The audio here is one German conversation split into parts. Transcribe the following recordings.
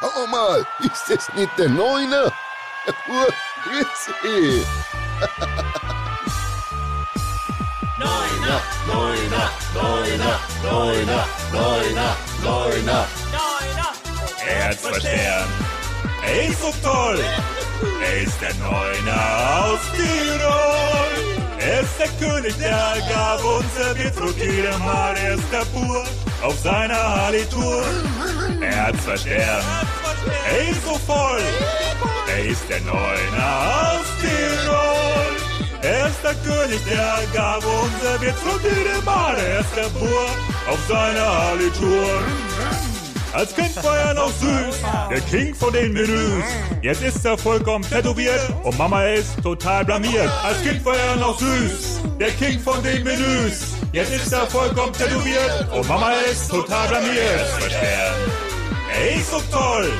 Schau mal, ist das nicht der Neuner? Grüezi. Neuner, Neuner, Neuner, Neuner, Neuner, Neuner. Herzverstern. Er ist so toll. Er ist der Neuner aus Tirol. Er ist der König, der jedem Mal. Er ist der Pur auf seiner Harley-Tour. Herzverstern. Er ist so voll. Er ist der Neuner aus Tirol. Er ist der König, der jedem Mal. Er ist der Pur auf seiner Harley-Tour. Als Kind war er noch süß, der King von den Menüs. Jetzt ist er vollkommen tätowiert und Mama ist total blamiert. Als Kind war er noch süß, der King von den Menüs. Jetzt ist er vollkommen tätowiert und Mama ist total blamiert. Er ist so toll,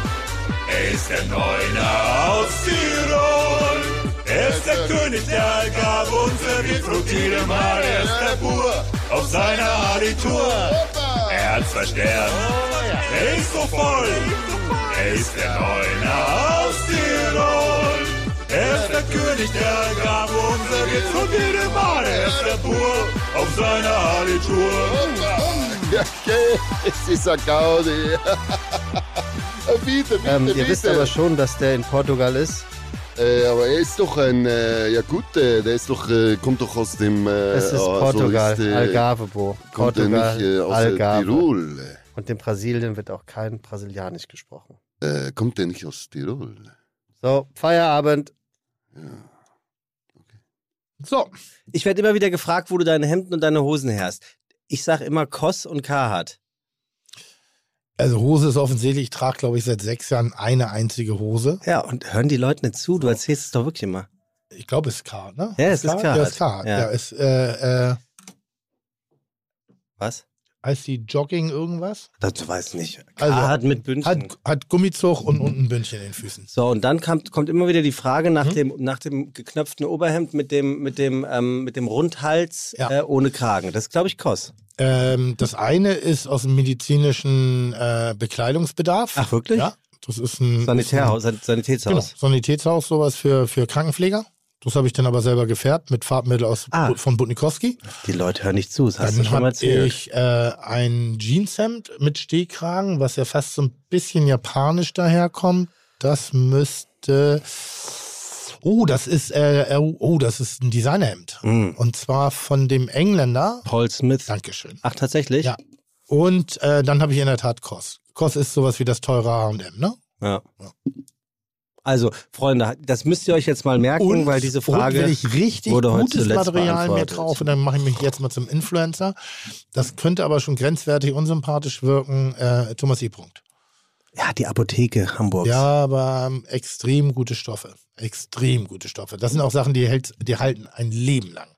er ist der Neuner aus Tirol. Er ist der König, der gab uns serviert jedem Mal. Er ist der Pur auf seiner Harley-Tour. Herzverstern. Er ist so voll. Er ist der Neuner aus Tirol. Er ist der König, der gab uns serviert Frucht jedem Mal. Er ist der Pur auf seiner Harley-Tour. Ja, okay, es ist ein Gaudi. bitte, bitte, Ähm, bitte. ihr wisst aber schon, dass der in Portugal ist. Äh, aber er ist doch ein, äh, ja gut, äh, der ist doch, äh, kommt doch aus dem... Äh, Es ist also Portugal, ist, äh, Algarve-Bo. Kommt er Portugal, nicht äh, aus äh, Algarve. Tirol? Und in Brasilien wird auch kein Brasilianisch gesprochen. Äh, kommt er nicht aus Tirol? So, Feierabend. So, Ich werde immer wieder gefragt, wo du deine Hemden und deine Hosen herst. Ich sag immer Koss und Carhartt. Also Hose ist offensichtlich, ich trage, glaube ich, seit sechs Jahren eine einzige Hose. Ja, und hören die Leute nicht zu? Du erzählst es doch wirklich immer. Ich glaube, es ist K, ne? Ja, es ist K? Ja, es ist K. Ja. Ist, äh, äh, Was? heißt die Jogging irgendwas? Das weiß ich nicht. Also, Carhartt mit Bündchen. Hat, hat Gummizug und unten ein Bündchen in den Füßen. So, und dann kommt, kommt immer wieder die Frage nach, Mhm. dem, nach dem geknöpften Oberhemd mit dem, mit dem, ähm, mit dem Rundhals Ja. äh, ohne Kragen. Das ist, glaube ich, Koss. Ähm, das eine ist aus dem medizinischen äh, Bekleidungsbedarf. Ach, wirklich? Ja. Das ist ein Sanitärhaus, San- Genau, Sanitätshaus. Sanitätshaus, sowas für, für Krankenpfleger. Das habe ich dann aber selber gefärbt mit Farbmittel aus Ah. Von Butnikowski. Die Leute hören nicht zu, das hast du Dann schon mal erzählt. ich äh, ein Jeanshemd mit Stehkragen, was ja fast so ein bisschen japanisch daherkommt. Das müsste. Oh, das ist äh, äh, oh, das ist ein Designerhemd. Mm. Und zwar von dem Engländer. Paul Smith. Dankeschön. Ach, tatsächlich? Ja. Und äh, dann habe ich in der Tat Koss. Koss ist sowas wie das teure H&M, ne? Ja. Ja. Also, Freunde, das müsst ihr euch jetzt mal merken, weil diese und Frage. wenn ich richtig wurde gutes Material mir drauf und dann mache ich mich jetzt mal zum Influencer. Das könnte aber schon grenzwertig unsympathisch wirken. Äh, Thomas E. Punkt. Ja, die Apotheke Hamburgs. Ja, aber ähm, extrem gute Stoffe. Extrem gute Stoffe. Das sind auch Sachen, die, hält, die halten ein Leben lang.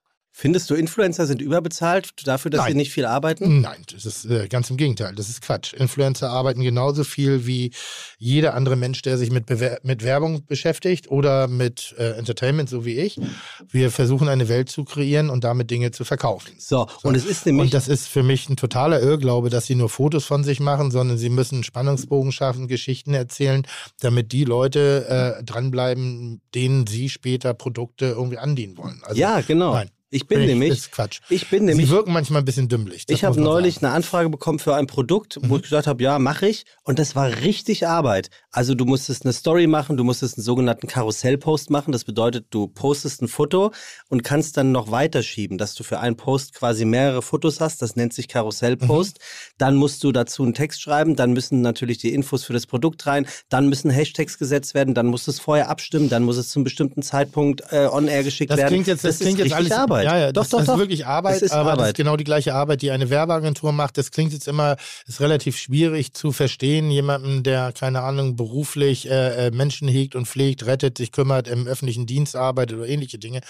Findest du, Influencer sind überbezahlt dafür, dass Nein. sie nicht viel arbeiten? Nein, das ist äh, ganz im Gegenteil. Das ist Quatsch. Influencer arbeiten genauso viel wie jeder andere Mensch, der sich mit, Bewer mit Werbung beschäftigt oder mit äh, Entertainment, so wie ich. Wir versuchen eine Welt zu kreieren und damit Dinge zu verkaufen. So, und es ist nämlich. Und das ist für mich ein totaler Irrglaube, dass sie nur Fotos von sich machen, sondern sie müssen einen Spannungsbogen schaffen, Geschichten erzählen, damit die Leute äh, dranbleiben, denen sie später Produkte irgendwie andienen wollen. Also, ja, genau. Nein. Ich bin ich, nämlich. ist Quatsch. Ich bin Sie nämlich. wirken manchmal ein bisschen dümmlich. das Ich habe muss neulich sagen. eine Anfrage bekommen für ein Produkt, wo ich gesagt habe, ja, mache ich. Und das war richtig Arbeit. Also du musstest eine Story machen, du musstest einen sogenannten Karussellpost machen. Das bedeutet, du postest ein Foto und kannst dann noch weiterschieben, dass du für einen Post quasi mehrere Fotos hast. Das nennt sich Karussellpost. Mhm. Dann musst du dazu einen Text schreiben, dann müssen natürlich die Infos für das Produkt rein, dann müssen Hashtags gesetzt werden, dann musst du es vorher abstimmen, dann muss es zum bestimmten Zeitpunkt äh, on air geschickt Das werden. klingt jetzt, das, ist klingt jetzt richtig alles Arbeit. Ja, ja, doch, das, doch, das doch. ist wirklich Arbeit, Das ist aber das Arbeit. ist genau die gleiche Arbeit, die eine Werbeagentur macht. Das klingt jetzt immer, ist relativ schwierig zu verstehen. Jemanden, der, keine Ahnung, beruflich äh, äh, Menschen hegt und pflegt, rettet, sich kümmert, im öffentlichen Dienst arbeitet oder ähnliche Dinge.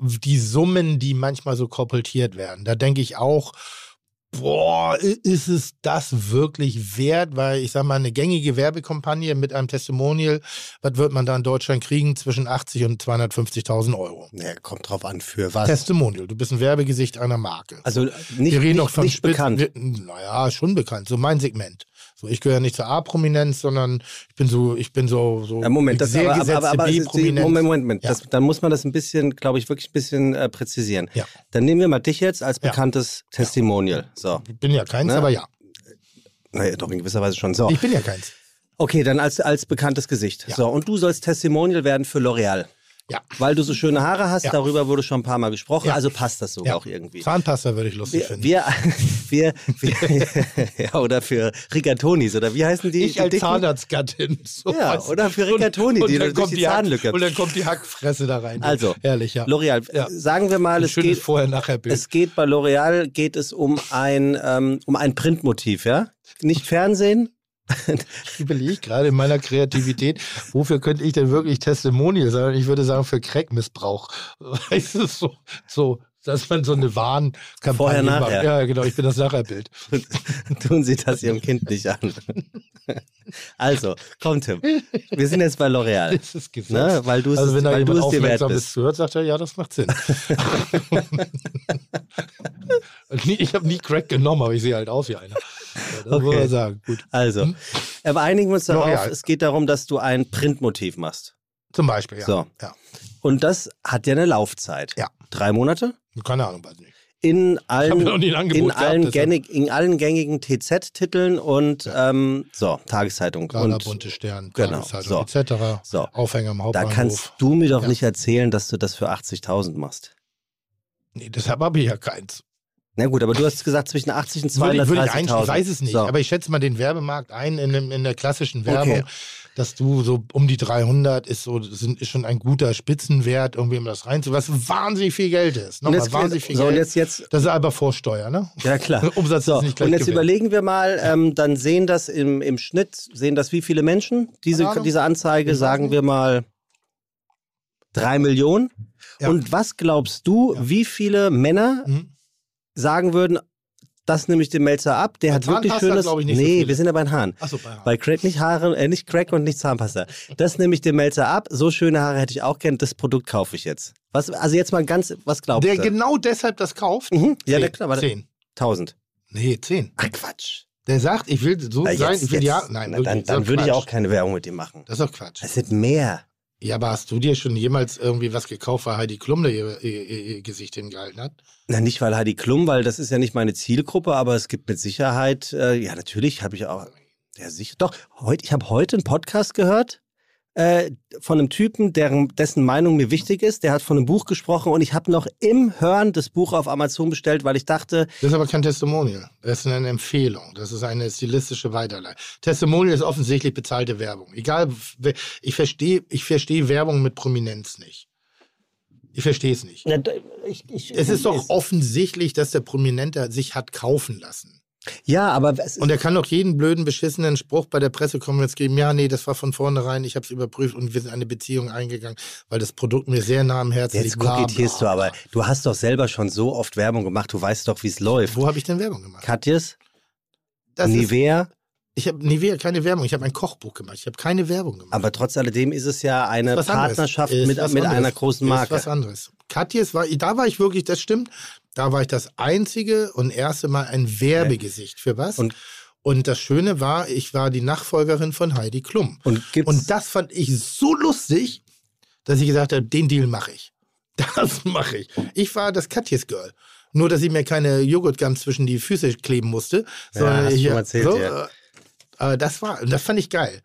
Die Summen, die manchmal so kolportiert werden, da denke ich auch, boah, ist es das wirklich wert? Weil ich sag mal, eine gängige Werbekampagne mit einem Testimonial, was wird man da in Deutschland kriegen? Zwischen 80 und 250.000 Euro. Ja, kommt drauf an, für was. Testimonial. Du bist ein Werbegesicht einer Marke. Also nicht, wir reden nicht, noch von nicht bekannt. Naja, schon bekannt. So mein Segment. So, ich gehöre nicht zur A-Prominenz, sondern ich bin so, ich bin so, so Ja, Moment, das sehr aber, aber, gesetzte aber, aber B-Prominenz. Moment, Moment, Moment. Ja. Das, dann muss man das ein bisschen, glaube ich, wirklich ein bisschen äh, präzisieren. Ja. Dann nehmen wir mal dich jetzt als bekanntes Testimonial. So. Ich bin ja keins, Ne? aber ja. Naja, doch in gewisser Weise schon. So. Ich bin ja keins. Okay, dann als, als bekanntes Gesicht. So, und du sollst Testimonial werden für L'Oreal. Ja. Weil du so schöne Haare hast, Ja. darüber wurde schon ein paar Mal gesprochen, Ja. also passt das sogar Ja. auch irgendwie. Zahnpasta würde ich lustig Wir, finden. wir, wir, wir ja, oder für Rigatonis, oder wie heißen die? ich die als? Zahnarztgattin. So Ja, was. oder für Rigatoni, die dann kommt die die Hack- Zahnlücke. Und dann kommt die Hackfresse da rein. Also, Herrlich, ja. L'Oreal, sagen wir mal, Ein es geht, Vorher-Nachher-Bild. es geht bei L'Oreal geht es um ein, ähm, um ein Printmotiv, ja? Nicht Fernsehen, Ich überlege gerade in meiner Kreativität, wofür könnte ich denn wirklich Testimonial sein? Ich würde sagen, für Crack-Missbrauch. Weißt du, so, so, dass man so eine Warnkampagne Vorher, macht. nachher. Ja, genau, ich bin das Nachherbild. tun Sie das Ihrem Kind nicht an. Also, komm Tim, wir sind jetzt bei L'Oreal. Das ist Gesetz. Ne, weil du es, also wenn da jemand aufmerksam bist. ist zuhört, sagt er, ja, das macht Sinn. Ich habe nie Crack genommen, aber ich sehe halt aus wie einer. Ja, das muss Okay. man sagen. Gut. Also, aber einigen wir uns darauf, L'Oreal. es geht darum, dass du ein Printmotiv machst. Zum Beispiel, ja. So. ja. Und das hat ja eine Laufzeit. Ja. Drei Monate? Keine Ahnung, weiß nicht. In allen, in gehabt, allen, gängig, in allen gängigen TZ-Titeln und ähm, so, Tageszeitung. Gala, und bunte Stern, genau, Tageszeitung so. etc. So. Aufhänger im da Hauptbahnhof. kannst du mir doch Ja. nicht erzählen, dass du das für 80.000 machst. Nee, deshalb habe ich ja keins. Na gut, aber du hast gesagt zwischen 80 und Würde ich, würde ich 230.000. einschätzen, ich weiß es nicht, So. aber ich schätze mal den Werbemarkt ein in, in der klassischen Werbung, Okay. dass du so um die 300 ist so sind, ist schon ein guter Spitzenwert, irgendwie um das reinzu, was wahnsinnig viel Geld ist. Nochmal jetzt, wahnsinnig viel so, Geld. jetzt, jetzt das ist aber Vorsteuer, ne? Ja, klar. Umsatz So, ist nicht gleich und jetzt Gewinn. überlegen wir mal, ähm, dann sehen das im, im Schnitt, sehen das wie viele Menschen? Diese, diese Anzeige, weiß sagen wir mal drei Millionen. Ja. Und was glaubst du, Ja. wie viele Männer Mhm. Sagen würden, das nehme ich dem Melzer ab, der Bei hat wirklich schönes. ich nicht so nee, viele. wir sind ja bei den Haaren. Achso, bei Bei Crack nicht Haare, äh, nicht Crack und nicht Zahnpasta. Das nehme ich dem Melzer ab. So schöne Haare hätte ich auch gern. Das Produkt kaufe ich jetzt. Was, also jetzt mal ganz, was glaubst der du? genau deshalb das kauft? Mhm. Ja, Zehn. der, klar. Zehn. 1000. Nee, zehn. Ach Quatsch. Der sagt, ich will so Na, sein, jetzt, ich will jetzt, ja. Nein, na, dann, doch dann würde ich auch keine Werbung mit dir machen. Das ist doch Quatsch. Das sind mehr. Ja, aber hast du dir schon jemals irgendwie was gekauft, weil Heidi Klum ihr, ihr, ihr, ihr Gesicht hingehalten hat? Na, nicht weil Heidi Klum, weil das ist ja nicht meine Zielgruppe, aber es gibt mit Sicherheit, äh, ja, natürlich habe ich auch, ja, sicher, doch, heute, ich habe heute einen Podcast gehört äh, von einem Typen, deren, dessen Meinung mir wichtig ist. Der hat von einem Buch gesprochen und ich habe noch im Hören das Buch auf Amazon bestellt, weil ich dachte, Das ist aber kein Testimonial. Das ist eine Empfehlung. Das ist eine stilistische Weiterleitung. Testimonial ist offensichtlich bezahlte Werbung. Egal, ich verstehe, ich verstehe Werbung mit Prominenz nicht. Ich verstehe es nicht. na, ich, ich, Es ist doch offensichtlich, dass der Prominente sich hat kaufen lassen. Ja, aber Und er kann doch jeden blöden, beschissenen Spruch bei der Pressekonferenz geben, ja, nee, das war von vornherein, ich habe es überprüft und wir sind eine Beziehung eingegangen, weil das Produkt mir sehr nah am Herzen Jetzt liegt. bla, kokettierst du aber. Du hast doch selber schon so oft Werbung gemacht. Du weißt doch, wie es läuft. Wo habe ich denn Werbung gemacht? Katjes, Das ist, Nivea. ich habe Nivea keine Werbung, ich habe ein Kochbuch gemacht, ich habe keine Werbung gemacht. Aber trotz alledem ist es ja eine Ist. Partnerschaft Ist mit, mit einer großen Ist Marke. was anderes. Katjes war, da war ich wirklich, das stimmt, da war ich das einzige und erste Mal ein Werbegesicht für was. Und- Und, das Schöne war, ich war die Nachfolgerin von Heidi Klum. Und Und das fand ich so lustig, dass ich gesagt habe, den Deal mache ich. Das mache ich. Ich war das Katjes Girl. Nur, dass ich mir keine Joghurtgum zwischen die Füße kleben musste. sondern hast du hier- mal erzählt, so, ja. äh, aber das war, das fand ich geil.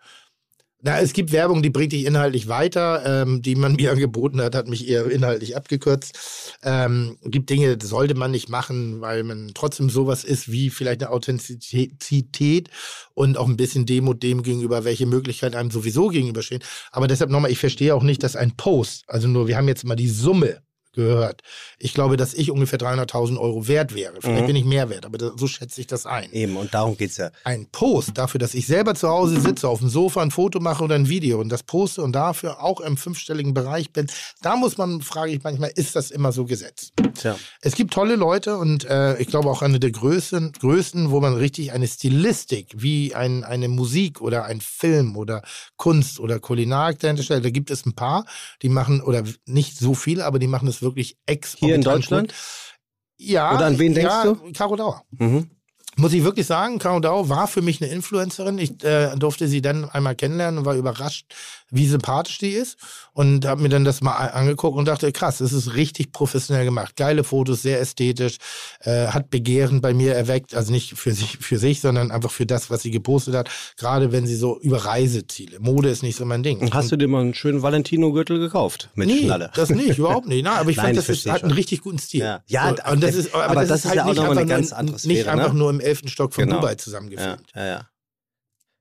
Na, es gibt Werbung, die bringt dich inhaltlich weiter, ähm, die man mir angeboten hat, hat mich eher inhaltlich abgekürzt. Ähm, gibt Dinge, das sollte man nicht machen, weil man trotzdem sowas ist wie vielleicht eine Authentizität und auch ein bisschen Demut dem gegenüber, welche Möglichkeiten einem sowieso gegenüberstehen. Aber deshalb nochmal, ich verstehe auch nicht, dass ein Post, also nur, wir haben jetzt mal die Summe gehört. Ich glaube, dass ich ungefähr 300.000 Euro wert wäre. Vielleicht Mhm. bin ich mehr wert, aber das, so schätze ich das ein eben, und darum geht's ja. ein Post dafür, dass ich selber zu Hause sitze, auf dem Sofa ein Foto mache oder ein Video und das poste und dafür auch im fünfstelligen Bereich bin, da muss man, frage ich manchmal, ist das immer so gesetzt? Tja. Es gibt tolle Leute und äh, ich glaube auch eine der größten, größten, wo man richtig eine Stilistik wie ein, eine Musik oder ein Film oder Kunst oder Kulinarik dahinter stellt. Da gibt es ein paar, die machen, oder nicht so viele, aber die machen es wirklich exorbitant Hier in Deutschland? Gut. Ja. Oder an wen denkst ja, du? Caro Dauer. Mhm. Muss ich wirklich sagen, Caro Dau war für mich eine Influencerin. Ich äh, durfte sie dann einmal kennenlernen und war überrascht, wie sympathisch die ist. Und habe mir dann das mal angeguckt und dachte, krass, das ist richtig professionell gemacht. Geile Fotos, sehr ästhetisch, äh, hat Begehren bei mir erweckt. Also nicht für sich, für sich, sondern einfach für das, was sie gepostet hat. Gerade wenn sie so über Reiseziele. Mode ist nicht so mein Ding. Und hast du dir mal einen schönen Valentino-Gürtel gekauft? Mit nee, Schnalle? das nicht, überhaupt nicht. Na, aber ich Nein, fand, das ist, hat einen richtig guten Stil. Ja. Ja, so, und das ist, aber, aber das, das ist halt ja auch nicht mal eine einfach, ganz andere nicht Sphäre, einfach ne? nur im elften Stock von Genau. Dubai Ja, zusammengefilmt. ja, ja.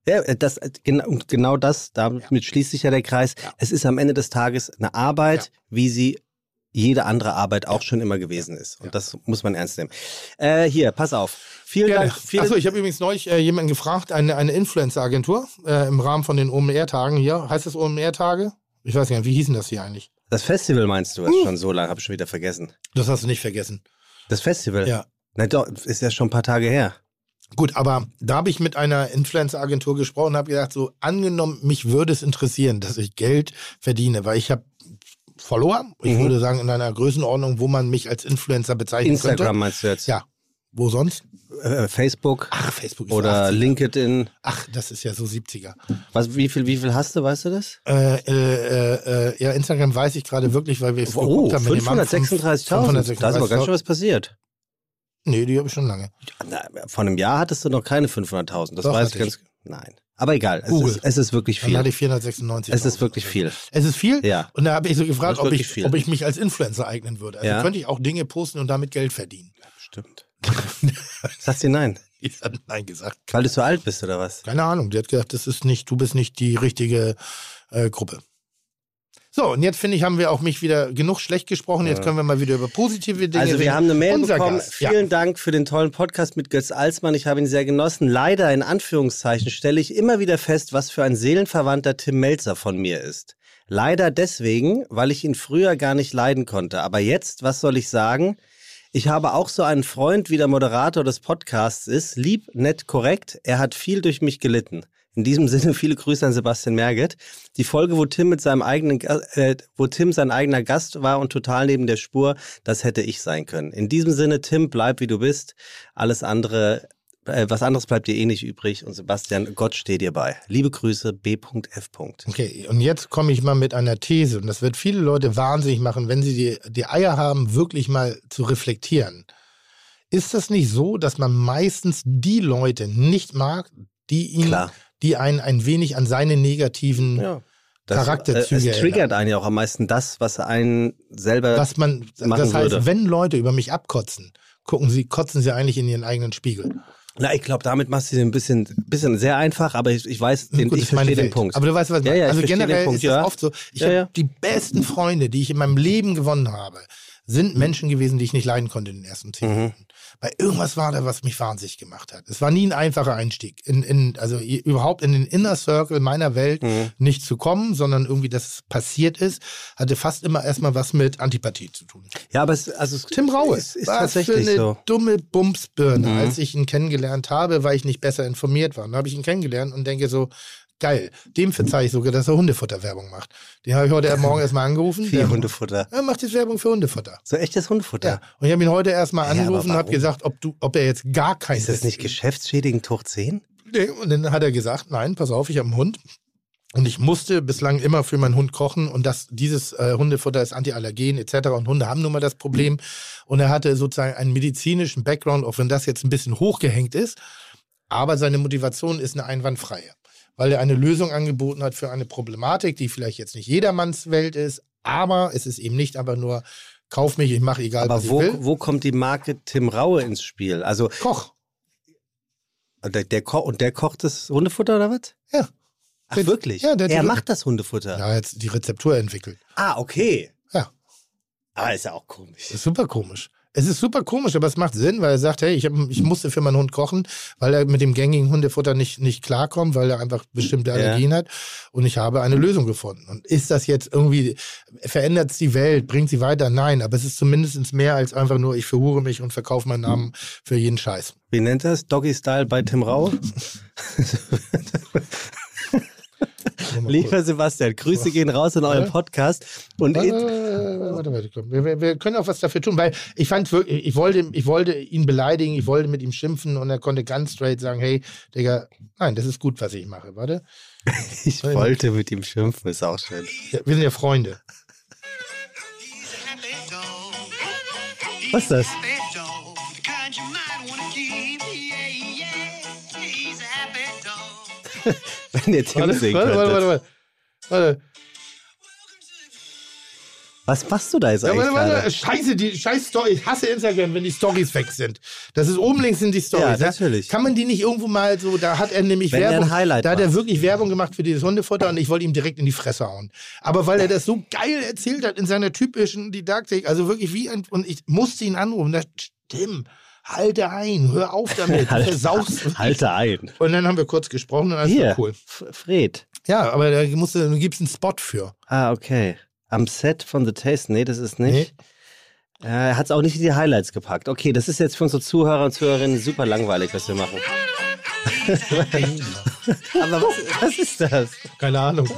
Ja, äh, das, genau, und genau das, damit schließt sich ja der Kreis. Es ist am Ende des Tages eine Arbeit, wie sie jede andere Arbeit auch schon immer gewesen ist. Und das muss man ernst nehmen. Äh, hier, pass auf. Vielen Gerne. Dank. Vielen, Achso, ich habe übrigens neulich äh, jemanden gefragt, eine, eine Influencer-Agentur äh, im Rahmen von den OMR-Tagen hier. Heißt das OMR-Tage? Ich weiß gar nicht, wie hießen das hier eigentlich? das Festival meinst du? Ist schon so lange, habe ich schon wieder vergessen. Das hast du nicht vergessen. Das Festival? Ja. Na doch, ist ja schon ein paar Tage her. Gut, aber da habe ich mit einer Influencer-Agentur gesprochen und habe gesagt, so angenommen, mich würde es interessieren, dass ich Geld verdiene, weil ich habe Follower, ich Mhm. würde sagen in einer Größenordnung, wo man mich als Influencer bezeichnen Instagram könnte. meinst du jetzt? Ja. Wo sonst? Äh, Facebook Ach, Facebook ist oder 80er. LinkedIn. Ach, das ist ja so 70er. Was, wie, viel, wie viel hast du, weißt du das? Äh, äh, äh, ja, Instagram weiß ich gerade wirklich, weil wir es Oh, geguckt haben mit dem Mann. 536.000. Da ist aber ganz schön was passiert. Nee, die habe ich schon lange. Na, vor einem Jahr hattest du noch keine 500.000. Das Doch, weiß ich ganz. Nein. Aber egal. Es ist, es ist wirklich Dann viel. hatte ich 496. Es ist wirklich viel. Es ist viel. Ja. Und da habe ich so gefragt, ob ich, viel. ob ich mich als Influencer eignen würde. Also Ja. könnte ich auch Dinge posten und damit Geld verdienen. Stimmt. Sagt sie nein? Ich habe Nein gesagt. Weil du so alt bist oder was? Keine Ahnung. Die hat gesagt, das ist nicht, du bist nicht die richtige äh, Gruppe. So, und jetzt finde ich, haben wir auch mich wieder genug schlecht gesprochen. Jetzt können wir mal wieder über positive Dinge Also reden. wir haben eine Mail Unser bekommen. Gast, Vielen ja. Dank für den tollen Podcast mit Götz Alsmann. Ich habe ihn sehr genossen. Leider in Anführungszeichen stelle ich immer wieder fest, was für ein Seelenverwandter Tim Melzer von mir ist. Leider deswegen, weil ich ihn früher gar nicht leiden konnte. Aber jetzt, was soll ich sagen? Ich habe auch so einen Freund, wie der Moderator des Podcasts ist. Lieb, nett, korrekt. Er hat viel durch mich gelitten. In diesem Sinne viele Grüße an Sebastian Merget. Die Folge, wo Tim mit seinem eigenen, äh, wo Tim sein eigener Gast war und total neben der Spur, das hätte ich sein können. In diesem Sinne, Tim, bleib wie du bist. Alles andere, äh, was anderes bleibt dir eh nicht übrig. Und Sebastian, Gott steht dir bei. Liebe Grüße, B.F. Okay, und jetzt komme ich mal mit einer These. Und das wird viele Leute wahnsinnig machen, wenn sie die, die Eier haben, wirklich mal zu reflektieren. Ist das nicht so, dass man meistens die Leute nicht mag, die ihn, Klar. Die einen ein wenig an seine negativen, Ja. Charakterzüge äh, Es triggert einen ja auch am meisten das, was einen selber. dass man, machen das heißt, würde. wenn Leute über mich abkotzen, gucken sie, kotzen sie eigentlich in ihren eigenen Spiegel. Na, ich glaube, damit machst du dir ein bisschen, bisschen sehr einfach, aber ich, ich weiß, den, Gut, ich das verstehe den Welt. Punkt. Aber du weißt, was Ja, ja, Also den generell Punkt, ist ja. es oft so, ich Ja, habe ja. die besten Freunde, die ich in meinem Leben gewonnen habe, sind Menschen gewesen, die ich nicht leiden konnte in den ersten zehn Mhm. Bei irgendwas war da, was mich wahnsinnig gemacht hat. Es war nie ein einfacher Einstieg. In, in, also überhaupt in den Inner Circle meiner Welt Mhm. nicht zu kommen, sondern irgendwie, dass es passiert ist, hatte fast immer erstmal was mit Antipathie zu tun. ja, aber es, also es, Tim Raue, ist, ist was tatsächlich für eine so. dumme Bumsbirne, Mhm. als ich ihn kennengelernt habe, weil ich nicht besser informiert war. Dann habe ich ihn kennengelernt und denke so, geil, dem verzeihe ich sogar, dass er Hundefutterwerbung macht. Den habe ich heute Morgen erstmal angerufen. Viel Der- Hundefutter. Er macht jetzt Werbung für Hundefutter. So echtes Hundefutter. Ja. Und ich habe ihn heute erstmal Ja, angerufen und habe gesagt, ob, du, ob er jetzt gar kein Ist das nicht geschäftsschädigend hoch 10? Nee, Und dann hat er gesagt, nein, pass auf, ich habe einen Hund. Und ich musste bislang immer für meinen Hund kochen und das, dieses äh, Hundefutter ist Antiallergen etc. Und Hunde haben nun mal das Problem. Und er hatte sozusagen einen medizinischen Background, auch wenn das jetzt ein bisschen hochgehängt ist. Aber seine Motivation ist eine einwandfreie, weil er eine Lösung angeboten hat für eine Problematik, die vielleicht jetzt nicht jedermanns Welt ist, aber es ist eben nicht einfach nur, kauf mich, ich mache egal, was Aber ich wo, will. wo kommt die Marke Tim Raue ins Spiel? Also Koch. der, der Ko und der kocht das Hundefutter oder was? Ja. Ach Der- wirklich? ja, der er macht das Hundefutter. Er hat jetzt die Rezeptur entwickelt. Ah, okay. Ja. Aber ist ja auch komisch. Das ist super komisch. Es ist super komisch, aber es macht Sinn, weil er sagt, hey, ich, hab, ich musste für meinen Hund kochen, weil er mit dem gängigen Hundefutter nicht, nicht klarkommt, weil er einfach bestimmte Ja. Allergien hat. Und ich habe eine Lösung gefunden. Und ist das jetzt irgendwie, verändert es die Welt, bringt sie weiter? Nein, aber es ist zumindest mehr als einfach nur, ich verhure mich und verkaufe meinen Namen für jeden Scheiß. Wie nennt das? Doggy Style bei Tim Rau? Lieber Sebastian, Grüße gehen raus in euren Podcast. Und, warte, warte, komm. Wir, wir, wir können auch was dafür tun, weil ich fand wirklich, ich wollte, ich wollte ihn beleidigen, ich wollte mit ihm schimpfen und er konnte ganz straight sagen, hey, Digga, nein, das ist gut, was ich mache, warte. Ich wollte mit ihm schimpfen, ist auch schön. Ja, wir sind ja Freunde. Was ist das? Wenn der Tim Warte, singen warte, warte, könnte. warte, warte. Was machst du da jetzt Ja, eigentlich warte, warte. Scheiße, die scheiß Story. Ich hasse Instagram, wenn die Stories weg sind. Das ist oben links sind die Stories. Ja, natürlich. Kann man die nicht irgendwo mal so, da hat er nämlich Wenn er Werbung. ein Highlight da hat er wirklich Werbung gemacht für dieses Hundefutter und ich wollte ihm direkt in die Fresse hauen. Aber weil er das so geil erzählt hat in seiner typischen Didaktik, also wirklich wie ein, und ich musste ihn anrufen. Das, Tim, halte ein, hör auf damit, du versaust. Halte ein. Und dann haben wir kurz gesprochen und alles Hier, war cool. F- Fred. Ja, aber da musst du, du gibst einen Spot für. Ah, okay. Am Set von The Taste. Nee, das ist nicht. Äh, Er hat es auch nicht in die Highlights gepackt. Okay, das ist jetzt für unsere Zuhörer und Zuhörerinnen super langweilig, was wir machen. Aber was, was ist das? Keine Ahnung.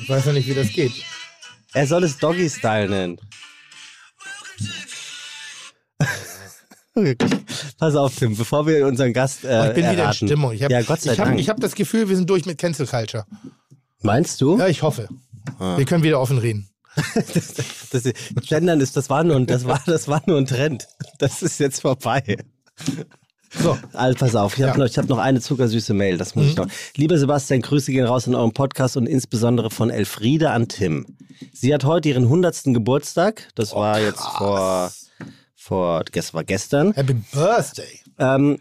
Ich weiß noch nicht, wie das geht. Er soll es Doggy Style Pass auf, Tim, bevor wir unseren Gast äh, Oh, ich bin wieder in erraten. Stimmung. Ich hab, ja, Gott sei ich hab, Dank. Ich habe das Gefühl, wir sind durch mit Cancel Culture. Meinst du? Ja, ich hoffe. Wir können wieder offen reden. Das, das, Gendern ist, das war nur, ein- das war, das war nur ein Trend. Das ist jetzt vorbei. So, Also pass auf, ich habe Ja. Mhm. noch, ich hab noch eine zuckersüße Mail, das muss ich noch. Lieber Sebastian, Grüße gehen raus in eurem Podcast und insbesondere von Elfriede an Tim. Sie hat heute ihren 100. Geburtstag, das Oh, war jetzt vor, vor, das war gestern, Happy Birthday. ähm,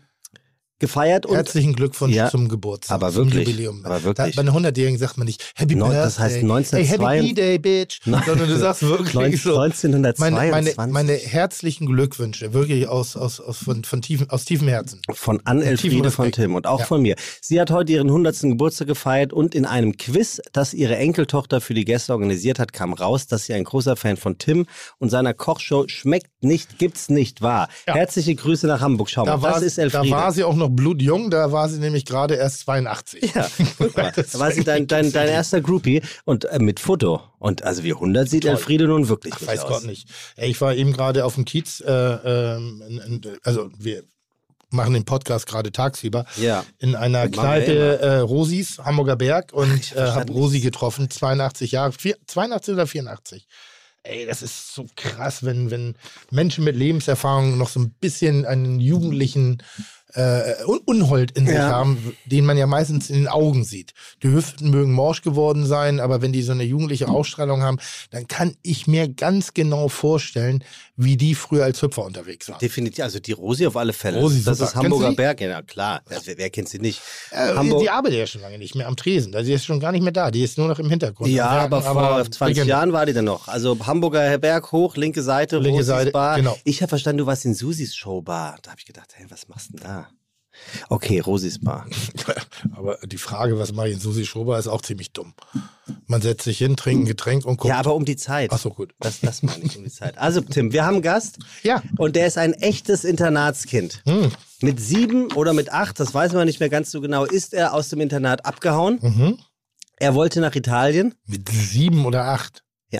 gefeiert und Herzlichen Glückwunsch Ja, zum Geburtstag. aber zum wirklich, Jubiläum. aber wirklich. Da, bei einer 100-Jährigen sagt man nicht Happy Neun- Birthday. das heißt Hey, 1902 Happy B-Day, Bitch. Sondern du sagst wirklich so. 1922. Meine, meine, meine herzlichen Glückwünsche, wirklich aus, aus, aus, von, von tiefen, aus tiefem Herzen. Von Ann Elfriede von. Tim und auch Ja. von mir. Sie hat heute ihren 100. Geburtstag gefeiert und in einem Quiz, das ihre Enkeltochter für die Gäste organisiert hat, kam raus, dass sie ein großer Fan von Tim und seiner Kochshow Schmeckt nicht, gibt's nicht wahr. Ja. Herzliche Grüße nach Hamburg. Schau mal, Da war, das ist da Elfriede. war sie auch noch blutjung, da war sie nämlich gerade erst 82. ja, guck mal, da war sie dein, dein, dein erster Groupie und äh, mit Foto. Und also wie 100 sieht Toll. Elfriede nun wirklich Ach, weiß aus. Gott nicht. Ey, Ich war eben gerade auf dem Kiez, äh, in- also wir machen den Podcast gerade tagsüber, Ja. in einer Kneipe äh, Rosis, Hamburger Berg und äh, habe. Rosi getroffen, 82 Jahre, vier, 82 oder 84. Ey, das ist so krass, wenn, wenn Menschen mit Lebenserfahrung noch so ein bisschen einen jugendlichen äh, Un Unhold in sich Ja. haben, den man ja meistens in den Augen sieht. Die Hüften mögen morsch geworden sein, aber wenn die so eine jugendliche Ausstrahlung haben, dann kann ich mir ganz genau vorstellen, wie die früher als Hüpfer unterwegs waren. Definitiv, also die Rosi auf alle Fälle. Rosi, das super. ist Hamburger? Berg, ja klar. Das, wer, wer kennt sie nicht? Äh, Hamburg- die arbeitet ja schon lange nicht mehr am Tresen. Die ist schon gar nicht mehr da. Die ist nur noch im Hintergrund. Ja, aber vor 20 Legende. Jahren war die dann noch. Also Hamburger Berg hoch, linke Seite, Linke Rosis Seite, Bar. genau. Ich habe verstanden, du warst in Susis Showbar. Da habe ich gedacht, hey, was machst du denn da? Okay, Rosis Bar. Aber die Frage, was mache ich in Susi Schober, ist auch ziemlich dumm. Man setzt sich hin, trinkt ein Getränk und guckt. Ja, aber um die Zeit. Ach so, gut. Das, das meine ich, um die Zeit. Also, Tim, wir haben einen Gast. Ja. Und der ist ein echtes Internatskind. Hm. Mit sieben oder mit acht, das weiß man nicht mehr ganz so genau, ist er aus dem Internat abgehauen. Mhm. Er wollte nach Italien. Mit sieben oder acht. Ja.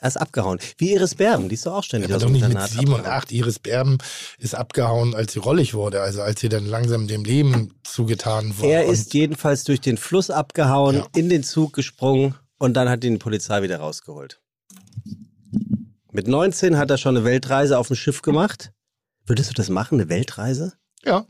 Er ist abgehauen. Wie Iris Berben, die ist doch auch ständig aus dem nicht mit sieben und acht. Iris Berben ist abgehauen, als sie rollig wurde. Also als sie dann langsam dem Leben zugetan war. Er ist jedenfalls durch den Fluss abgehauen, Ja. in den Zug gesprungen und dann hat ihn die Polizei wieder rausgeholt. Mit 19 hat er schon eine Weltreise auf dem Schiff gemacht. Würdest du das machen, eine Weltreise? Ja.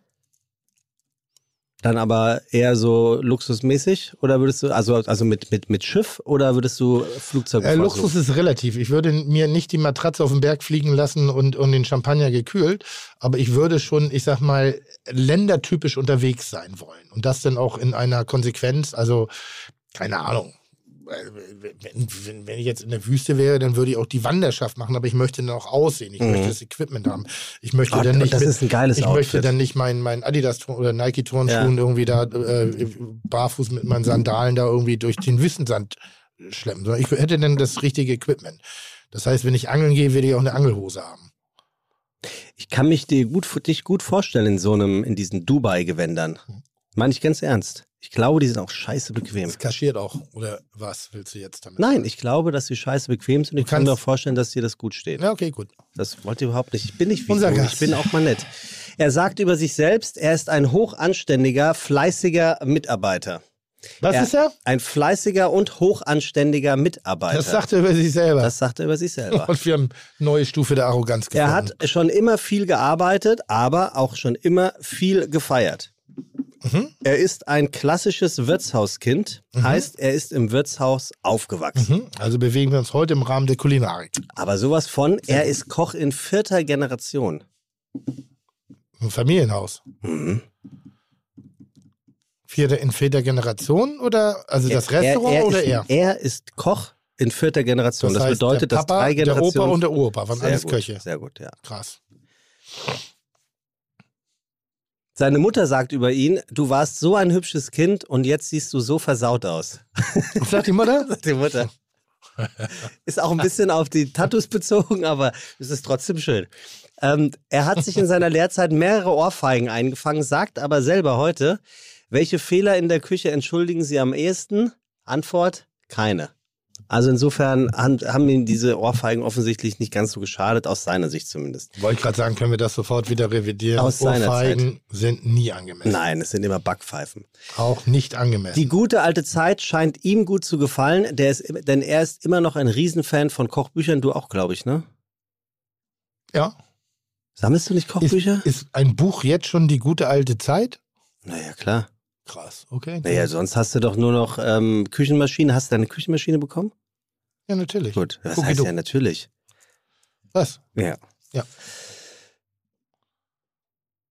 Dann aber eher so luxusmäßig? Oder würdest du, also, also mit, mit, mit Schiff oder würdest du Flugzeug Äh? Luxus ist relativ. Ich würde mir nicht die Matratze auf den Berg fliegen lassen und, und den Champagner gekühlt, aber ich würde schon, ich sag mal, ländertypisch unterwegs sein wollen. Und das dann auch in einer Konsequenz, also keine Ahnung. Wenn, wenn, wenn ich jetzt in der Wüste wäre, dann würde ich auch die Wanderschaft machen, aber ich möchte dann auch aussehen. Ich möchte das Equipment haben. Ich möchte Oh, dann nicht. das mit, ist ein geiles Ich möchte Outfit. dann nicht meinen mein Adidas oder Nike Turnschuhen irgendwie da äh, barfuß mit meinen Sandalen da irgendwie durch den Wüstensand schleppen, sondern ich hätte dann das richtige Equipment. Das heißt, wenn ich angeln gehe, werde ich auch eine Angelhose haben. Ich kann mich dir gut, dich gut vorstellen in so einem, in diesen Dubai-Gewändern. Meine ich ganz ernst. Ich glaube, die sind auch scheiße bequem. Das kaschiert auch. Oder was willst du jetzt damit? Nein, ich glaube, dass sie scheiße bequem sind ich kann mir auch vorstellen, dass dir das gut steht. Ja, okay, gut. Das wollt ihr überhaupt nicht. Ich bin nicht wie Unser. Gast. Ich bin auch mal nett. Er sagt über sich selbst, er ist ein hochanständiger, fleißiger Mitarbeiter. Was er, ist er? Ein fleißiger und hochanständiger Mitarbeiter. Das sagt er über sich selber. Das sagt er über sich selber. Und wir haben eine neue Stufe der Arroganz gefunden. Er hat schon immer viel gearbeitet, aber auch schon immer viel gefeiert. Mhm. Er ist ein klassisches Wirtshauskind, heißt, er ist im Wirtshaus aufgewachsen. Mhm. Also bewegen wir uns heute im Rahmen der Kulinarik. Aber sowas von, er ist Koch in vierter Generation. Ein Familienhaus. Mhm. Vierte, in vierter Generation oder also das Restaurant er, er oder ist, er? Er ist Koch in vierter Generation. Das, heißt, bedeutet, der dass Papa, drei der Generationen. Opa und der Uropa waren sehr alles gut, Köche. Sehr gut, ja. Krass. Seine Mutter sagt über ihn, du warst so ein hübsches Kind und jetzt siehst du so versaut aus. Sagt die Mutter? Sagt die Mutter. Ist auch ein bisschen auf die Tattoos bezogen, aber es ist trotzdem schön. Ähm, er hat sich in seiner Lehrzeit mehrere Ohrfeigen eingefangen, sagt aber selber heute, welche Fehler in der Küche entschuldigen Sie am ehesten? Antwort, keine. Also insofern han- haben ihm diese Ohrfeigen offensichtlich nicht ganz so geschadet, aus seiner Sicht zumindest. Wollte ich gerade sagen, können wir das sofort wieder revidieren. Aus seiner Ohrfeigen sind nie angemessen. Nein, es sind immer Backpfeifen. Auch nicht angemessen. Die gute alte Zeit scheint ihm gut zu gefallen, der ist, denn er ist immer noch ein Riesenfan von Kochbüchern. Du auch, glaube ich, ne? ja. Sammelst du nicht Ist, Kochbücher? ist ein Buch jetzt schon die gute alte Zeit? naja, klar. Krass, okay. Naja, sonst hast du doch nur noch ähm, Küchenmaschine. Hast du deine Küchenmaschine bekommen? Ja, natürlich. Gut, das wie heißt ja natürlich. Was? Ja. Ja.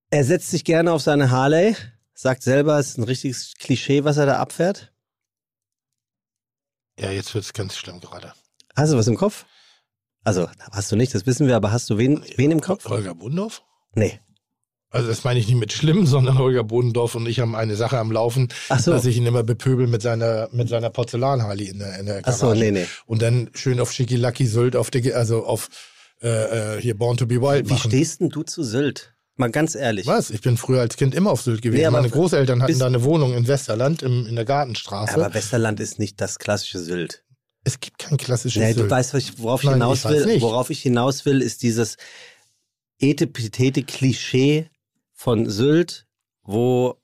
Er setzt sich gerne auf seine Harley, sagt selber, es ist ein richtiges Klischee, was er da abfährt. Ja, jetzt wird es ganz schlimm gerade. Hast du was im Kopf? Also, hast du nicht, das wissen wir, aber hast du wen, wen im Kopf? Holger Bodendorf? Nee. Also das meine ich nicht mit schlimm, sondern Holger Bodendorf und ich haben eine Sache am Laufen, so. dass ich ihn immer bepöbel mit seiner, mit seiner Porzellanharley in der, in der Ach so, nee, nee. Und dann schön auf Schickilacki Sylt, auf die, also auf äh, äh, hier Born to be Wild Wie machen. stehst denn du zu Sylt? Mal ganz ehrlich. Was? Ich bin früher als Kind immer auf Sylt gewesen. Nee, Meine Großeltern hatten da eine Wohnung in Westerland im, in der Gartenstraße. Aber Westerland ist nicht das klassische Sylt. es gibt kein klassisches Nee, Sylt. du weißt, worauf ich Nein, hinaus ich will. nicht. Worauf ich hinaus will, ist dieses etepetete Klischee von Sylt, wo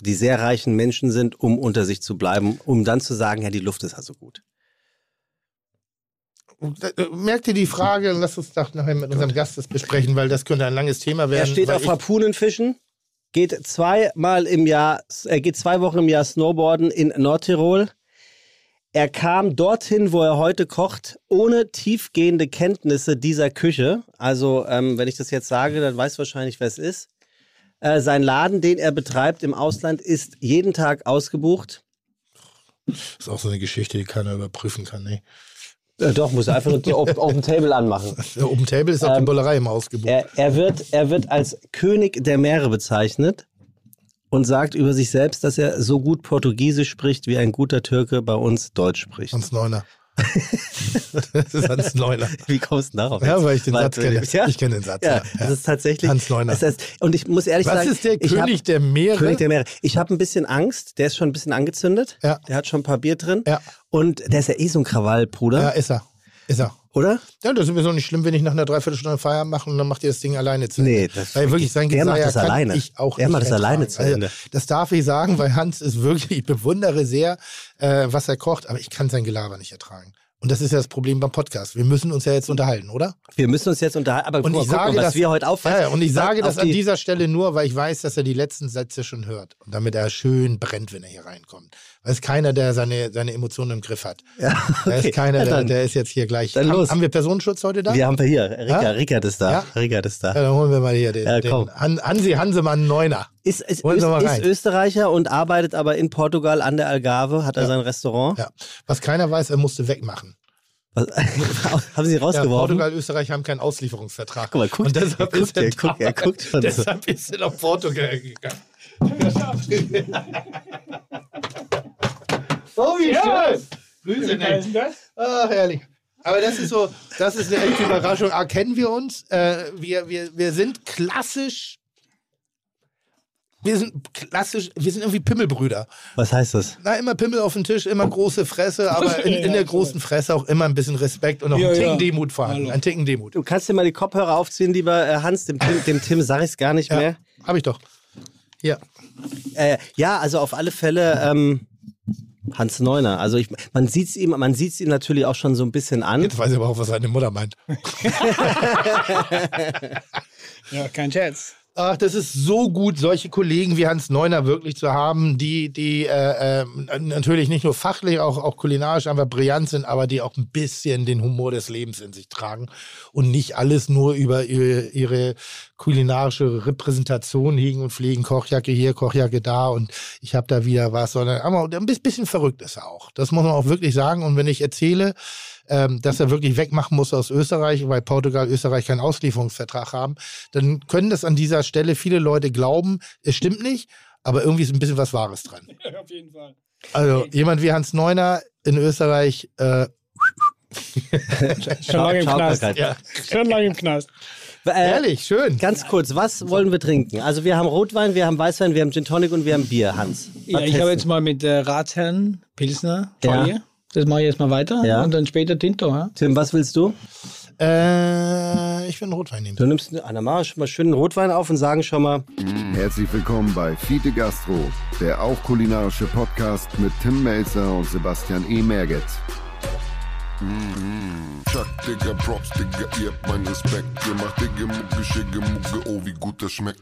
die sehr reichen Menschen sind, um unter sich zu bleiben, um dann zu sagen, ja, die Luft ist also gut. Äh, Merkt ihr die Frage? Lass uns doch nachher mit unserem Gast das besprechen, weil das könnte ein langes Thema werden. Er steht auf Harpunenfischen, geht zweimal im Jahr, er geht zwei Wochen im Jahr Snowboarden in Nordtirol. Er kam dorthin, wo er heute kocht, ohne tiefgehende Kenntnisse dieser Küche. Also, ähm, wenn ich das jetzt sage, dann weiß wahrscheinlich, wer es ist. Äh, sein Laden, den er betreibt im Ausland, ist jeden Tag ausgebucht. ist auch so eine Geschichte, die keiner überprüfen kann. Nee. Äh, doch, muss er einfach nur die Open, Table anmachen. Der Open Table ist auch die Ähm, Bullerei im ausgebucht. Er, er, wird, er wird als König der Meere bezeichnet und sagt über sich selbst, dass er so gut Portugiesisch spricht, wie ein guter Türke bei uns Deutsch spricht. Hans Neuner. Das ist Hans Neuner. Wie kommst du darauf? Ja, jetzt? weil ich den Satz kenne. Ja, Ich kenne den Satz. ja, Ja, das ja. ist tatsächlich. Hans Neuner. Das heißt, und ich muss ehrlich Was sagen, ist der ich hab- König der Meere? König der Meere. Ich habe ein bisschen Angst. Der ist schon ein bisschen angezündet. Ja. Der hat schon ein paar Bier drin. Ja. Und der ist ja eh so ein Krawallbruder, Ja, ist er. Ist er. Oder? Ja, das ist mir so nicht schlimm, wenn ich nach einer Dreiviertelstunde Feierabend mache und dann macht ihr das Ding alleine zu Ende. Nee, das weil wirklich sein der macht das alleine. ich auch Der macht das ertragen. alleine zu Ende. Also, das darf ich sagen, weil Hans ist wirklich, ich bewundere sehr, äh, was er kocht, aber ich kann sein Gelaber nicht ertragen. Und das ist ja das Problem beim Podcast. Wir müssen uns ja jetzt unterhalten, oder? Wir müssen uns jetzt unterhalten. Aber Und guck, ich sage mal, was das, wir heute aufweisen. Ja, und ich sage das an die- dieser Stelle nur, weil ich weiß, dass er die letzten Sätze schon hört. Und damit er schön brennt, wenn er hier reinkommt. Weil es keiner, der seine, seine Emotionen im Griff hat. Ja, Da okay. ist keiner, Ja, der, der ist jetzt hier gleich. Dann haben, los. haben wir Personenschutz heute da? Wir haben wir hier. Rika, Ja? Rickard ist da. Ja? Rickard ist da. Ja, dann holen wir mal hier den, Ja, den Han, Hansi Hansemann Neuner. Ist, ist, Öst, ist? Österreicher und arbeitet aber in Portugal an der Algarve, hat er sein Restaurant. Ja. Was keiner weiß, er musste wegmachen. Haben Sie ihn Ja, rausgeworfen? Portugal, Österreich haben keinen Auslieferungsvertrag. Guck mal, guckt- und deshalb er ist er, guckt, er guckt- er da. schon so. Deshalb ist er nach Portugal gegangen. oh, wie schön! Grüße dich. Ach, herrlich. Aber das ist so, das ist eine echte Überraschung. Erkennen wir uns? Äh, wir, wir, wir sind klassisch Wir sind klassisch, wir sind irgendwie Pimmelbrüder. Was heißt das? Na, immer Pimmel auf den Tisch, immer große Fresse, aber in, in der großen Fresse auch immer ein bisschen Respekt und auch Ja, ein Ticken ja. Demut vorhanden. Ein Ticken Demut. Du kannst dir mal die Kopfhörer aufziehen, lieber äh, Hans. Dem Tim, dem Tim sag ich's gar nicht Ja, mehr. hab ich doch. Ja. Äh, ja, also auf alle Fälle ähm, Hans Neuner. Also ich, man sieht's ihm, man sieht's ihm natürlich auch schon so ein bisschen an. Jetzt weiß ich aber auch, was seine Mutter meint. Ja, kein Scherz. Ach, das ist so gut, solche Kollegen wie Hans Neuner wirklich zu haben, die, die äh, äh, natürlich nicht nur fachlich, auch, auch kulinarisch einfach brillant sind, aber die auch ein bisschen den Humor des Lebens in sich tragen und nicht alles nur über ihre, ihre kulinarische Repräsentation hegen und pflegen, Kochjacke hier, Kochjacke da und ich habe da wieder was, sondern aber ein bisschen verrückt ist er auch. Das muss man auch wirklich sagen. Und wenn ich erzähle, ähm, dass er wirklich wegmachen muss aus Österreich, weil Portugal, Österreich keinen Auslieferungsvertrag haben, dann können das an dieser Stelle viele Leute glauben, es stimmt nicht, aber irgendwie ist ein bisschen was Wahres dran. Ja, auf jeden Fall. Also jemand wie Hans Neuner in Österreich, äh, Schon lange im Knast. Ja, Schon lange im Knast. Äh, ehrlich, schön. Ganz kurz, was wollen wir trinken? Also wir haben Rotwein, wir haben Weißwein, wir haben Gin Tonic und wir haben Bier, Hans. Ja, ich habe jetzt mal mit äh, Ratsherrn Pilsner Ja. vor ihr. Das mache ich jetzt mal weiter. Ja. Und dann später Tinto. Ja? Tim, was willst du? Äh, ich will einen Rotwein nehmen. Du nimmst Anna, mach schon mal schön den Rotwein auf und sagen schon mal, Herzlich willkommen bei Fiete Gastro, der auch kulinarische Podcast mit Tim Melzer und Sebastian E. Merget. Chuck, Digga, Props, Digga, ihr habt meinen Respekt. Ihr macht Digga, Mucke, Schicke, Mucke, oh, wie gut das schmeckt.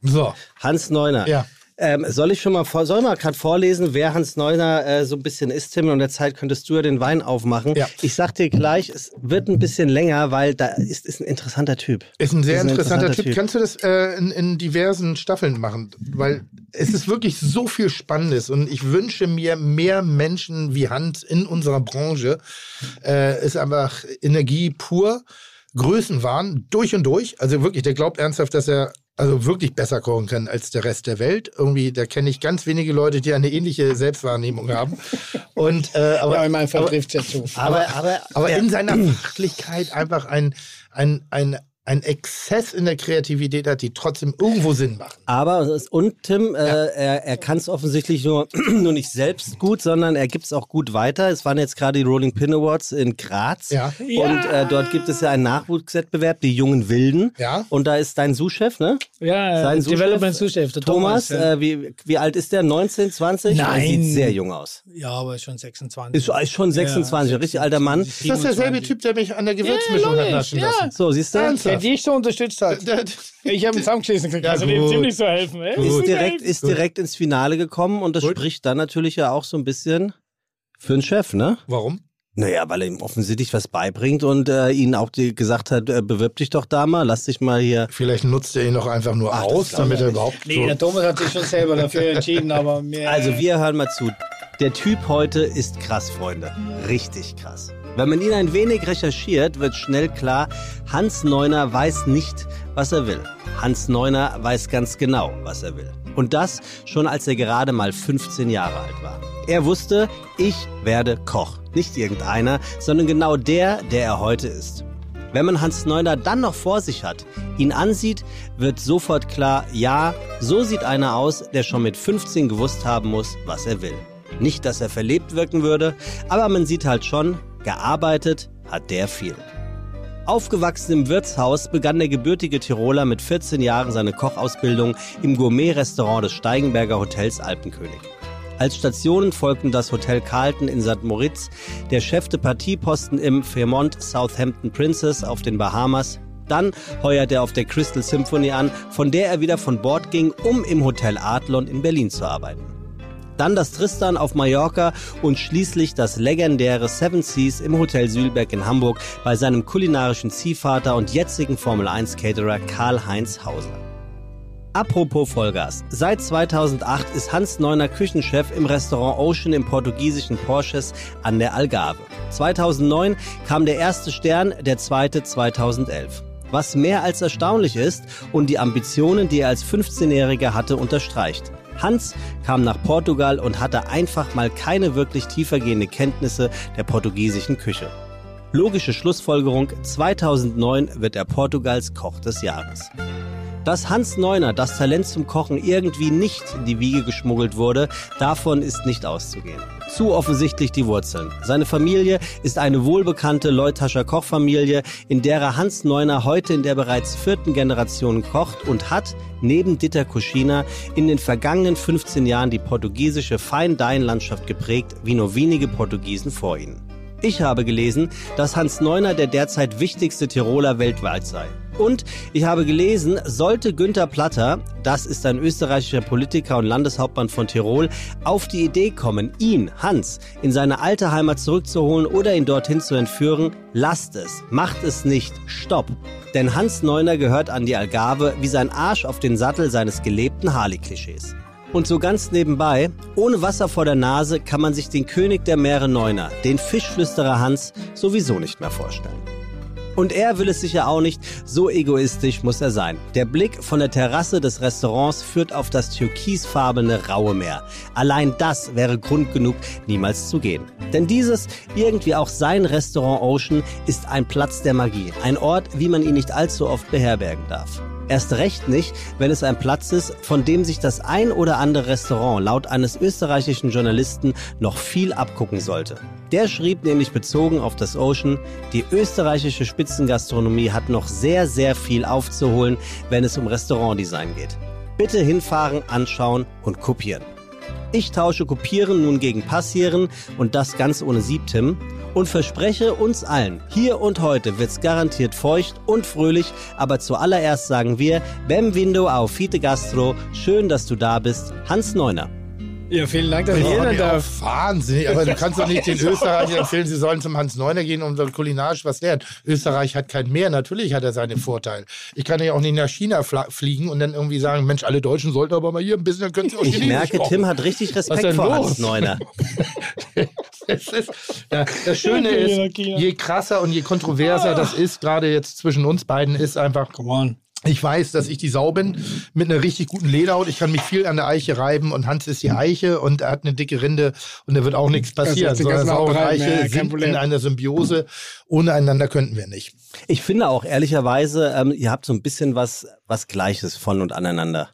So, Hans Neuner. ja. Ähm, soll ich schon mal vor, soll mal gerade vorlesen, wer Hans Neuner äh, so ein bisschen ist, Tim? Und in der Zeit könntest du ja den Wein aufmachen. Ja. Ich sag dir gleich, es wird ein bisschen länger, weil da ist, ist ein interessanter Typ. Ist ein sehr Ist ein interessanter, interessanter typ. Typ. Kannst du das äh, in, in diversen Staffeln machen? Weil es ist wirklich so viel Spannendes und ich wünsche mir mehr Menschen wie Hans in unserer Branche. Äh, ist einfach Energie pur, Größenwahn durch und durch. Also wirklich, der glaubt ernsthaft, dass er also wirklich besser kochen kann als der Rest der Welt. Irgendwie, da kenne ich ganz wenige Leute, die eine ähnliche Selbstwahrnehmung haben. Und äh, aber, Ja, in meinem Fall aber, trifft ja zu. Aber, aber, aber der- in seiner Fachlichkeit einfach ein, ein, ein, ein Exzess in der Kreativität hat, die trotzdem irgendwo Sinn machen. Aber, und Tim, äh, er, er kann es offensichtlich nur, nur nicht selbst gut, sondern er gibt es auch gut weiter. Es waren jetzt gerade die Rolling Pin Awards in Graz. Ja. Und äh, dort gibt es ja einen Nachwuchswettbewerb, die jungen Wilden. Ja. Und da ist dein Sous-Chef, ne? Ja, Sein äh, Sous-Chef, Development Sous-Chef, Thomas, Thomas. ja. äh, wie, wie alt ist der? 19, 20? Er Nein. sieht sehr jung aus. ja, aber schon 26. Ist, ist schon 26, ein richtig alter Mann. Ist das derselbe Typ, der mich an der Gewürzmischung hat naschen ja. lassen? So, siehst du? Der dich so unterstützt hat. Der- Ich habe ihn zusammengeschissen gekriegt. Ja, also dem ziemlich so helfen. Ey. Ist direkt, ist direkt ins Finale gekommen und das Gut. spricht dann natürlich ja auch so ein bisschen für den Chef, ne? Warum? Naja, weil er ihm offensichtlich was beibringt und äh, ihn auch die, gesagt hat, äh, bewirb dich doch da mal, lass dich mal hier. Vielleicht nutzt er ihn doch einfach nur Ach, aus, damit er nicht. überhaupt Nee, so... der Thomas hat sich schon selber dafür entschieden, aber mir. Also wir hören mal zu. Der Typ heute ist krass, Freunde. Richtig krass. Wenn man ihn ein wenig recherchiert, wird schnell klar, Hans Neuner weiß nicht, was er will. Hans Neuner weiß ganz genau, was er will. Und das schon als er gerade mal 15 Jahre alt war. Er wusste, ich werde Koch. Nicht irgendeiner, sondern genau der, der er heute ist. Wenn man Hans Neuner dann noch vor sich hat, ihn ansieht, wird sofort klar, ja, so sieht einer aus, der schon mit 15 gewusst haben muss, was er will. Nicht, dass er verlebt wirken würde, aber man sieht halt schon, gearbeitet hat der viel. Aufgewachsen im Wirtshaus begann der gebürtige Tiroler mit 14 Jahren seine Kochausbildung im Gourmet-Restaurant des Steigenberger Hotels Alpenkönig. Als Stationen folgten das Hotel Carlton in St. Moritz, der Chef de Partieposten im Fairmont Southampton Princess auf den Bahamas. Dann heuerte er auf der Crystal Symphony an, von der er wieder von Bord ging, um im Hotel Adlon in Berlin zu arbeiten. Dann das Tristan auf Mallorca und schließlich das legendäre Seven Seas im Hotel Sühlberg in Hamburg bei seinem kulinarischen Ziehvater und jetzigen Formel 1 Caterer Karl-Heinz Hauser. Apropos Vollgas. Seit 2008 ist Hans Neuner Küchenchef im Restaurant Ocean im portugiesischen Porches an der Algarve. 2009 kam der erste Stern, der zweite 2011. Was mehr als erstaunlich ist und die Ambitionen, die er als 15-Jähriger hatte, unterstreicht. Hans kam nach Portugal und hatte einfach mal keine wirklich tiefergehende Kenntnisse der portugiesischen Küche. Logische Schlussfolgerung, 2009 wird er Portugals Koch des Jahres. Dass Hans Neuner das Talent zum Kochen irgendwie nicht in die Wiege geschmuggelt wurde, davon ist nicht auszugehen. Zu offensichtlich die Wurzeln. Seine Familie ist eine wohlbekannte Leutascher Kochfamilie, in derer Hans Neuner heute in der bereits vierten Generation kocht und hat, neben Ditter Kuschina, in den vergangenen 15 Jahren die portugiesische Fine-Dine-Landschaft geprägt, wie nur wenige Portugiesen vor ihnen. Ich habe gelesen, dass Hans Neuner der derzeit wichtigste Tiroler weltweit sei. Und ich habe gelesen, sollte Günther Platter, das ist ein österreichischer Politiker und Landeshauptmann von Tirol, auf die Idee kommen, ihn, Hans, in seine alte Heimat zurückzuholen oder ihn dorthin zu entführen, lasst es, macht es nicht, stopp. Denn Hans Neuner gehört an die Algarve wie sein Arsch auf den Sattel seines gelebten Harley-Klischees. Und so ganz nebenbei, ohne Wasser vor der Nase kann man sich den König der Meere Neuner, den Fischflüsterer Hans, sowieso nicht mehr vorstellen. Und er will es sicher auch nicht, so egoistisch muss er sein. Der Blick von der Terrasse des Restaurants führt auf das türkisfarbene raue Meer. Allein das wäre Grund genug, niemals zu gehen. Denn dieses, irgendwie auch sein Restaurant Ocean, ist ein Platz der Magie. Ein Ort, wie man ihn nicht allzu oft beherbergen darf. Erst recht nicht, wenn es ein Platz ist, von dem sich das ein oder andere Restaurant laut eines österreichischen Journalisten noch viel abgucken sollte. Der schrieb nämlich bezogen auf das Ocean, die österreichische Spitzengastronomie hat noch sehr, sehr viel aufzuholen, wenn es um Restaurantdesign geht. Bitte hinfahren, anschauen und kopieren. Ich tausche Kopieren nun gegen Passieren und das ganz ohne Siebtim und verspreche uns allen, hier und heute wird's garantiert feucht und fröhlich, aber zuallererst sagen wir, Bem-vindo auf Fite Gastro, schön, dass du da bist, Hans Neuner. Ja, vielen Dank, dass ich hier sein darf. Wahnsinnig, aber du kannst doch nicht den Österreichern empfehlen, sie sollen zum Hans Neuner gehen und kulinarisch was lernen. Österreich hat kein Meer, natürlich hat er seine Vorteile. Ich kann ja auch nicht nach China fliegen und dann irgendwie sagen, Mensch, alle Deutschen sollten aber mal hier ein bisschen, dann können sie auch Ich Chinesisch merke, kochen. Tim hat richtig Respekt vor los? Hans Neuner. Es ist, ja, das Schöne ist, je krasser und je kontroverser das ist, gerade jetzt zwischen uns beiden, ist einfach, Come on. Ich weiß, dass ich die Sau bin mit einer richtig guten Lederhaut. Ich kann mich viel an der Eiche reiben und Hans ist die Eiche und er hat eine dicke Rinde und da wird auch nichts passieren. Sondern ganzen Sau und Eiche sind Problem. in einer Symbiose. Ohne einander könnten wir nicht. Ich finde auch ehrlicherweise, ähm, ihr habt so ein bisschen was, was Gleiches von und aneinander.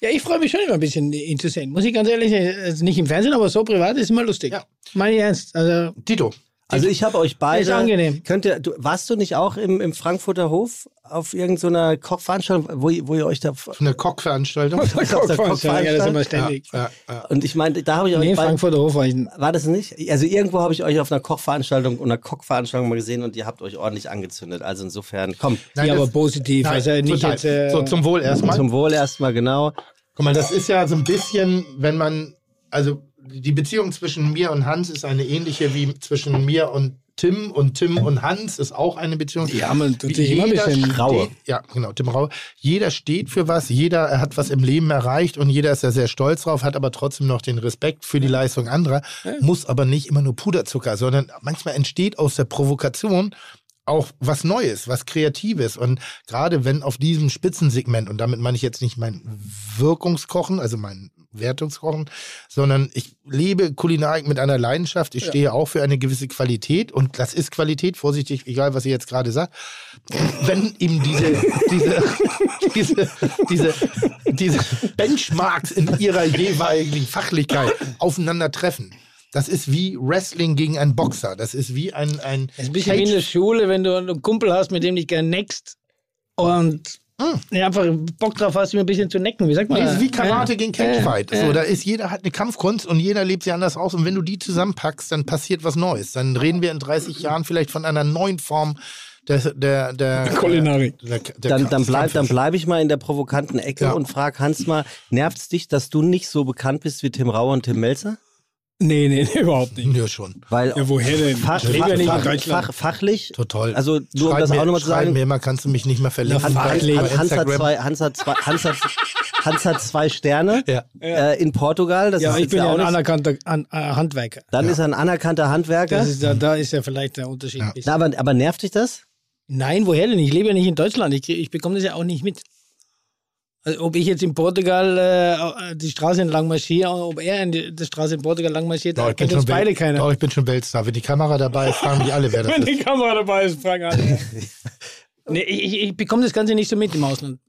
Ja, ich freue mich schon immer ein bisschen, ihn zu sehen. Muss ich ganz ehrlich sagen, also nicht im Fernsehen, aber so privat ist immer lustig. Ja. Meine ich ernst. Also, Tito, Also ich habe euch beide. Ist angenehm. Könnt ihr, du, warst du nicht auch im, im Frankfurter Hof auf irgendeiner Kochveranstaltung, wo, ihr- wo ihr euch da von der Kochveranstaltung. auf der Kochveranstaltung, ja, das ist immer ja, ständig. ja, ja. und ich meine, da habe ich euch Nee, Frankfurter Hof war ich. war das nicht? Also irgendwo habe ich euch auf einer Kochveranstaltung, einer Kochveranstaltung mal gesehen und ihr habt euch ordentlich angezündet. Also insofern, komm, Nein, ja, aber positiv. Nein, also nicht jetzt. Äh, so, zum Wohl erstmal. zum Wohl erstmal genau. Guck mal, das ist ja so ein bisschen, wenn man, also die Beziehung zwischen mir und Hans ist eine ähnliche wie zwischen mir und Tim und Tim und Hans ist auch eine Beziehung. Ja, tut Wie sich immer ein bisschen steht- Raue. Ja, genau, Tim Raue. Jeder steht für was, jeder hat was im Leben erreicht und jeder ist da sehr stolz drauf, hat aber trotzdem noch den Respekt für die Leistung anderer, muss aber nicht immer nur Puderzucker, sondern manchmal entsteht aus der Provokation auch was Neues, was Kreatives. Und gerade wenn auf diesem Spitzensegment, und damit meine ich jetzt nicht mein Wirkungskochen, also mein Wertungskochen, sondern ich lebe Kulinarik mit einer Leidenschaft. Ich stehe auch für eine gewisse Qualität und das ist Qualität, vorsichtig, egal was ihr jetzt gerade sagt. Wenn eben diese, diese, diese, diese, diese Benchmarks in ihrer jeweiligen Fachlichkeit aufeinandertreffen. Das ist wie Wrestling gegen einen Boxer. Das ist wie ein, ein Das ist ein bisschen wie in der Schule, wenn du einen Kumpel hast, mit dem dich gerne neckst und ja, einfach Bock drauf hast, ihn ein bisschen zu necken. Wie sagt man Nee, das ist wie Ja. Karate gegen Catchfight. Ja. So, da ist jeder hat eine Kampfkunst und jeder lebt sie anders aus. Und wenn du die zusammenpackst, dann passiert was Neues. Dann reden wir in 30 Jahren vielleicht von einer neuen Form der, der, der Kulinarik. Der, der, Dann, dann, bleib, dann bleibe ich mal in der provokanten Ecke Ja. und frag Hans mal, nervt's dich, dass du nicht so bekannt bist wie Tim Rauer und Tim Melzer? Nee, nee, nee, überhaupt nicht. Ja, schon. Weil Ja, woher denn? Fach, Ich lebe ja nicht in fach, Deutschland. fach, fachlich, Total. also nur um das mir, auch nochmal zu sagen, mir immer, kannst du mich nicht mehr verlinken. Hans, Hans, hat zwei, Hans, hat zwei, Hans, hat, Hans hat zwei Sterne Ja. äh, in Portugal. Das Ja, ist ich jetzt bin ja auch ein nicht- anerkannter an, äh, Handwerker. Dann ist er ein anerkannter Handwerker. Das ist, da, da ist ja vielleicht der Unterschied. ein bisschen. Na, aber, aber nervt dich das? Nein, woher denn? Ich lebe ja nicht in Deutschland. Ich, ich bekomme das ja auch nicht mit. Also, ob ich jetzt in Portugal äh, die Straße entlang marschiere, ob er in die, die Straße in Portugal lang marschiert, da kennt uns beide keiner. Doch, ich bin schon Weltstar. Wenn die Kamera dabei ist, fragen die alle, wer das Wenn ist. die Kamera dabei ist, fragen alle. nee, ich, ich, ich bekomme das Ganze nicht so mit im Ausland.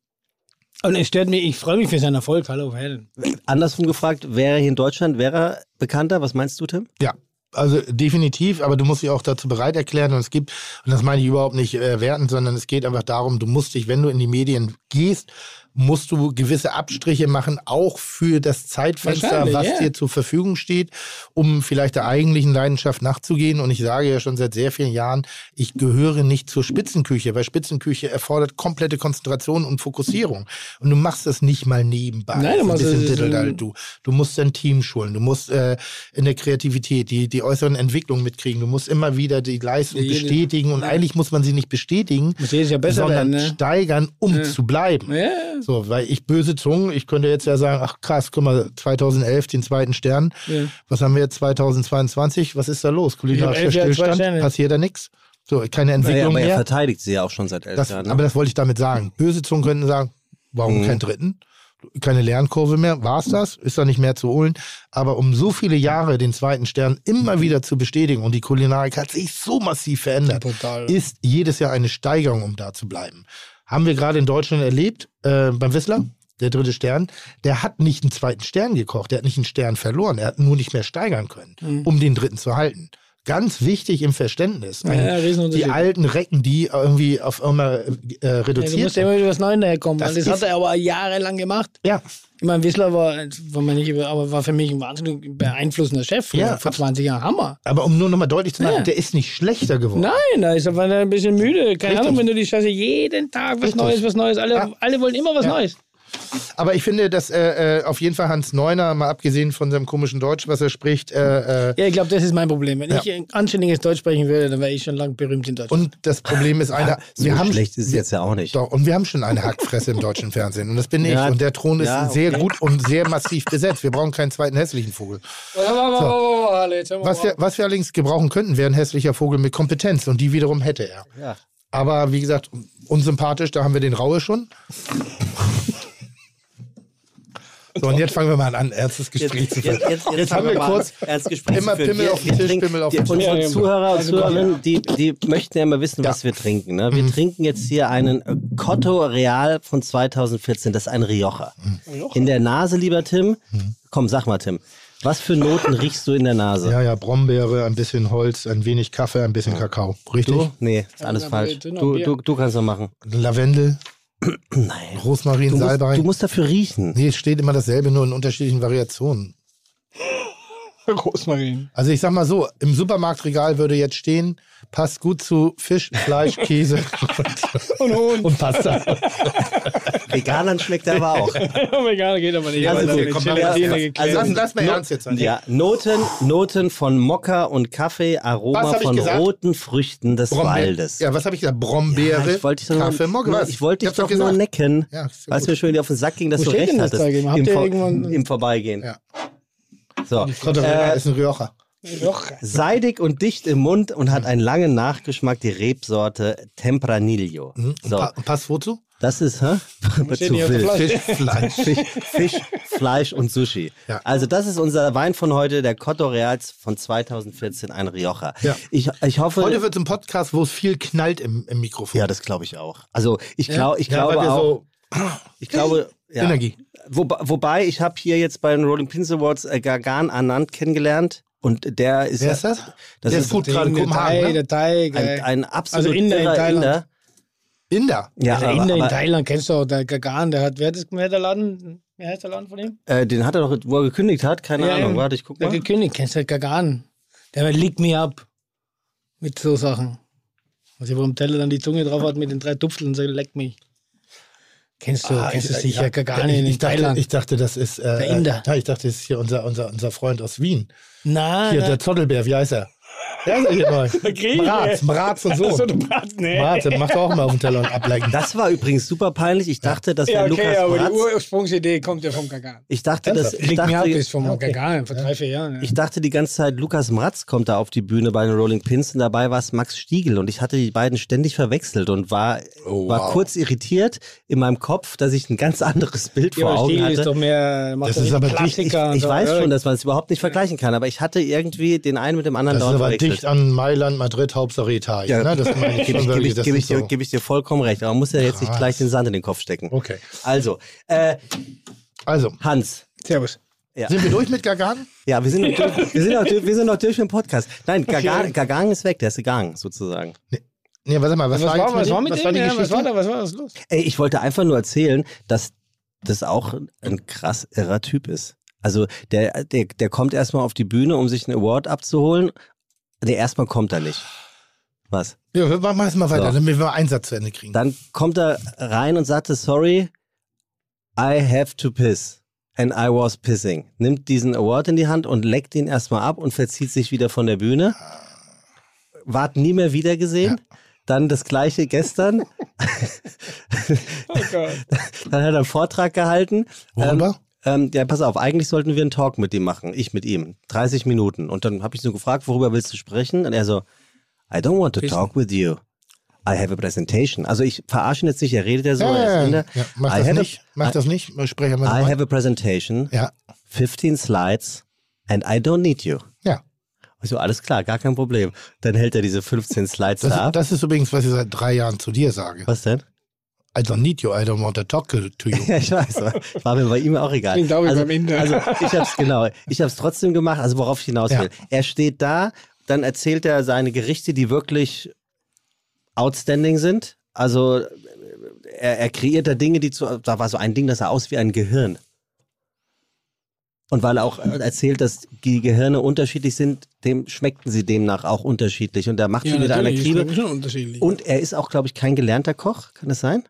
Und es stört mich, ich freue mich für seinen Erfolg. Hallo, Helen. Andersrum gefragt, wäre er hier in Deutschland, wäre er bekannter? Was meinst du, Tim? Ja, also definitiv, aber du musst dich auch dazu bereit erklären und es gibt, und das meine ich überhaupt nicht äh, werten, sondern es geht einfach darum, du musst dich, wenn du in die Medien gehst, musst du gewisse Abstriche machen, auch für das Zeitfenster, was ja. dir zur Verfügung steht, um vielleicht der eigentlichen Leidenschaft nachzugehen. Und ich sage ja schon seit sehr vielen Jahren, ich gehöre nicht zur Spitzenküche, weil Spitzenküche erfordert komplette Konzentration und Fokussierung. Und du machst das nicht mal nebenbei. Nein, du So ein machst bisschen Diddledall. du, du musst dein Team schulen, du musst äh, in der Kreativität die, die äußeren Entwicklungen mitkriegen, du musst immer wieder die Leistung Jede- bestätigen und eigentlich muss man sie nicht bestätigen, sondern werden, ne? steigern, um zu bleiben. Ja. So, weil ich böse Zungen, ich könnte jetzt ja sagen, ach krass, guck mal, 2011 den zweiten Stern. Ja. Was haben wir jetzt 2022? Was ist da los? Kulinarischer Stillstand? Passiert da nichts? So, keine Naja, Entwicklung aber er mehr. verteidigt sie ja auch schon seit elf Das, Jahren. Ne? aber das wollte ich damit sagen. Böse Zungen könnten sagen, warum Mhm. keinen dritten? Keine Lernkurve mehr. War es das? Ist da nicht mehr zu holen? Aber um so viele Jahre den zweiten Stern immer wieder zu bestätigen und die Kulinarik hat sich so massiv verändert, Brutal. ist jedes Jahr eine Steigerung, um da zu bleiben. Haben wir gerade in Deutschland erlebt, äh, beim Whistler, der dritte Stern, der hat nicht einen zweiten Stern gekocht, der hat nicht einen Stern verloren, er hat nur nicht mehr steigern können, Mhm. um den dritten zu halten. Ganz wichtig im Verständnis. Ja, die alten Recken, die irgendwie auf immer äh, Ja, du reduziert musst ja immer wieder was Neues daherkommen. Das Das, hat er aber jahrelang gemacht. Ja, Ich meine, Whistler war, war, nicht, aber war für mich ein wahnsinnig beeinflussender Chef Ja, vor 20 Jahren. Hammer. aber um nur nochmal deutlich zu machen, Ja. der ist nicht schlechter geworden. Nein, da ist er ein bisschen müde. Keine Richtig. Ahnung, wenn du die Scheiße jeden Tag was Richtig. Neues, was Neues. Alle, Ja. alle wollen immer was. Neues. Aber ich finde, dass äh, äh, auf jeden Fall Hans Neuner, mal abgesehen von seinem komischen Deutsch, was er spricht, äh, äh, Ja, ich glaube, das ist mein Problem. Wenn Ja. ich ein anständiges Deutsch sprechen würde, dann wäre ich schon lang berühmt in Deutschland. und das Problem ist einer, so wir haben schlecht ist es jetzt ja auch nicht. Doch, und wir haben schon eine Hackfresse im deutschen Fernsehen. Und das bin ich. Ja. Und der Thron ist Ja, sehr okay. gut und sehr massiv besetzt. Wir brauchen keinen zweiten hässlichen Vogel. Was wir, was wir allerdings gebrauchen könnten, wäre ein hässlicher Vogel mit Kompetenz. Und die wiederum hätte er. Ja. Aber wie gesagt, unsympathisch, da haben wir den Raue schon. So, und jetzt fangen wir mal an, ernstes Gespräch zu führen. Jetzt haben wir kurz immer. Pimmel auf den Tisch, trinken- Pimmel auf die, den Tisch. Unsere Ja, ja. Zuhörer und Also, Zuhörerinnen, die, die möchten ja immer wissen, was wir trinken. Ne? Wir trinken jetzt hier einen Cotto Real von 2014. Das ist ein Rioja. In der Nase, lieber Tim. Komm, sag mal, Tim. Was für Noten riechst du in der Nase? Ja, ja, Brombeere, ein bisschen Holz, ein wenig Kaffee, ein bisschen Kakao. Richtig? Du? Nee, ist alles Ja, falsch. Du, du, du kannst doch machen. Lavendel, Nein. Rosmarin, Du musst, Salbei. du musst dafür riechen. nee, es steht immer dasselbe, nur in unterschiedlichen Variationen. Rosmarin. Also ich sag mal so, im Supermarktregal würde jetzt stehen, passt gut zu Fisch, Fleisch, Käse Und Hohn. und Pasta. Veganern schmeckt er aber auch. oh mein Gott, geht aber nicht. Also weil da gut, komm, also- lass, lass mal ernst jetzt sein. Ja, Noten, Noten von Mokka und Kaffee, Aroma von gesagt? roten Früchten des Brombeer- Waldes. Ja, was habe ich gesagt? Brombeere, Ja, ich wollte dich doch Kaffee, was? ich wollte dich hab's doch nur necken. Ja, ja weißt du, schon wieder auf den Sack ging, dass Wo du recht hattest. Im, ihr Vor irgendwann- Im Vorbeigehen. Ja. So. Äh, ist ein Rioja. Doch. seidig und dicht im Mund und hat einen langen Nachgeschmack, die Rebsorte Tempranillo. Mhm. Und So, pa passt wozu? Das ist, hä? Zu wild. Flasche. Fisch, Fleisch. Fisch, Fleisch und Sushi. Ja. Also das ist unser Wein von heute, der Cotto Reals von 2014, ein Rioja. Ja. Ich, ich hoffe... Heute wird es ein Podcast, wo es viel knallt im, im Mikrofon. ja, das glaube ich auch. Also ich, glaub, ich Ja, glaube weil wir auch... so ich glaube... Ja. Energie. Wobei, wobei ich habe hier jetzt bei den Rolling Pins Awards äh, Gagan Anand kennengelernt und der ist... Wer ist das? Das Der ist ist gut gerade in Der Kopenhagen, ne? Thai, ein, ein absolut Also Inder. Inder. Ja, der aber, Inder in aber, Thailand kennst du auch, der Gagan, der hat, wer, hat das, wer hat der Laden, wer heißt der Laden von ihm? äh, den hat er doch, wo er gekündigt hat, keine Ja, Ahnung. Warte, ich guck Der mal. gekündigt, kennst du Gagan? Der liegt mir ab mit so Sachen. Also wo am Teller dann die Zunge drauf hat mit den drei Tupfeln und sagt, leck mich. Kennst du, Ah, kennst du ich- sicher ja, Gagan ich, in ich, dachte, Thailand? ich dachte, das ist. Äh, Der Inder. Äh, ich dachte, das ist hier unser, unser, unser Freund aus Wien. Na, Hier, na. der Zottelbär, wie heißt er? Wer ist hier neu? Grieche. Mraz, Mraz und so. Achso, du Bratz, nee. Macht auch mal auf den Teller und ablecken. Das war übrigens super peinlich. Ich dachte, das Ja, wäre okay, Lukas aber die Bratz. Ursprungsidee kommt ja vom Gagan. Ich dachte, das, ich, Liegt mir ab, dachte, ist vom Gagan, vor drei, vier Jahren. Ja. ich dachte die ganze Zeit, Lukas Mratz kommt da auf die Bühne bei den Rolling Pins und dabei war es Max Stiegel und ich hatte die beiden ständig verwechselt und war, Oh, war wow. kurz irritiert in meinem Kopf, dass ich ein ganz anderes Bild ja, vor Augen Stiegel ist hatte. doch mehr, macht Das doch ist aber. Ich, Klassiker. und ich so. weiß Ja, schon, dass man es überhaupt nicht vergleichen kann, aber ich hatte irgendwie den einen mit dem anderen Das ist dauernd aber. Nicht an Mailand, Madrid, Hauptsache Italien. Ja. Ne? Das meine ich Gebe schon ich, geb wirklich. ich, so. geb ich dir vollkommen recht. Aber man muss ja jetzt nicht gleich den Sand in den Kopf stecken. Okay. Also, äh, Also, Hans. Servus. sind wir durch mit Gagan? Ja, wir sind, noch durch, wir, sind noch durch, wir sind noch durch mit dem Podcast. Nein, Gagan, Gagan ist weg, der ist gegangen, sozusagen. Nee, warte mal, was, Was war, war, was war mit was dem? war Ja, was war da? Was war das los? Ey, ich wollte einfach nur erzählen, dass das auch ein krass irrer Typ ist. Also der, der, der kommt erstmal auf die Bühne, um sich einen Award abzuholen. Der erstmal kommt er nicht. Was? Ja, wir machen es mal weiter, So. damit wir einen Satz zu Ende kriegen. Dann kommt er rein und sagte, sorry, I have to piss. And I was pissing. Nimmt diesen Award in die Hand und leckt ihn erstmal ab und verzieht sich wieder von der Bühne. Ward nie mehr wiedergesehen. Dann das gleiche gestern. Oh Gott. Dann hat er einen Vortrag gehalten. Worüber? Ähm, ja, pass auf, eigentlich sollten wir einen Talk mit ihm machen, ich mit ihm, 30 Minuten. Und dann habe ich so gefragt, worüber willst du sprechen? Und er so, I don't want to talk with you. I have a presentation. Also ich verarsche jetzt nicht, er redet ja so. ja, ist ja, ja. ja, mach das nicht. Mach I, das nicht. Sprechen wir I nochmal. have a presentation, Ja, 15 Slides and I don't need you. ja. Ich so, alles klar, gar kein Problem. Dann hält er diese 15 Slides Das, da ab. das ist übrigens, was ich seit drei Jahren zu dir sage. Was denn? I don't need you, I don't want to talk to you. Ja, ich weiß, war mir bei ihm auch egal. Auch wie also, beim Inder. also ich hab's genau, ich hab's trotzdem gemacht, also worauf ich hinaus will. Ja. Er steht da, dann erzählt er seine Gerichte, die wirklich outstanding sind. Also er, er kreiert da Dinge, die zu, da war so ein Ding, das sah aus wie ein Gehirn. Und weil er auch erzählt, dass die Gehirne unterschiedlich sind, dem schmeckten sie demnach auch unterschiedlich. Und er macht Ja, sie mit einer unterschiedlich. Und er ist auch, glaube ich, kein gelernter Koch. Kann das sein?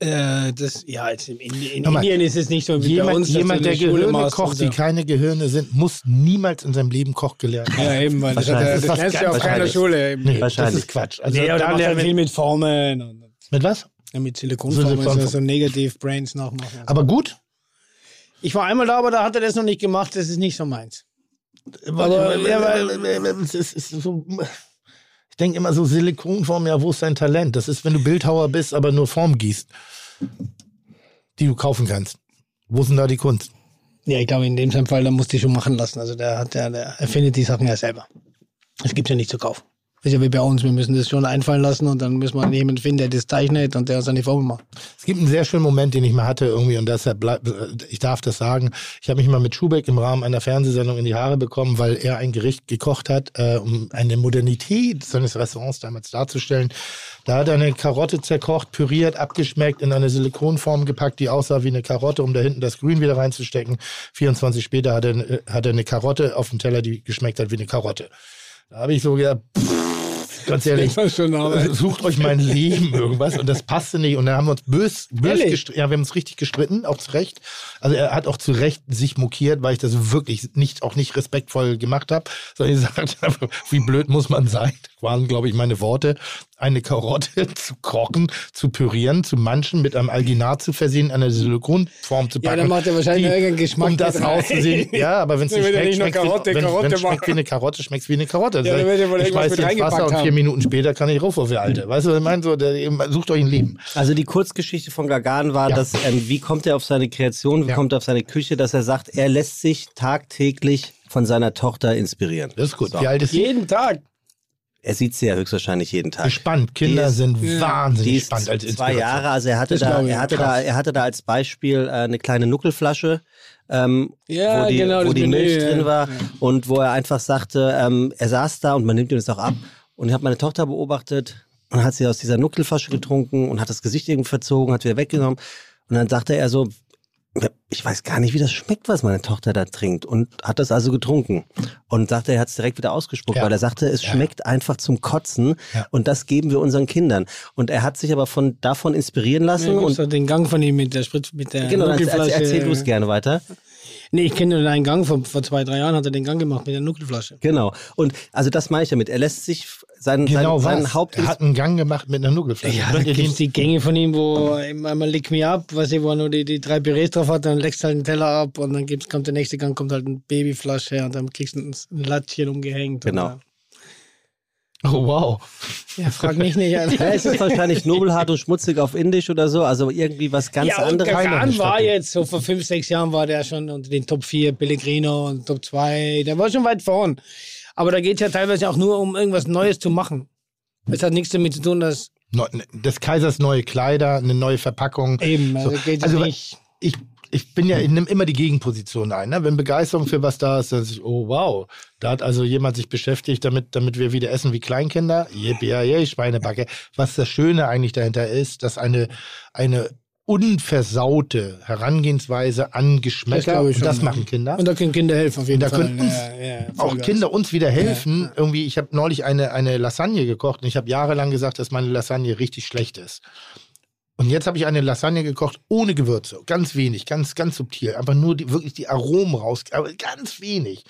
Äh, das, ja, in, in, in Hör mal, Indien ist es nicht so wie bei Jemand, uns. dass jemand der Gehirne kocht, die keine Gehirne sind, muss niemals in seinem Leben Koch gelernt haben. Ja, eben, weil das, Das ist das lernst du ja auf keiner. Schule. Nee, das Wahrscheinlich. ist Quatsch. Also nee, da aber er lernen- viel mit Formen und mit was? ja, mit Silikonformen, Silikonformen. so, so Negative Brains nachmachen. Aber gut. Ich war einmal da, aber da hat er das noch nicht gemacht, das ist nicht so meins. Aber, ja, weil, es ist, so, denke immer so Silikonform, ja, wo ist dein Talent? Das ist, wenn du Bildhauer bist, aber nur Form gießt, die du kaufen kannst. Wo ist denn da die Kunst? Ja, ich glaube, in dem Fall, da musste ich schon machen lassen. Also der, der, der erfindet die Sachen ja selber. Es gibt ja nicht zu kaufen. Das ist ja wie bei uns, wir müssen das schon einfallen lassen und dann müssen wir jemanden finden, der das zeichnet und der uns dann die Formel macht. Es gibt einen sehr schönen Moment, den ich mal hatte irgendwie und deshalb bleibt, ich darf das sagen. Ich habe mich mal mit Schubeck im Rahmen einer Fernsehsendung in die Haare bekommen, weil er ein Gericht gekocht hat, äh, um eine Modernität seines Restaurants damals darzustellen. Da hat er eine Karotte zerkocht, püriert, abgeschmeckt, in eine Silikonform gepackt, die aussah wie eine Karotte, um da hinten das Grün wieder reinzustecken. 24 später hat er, äh, hat er eine Karotte auf dem Teller, die geschmeckt hat wie eine Karotte. Da habe ich so gedacht, pff, ganz ehrlich, Arbeit. sucht euch mein Leben irgendwas und das passte nicht und dann haben wir uns bös, bös gestritten. Ja, wir haben uns richtig gestritten, auch zu Recht. Also er hat auch zu Recht sich mokiert, weil ich das wirklich nicht, auch nicht respektvoll gemacht habe, sondern ich gesagt habe, wie blöd muss man sein, waren, glaube ich, meine Worte, eine Karotte zu kochen, zu pürieren, zu manchen, mit einem Alginat zu versehen, eine Silikonform zu Ja, packen. dann macht er wahrscheinlich die- irgendeinen Geschmack Um das auszusehen. Ja, aber wenn es Dann nicht schmeckt, nicht Karotte, wenn, Karotte wenn es schmeckt wie eine Karotte, schmeckt es wie eine Karotte. Ja, dann wird wohl ich irgendwas schmeiß mit ins Wasser reingepackt und vier haben. Minuten später kann ich rauf auf ihr Alte. Weißt du, was ich meine? So, der, sucht euch ein Leben. Also die Kurzgeschichte von Gagan war, Ja. dass ähm, wie kommt er auf seine Kreation, wie Ja. kommt er auf seine Küche, dass er sagt, er lässt sich tagtäglich von seiner Tochter inspirieren. Das ist gut. So. Wie alt ist sie? Jeden Tag. Er sieht sie ja höchstwahrscheinlich jeden Tag. Gespannt. Kinder ist- sind Ja. wahnsinnig spannend als zwei. Jahre, also er hatte, Das da, er, hatte krass. da, er hatte da als Beispiel äh, eine kleine Nuckelflasche, ähm, Ja, wo die, genau, wo die Milch ja. drin war Ja. und wo er einfach sagte, ähm, er saß da und man nimmt ihm das auch ab. Und ich habe meine Tochter beobachtet und hat sie aus dieser Nuckelflasche getrunken und hat das Gesicht irgendwie verzogen, hat wieder weggenommen. Und dann sagte er so, ich weiß gar nicht, wie das schmeckt, was meine Tochter da trinkt. Und hat das also getrunken. Und sagte, er hat es direkt wieder ausgespuckt, Ja. weil er sagte, es Ja. schmeckt einfach zum Kotzen. Ja. Und das geben wir unseren Kindern. Und er hat sich aber von, davon inspirieren lassen. Und den Gang von ihm mit der Spritz, mit der genau, erzähl, Nuckelflasche. erzähl du es gerne weiter. Nee, ich kenne nur einen Gang, vor, vor zwei, drei Jahren hat er den Gang gemacht mit der Nuckelflasche. Genau. Und also das meine ich damit. Er lässt sich sein, Genau sein, sein Haupt... er hat einen Gang gemacht mit einer Nuckelflasche. Ja, da gibt es die Gänge von ihm, wo immer einmal Lick Me Up, weiß ich, wo er nur die, die drei Pürees drauf hat, dann leckst du halt einen Teller ab und dann gibt's, kommt der nächste Gang, kommt halt eine Babyflasche und dann kriegst du ein, ein Lattchen umgehängt. Genau. Und, Oh, wow. ja, frag mich nicht. ja, es ist wahrscheinlich nobelhart und schmutzig auf Indisch oder so, also irgendwie was ganz ja, anderes. Gagan war jetzt, so vor fünf, sechs Jahren war der schon unter den Top 4 Pellegrino und Top 2, der war schon weit vorn. Aber da geht es ja teilweise auch nur um irgendwas Neues zu machen. Es hat nichts damit zu tun, dass Neu- Des Kaisers neue Kleider, eine neue Verpackung. eben, also So. geht es Also, nicht. ich, ich bin ja, ich nehme immer die Gegenposition ein. Ne? Wenn Begeisterung für was da ist, dann ist ich, oh wow, da hat also jemand sich beschäftigt, damit, damit wir wieder essen wie Kleinkinder. Yippie, yay, Schweinebacke. Was das Schöne eigentlich dahinter ist, dass eine, eine unversaute Herangehensweise an Geschmäcker, und schon, das ja. machen Kinder. Und da können Kinder helfen auf jeden da Fall. können uns ja, ja, auch. Kinder uns wieder helfen. Irgendwie, ich habe neulich eine, eine Lasagne gekocht und ich habe jahrelang gesagt, dass meine Lasagne richtig schlecht ist. Und jetzt habe ich eine Lasagne gekocht ohne Gewürze, ganz wenig, ganz, ganz subtil. Einfach nur die, wirklich die Aromen raus, aber ganz wenig.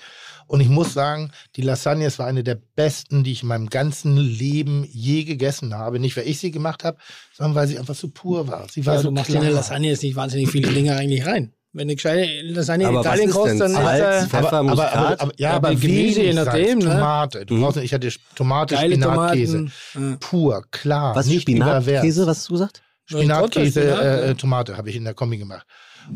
Und ich muss sagen, die Lasagne, es war eine der besten, die ich in meinem ganzen Leben je gegessen habe. Nicht, weil ich sie gemacht habe, sondern weil sie einfach so pur war. Sie war Ja, so du machst in eine Lasagne jetzt nicht wahnsinnig viele Dinge eigentlich rein. Wenn du gescheite Lasagne in Italien ist kochst, dann Salz, ist Pfeffer, aber, aber, Muskat? aber, aber, ja, aber Gemüse, je nachdem, ne? Tomate. Du brauchst, ich hatte Tomate, Geile Spinat, Käse. Tomaten. Pur, klar. Was nicht. Spinatkäse, was hast du gesagt? Spinatkäse, Spinat, äh, äh, Tomate habe ich in der Kombi gemacht.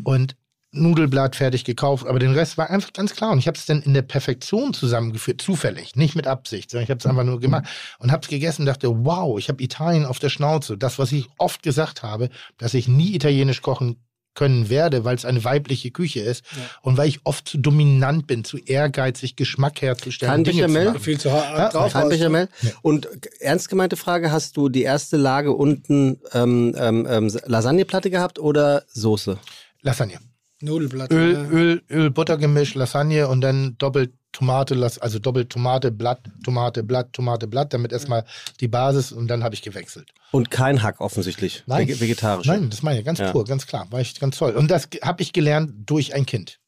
Und Nudelblatt fertig gekauft, aber den Rest war einfach ganz klar. Und ich habe es dann in der Perfektion zusammengeführt, zufällig, nicht mit Absicht, sondern ich habe es einfach nur gemacht und habe es gegessen und dachte, wow, ich habe Italien auf der Schnauze. Das, was ich oft gesagt habe, dass ich nie italienisch kochen können werde, weil es eine weibliche Küche ist und weil ich oft zu dominant bin, zu ehrgeizig, Geschmack herzustellen. Kein Dinge zu machen. Viel zu hart Ja, drauf. Aus. Bechamel. Und ernst gemeinte Frage, hast du die erste Lage unten ähm, ähm, ähm, Lasagneplatte gehabt oder Soße? Lasagne. Nudelblatt. Öl, ja. Öl, Öl, Buttergemisch, Lasagne und dann doppelt Tomate, also doppelt Tomate, Blatt, Tomate, Blatt, Tomate, Blatt, damit erstmal die Basis und dann habe ich gewechselt. Und kein Hack offensichtlich. Vege- Vegetarisch. Nein, das meine ich ganz Ja. pur, ganz klar. War ich ganz toll. Und das habe ich gelernt durch ein Kind.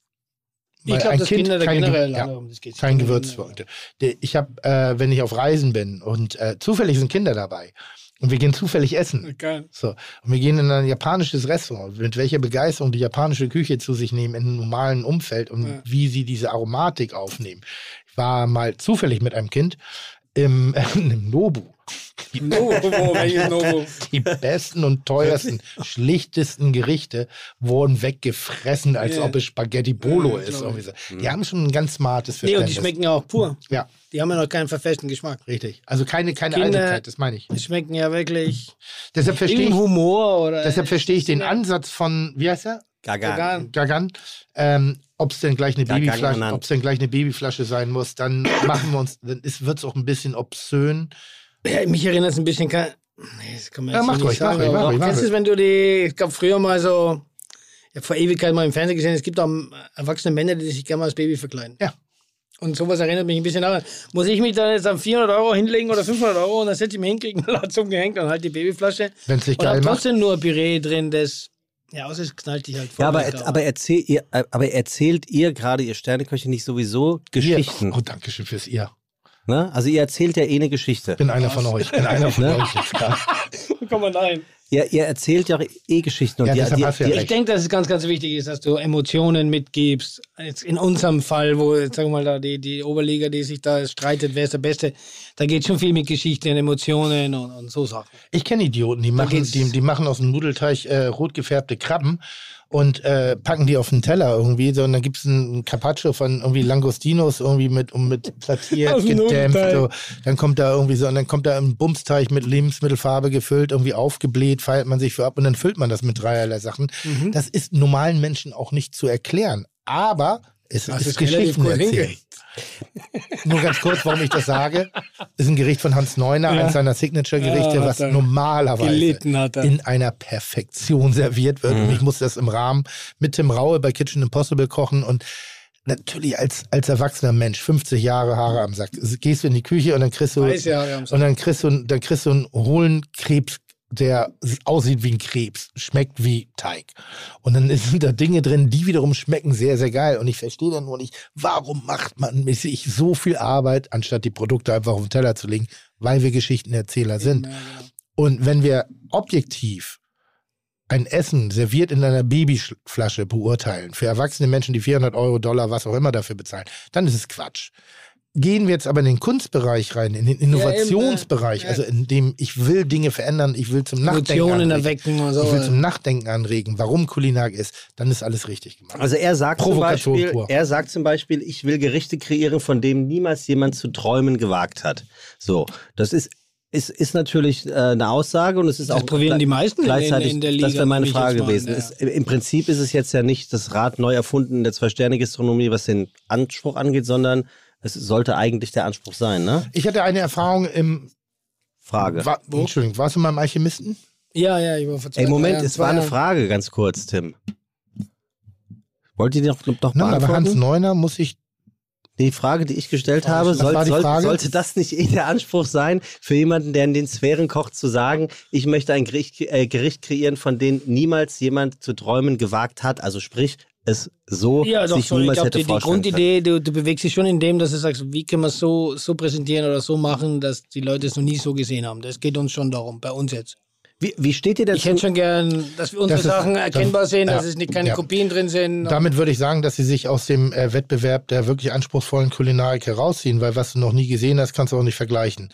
Ich Weil glaube, ein dass Kind Kinder da Ge- generell ja, darum, das geht kein Gewürz wollte. Ich habe, äh, wenn ich auf Reisen bin und äh, zufällig sind Kinder dabei und wir gehen zufällig essen. Geil. So, und wir gehen in ein japanisches Restaurant. Mit welcher Begeisterung die japanische Küche zu sich nehmen in einem normalen Umfeld und Ja. wie sie diese Aromatik aufnehmen. Ich war mal zufällig mit einem Kind im, im Nobu. Die, die besten und teuersten, schlichtesten Gerichte wurden weggefressen, als Ja. ob es Spaghetti Bolo Ja, ist. Die haben schon ein ganz smartes Nee, und Verständnis. die schmecken ja auch pur. ja, Die haben ja noch keinen verfesten Geschmack. richtig. Also keine, keine Kinder- Eitelkeit, das meine ich. Die schmecken ja wirklich Deshalb verstehe ich, Humor oder. deshalb verstehe ich den Ansatz von, wie heißt er? Gaga. Vegan. Gagan, ähm, ob es denn gleich eine Gagan Babyflasche, ob es denn gleich eine Babyflasche sein muss, dann machen wir uns, dann wird es auch ein bisschen obszön. Ja, mich erinnert es ein bisschen. Kann, nee, das kann man Ja, jetzt mach nicht ruhig, mach sagen. ruhig, mach aber ruhig, mach Kennst du ruhig. es, wenn du die. Es gab früher mal so. Ich habe vor Ewigkeit mal im Fernsehen gesehen, es gibt auch erwachsene Männer, die sich gerne mal als Baby verkleiden. Ja. Und sowas erinnert mich ein bisschen daran. Muss ich mich da jetzt an 400 Euro hinlegen oder 500 Euro und dann setze ich mich hin, kriege einen Latz umgehängt und halt die Babyflasche. Wenn es sich Und geil hab macht. trotzdem nur Püree drin, das. Ja, außer es knallt dich halt voll. Ja, aber, er- aber, erzähl, ihr, äh, aber erzählt ihr gerade, ihr Sterneköche, nicht sowieso Geschichten? Oh, danke schön fürs Ihr. Ne? Also ihr erzählt ja eh eine Geschichte. Ich bin einer von euch. Ich bin einer von Ne? euch jetzt. Komm mal rein. Ihr, ihr erzählt ja auch eh Geschichten. Und Ja, die, die, ja die, Ich denke, dass es ganz, ganz wichtig ist, dass du Emotionen mitgibst. Jetzt in unserem Fall, wo, sagen wir mal, da die, die Oberliga, die sich da streitet, wer ist der Beste, da geht schon viel mit Geschichte und Emotionen und, und so Sachen. Ich kenne Idioten, die machen, die, die machen aus dem Nudelteig äh, rot gefärbte Krabben und äh, packen die auf den Teller irgendwie. So, und dann gibt es einen Carpaccio von irgendwie Langostinos irgendwie mit, um mit platziert, gedämpft. So. Dann kommt da irgendwie so, und dann kommt da ein Bumsteig mit Lebensmittelfarbe gefüllt, irgendwie aufgebläht, feiert man sich für ab und dann füllt man das mit dreierlei Sachen. Mhm. Das ist normalen Menschen auch nicht zu erklären. Aber es Das ist, ist Geschichten erzählen. Nur ganz kurz, warum ich das sage. ist ein Gericht von Hans Neuner, Ja. eines seiner Signature-Gerichte, Ja, was er normalerweise er. in einer Perfektion serviert wird. Und ich musste das im Rahmen mit Tim Raue bei Kitchen Impossible kochen und Natürlich als, als erwachsener Mensch, 50 Jahre Haare am Sack, gehst du in die Küche und dann kriegst du, ja, und dann kriegst du, dann kriegst du einen hohlen Krebs, der aussieht wie ein Krebs, schmeckt wie Teig. Und dann sind da Dinge drin, die wiederum schmecken sehr, sehr geil. Und ich verstehe dann nur nicht, warum macht man sich so viel Arbeit, anstatt die Produkte einfach auf den Teller zu legen, weil wir Geschichtenerzähler sind. Genau. Und wenn wir objektiv ein Essen serviert in einer Babyflasche beurteilen, für erwachsene Menschen, die 400 Euro, Dollar, was auch immer dafür bezahlen, dann ist es Quatsch. Gehen wir jetzt aber in den Kunstbereich rein, in den Innovationsbereich, Ja, also in dem ich will Dinge verändern, ich will zum Nachdenken Emotionen anregen, so. ich will zum Nachdenken anregen, warum Kulinar ist, dann ist alles richtig gemacht. Also er sagt, zum Beispiel, er sagt zum Beispiel, ich will Gerichte kreieren, von denen niemals jemand zu träumen gewagt hat. So, das ist, ist, ist natürlich äh, eine Aussage und es ist Das auch probieren die meisten in- gleichzeitig, in der Liga, das wäre meine Frage gewesen. ja. Es, Im Prinzip ist es jetzt ja nicht das Rad neu erfunden in der Zwei-Sterne-Gastronomie, was den Anspruch angeht, sondern es sollte eigentlich der Anspruch sein, ne? Ich hatte eine Erfahrung im, Frage. war, Entschuldigung, warst du mal im Alchemisten? Ja, ja, ich war vor zwei Ey, Moment, es war eine Jahren. Frage, ganz kurz, Tim. Wollt ihr die noch, noch Nein, aber Hans beantworten? Neuner muss ich, Die Frage, die ich gestellt habe, soll, soll, sollte das nicht eh der Anspruch sein, für jemanden, der in den Sphären kocht, zu sagen, ich möchte ein Gericht, äh, Gericht kreieren, von dem niemals jemand zu träumen gewagt hat? Also sprich, es so Ja, doch, sich schon. Ich niemals glaube, hätte die, die. Grundidee, du, du bewegst dich schon in dem, dass du sagst, wie können wir es so, so präsentieren oder so machen, dass die Leute es noch nie so gesehen haben. Das geht uns schon darum, bei uns jetzt. Wie, wie steht ihr Ich hätte dazu? schon gern, dass wir unsere Das ist- Sachen das- erkennbar sehen, dass ja, es nicht keine ja. Kopien drin sind. damit würde ich sagen, dass sie sich aus dem äh, Wettbewerb der wirklich anspruchsvollen Kulinarik herausziehen, weil was du noch nie gesehen hast, kannst du auch nicht vergleichen.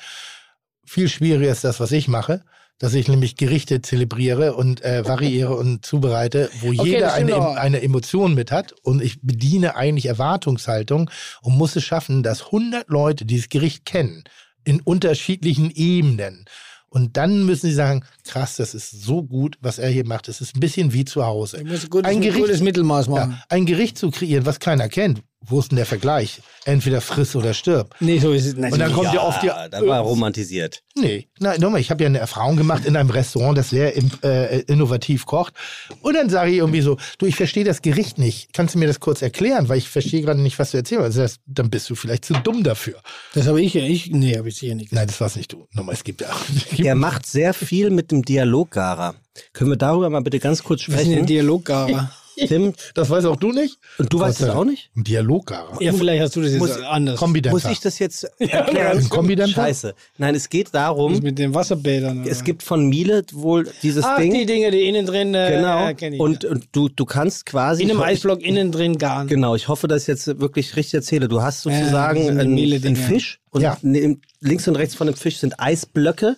Viel schwieriger ist das, was ich mache, dass ich nämlich Gerichte zelebriere und äh, variiere und zubereite, wo Okay, jeder das eine, auch. eine Emotion mit hat und ich bediene eigentlich Erwartungshaltung und muss es schaffen, dass 100 Leute dieses Gericht kennen in unterschiedlichen Ebenen. Und dann müssen sie sagen, krass, das ist so gut, was er hier macht. Es ist ein bisschen wie zu Hause. Ein gutes, ein Gericht gutes Mittelmaß machen. ja, ein Gericht zu kreieren, was keiner kennt. Wo ist denn der Vergleich? Entweder friss oder stirb. Nee, so ist es nicht. Und dann kommt ja, ja, oft die. da war romantisiert. Nee, nein, nochmal, ich habe ja eine Erfahrung gemacht in einem Restaurant, das sehr äh, innovativ kocht. Und dann sage ich irgendwie so, du, ich verstehe das Gericht nicht. Kannst du mir das kurz erklären? Weil ich verstehe gerade nicht, was du erzählst. Also das, dann bist du vielleicht zu dumm dafür. Das habe ich ja, ich, nee, habe ich sicher nicht Nein, das war's nicht du. Nochmal, es gibt ja. Er macht sehr viel mit dem Dialoggarer. Können wir darüber mal bitte ganz kurz Wir sind ja sprechen? Dialoggarer. Tim, das weißt auch du nicht? und du weißt es sei auch nicht? Ein Dialoggarer. Ja, vielleicht hast du das jetzt Muss- anders. Muss ich das jetzt erklären? Ein Kombidenter? Scheiße. Nein, es geht Das darum, mit den Wasserbädern. es oder? gibt von Miele wohl dieses Ach, Ding. die Dinge, die innen drin, äh, Genau. äh, ich, und ja. und du, du kannst quasi. in einem ich- Eisblock innen drin garen. Genau, ich hoffe, dass ich jetzt wirklich richtig erzähle. Du hast Ja, sozusagen das die einen, einen Fisch und Ja. neben, links und rechts von dem Fisch sind Eisblöcke.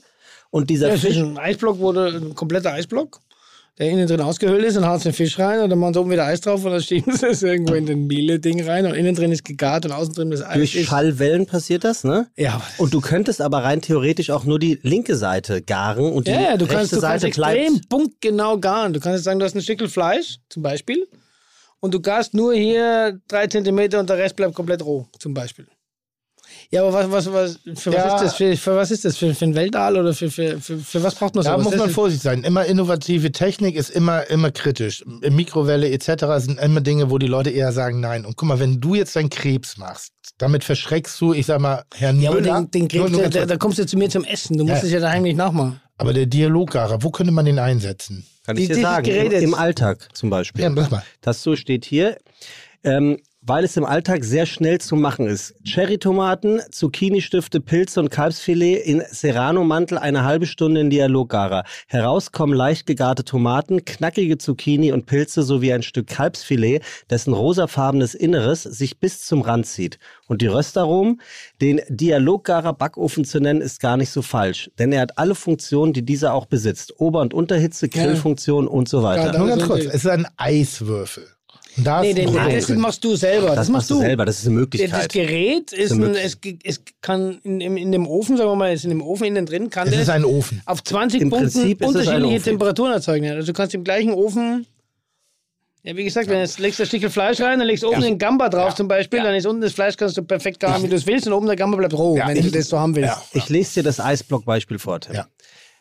Und dieser Ja, es Fisch, ein Eisblock, wurde ein kompletter Eisblock, der innen drin ausgehöhlt ist, dann hauen sie den Fisch rein und dann machen sie oben wieder Eis drauf und dann schieben sie es irgendwo in den Miele-Ding rein und innen drin ist gegart und außen drin das Eis durch ist. Schallwellen passiert das, ne? Ja, Und du könntest aber rein theoretisch auch nur die linke Seite garen und die ja, ja, du rechte kannst, du kannst Seite extrem bleibt. punktgenau garen. Du kannst jetzt sagen, du hast ein Stückel Fleisch zum Beispiel und du garst nur hier drei Zentimeter und der Rest bleibt komplett roh zum Beispiel. Ja, aber was, was, was, für, Ja. was ist das? Für, für was ist das? Für, für ein Weltall oder für, für, für, für was braucht man Da sowas? muss man vorsichtig sein. Immer innovative Technik ist immer, immer kritisch. Mikrowelle etc. sind immer Dinge, wo die Leute eher sagen nein. Und guck mal, wenn du jetzt deinen Krebs machst, damit verschreckst du, ich sag mal, Herrn Ja, aber Müller. den, den Nur- Krebs, der, kurz. da kommst du zu mir zum Essen. Du musst Ja. es ja daheim nicht nachmachen. aber der Dialoggarer, wo könnte man den einsetzen? Kann Die- ich dir sagen. Im. Im Alltag zum Beispiel. Ja, mach mal. Das so steht hier. Ähm, weil es im Alltag sehr schnell zu machen ist. Cherrytomaten, Zucchini-Stifte, Pilze und Kalbsfilet in Serrano-Mantel eine halbe Stunde in Dialoggarer. Heraus kommen leicht gegarte Tomaten, knackige Zucchini und Pilze sowie ein Stück Kalbsfilet, dessen rosafarbenes Inneres sich bis zum Rand zieht. Und die Röstaromen, den Dialoggarer Backofen zu nennen, ist gar nicht so falsch. Denn er hat alle Funktionen, die dieser auch besitzt. Ober- und Unterhitze, Grillfunktion und so weiter. Ja, Nur ganz kurz, es ist ein Eiswürfel. Und da Nee, den, ein Produkt das machst du selber. Das, das machst du selber, das ist eine Das Möglichkeit. Gerät ist ein, es, es kann in, in, in dem Ofen, sagen wir mal, ist in dem Ofen innen drin, kann Es das ist ein Ofen. auf 20 Im Punkten Prinzip unterschiedliche. Temperaturen erzeugen. Also du kannst im gleichen Ofen, ja wie gesagt, wenn du jetzt legst du ein Stückchen Fleisch rein, dann legst du oben den Gamba drauf zum Beispiel, dann ist unten das Fleisch, kannst du perfekt garen, wie du es willst und oben der Gamba bleibt roh, wenn du das so haben willst. Ich lese dir das Eisblock-Beispiel vor, Tim. Ja.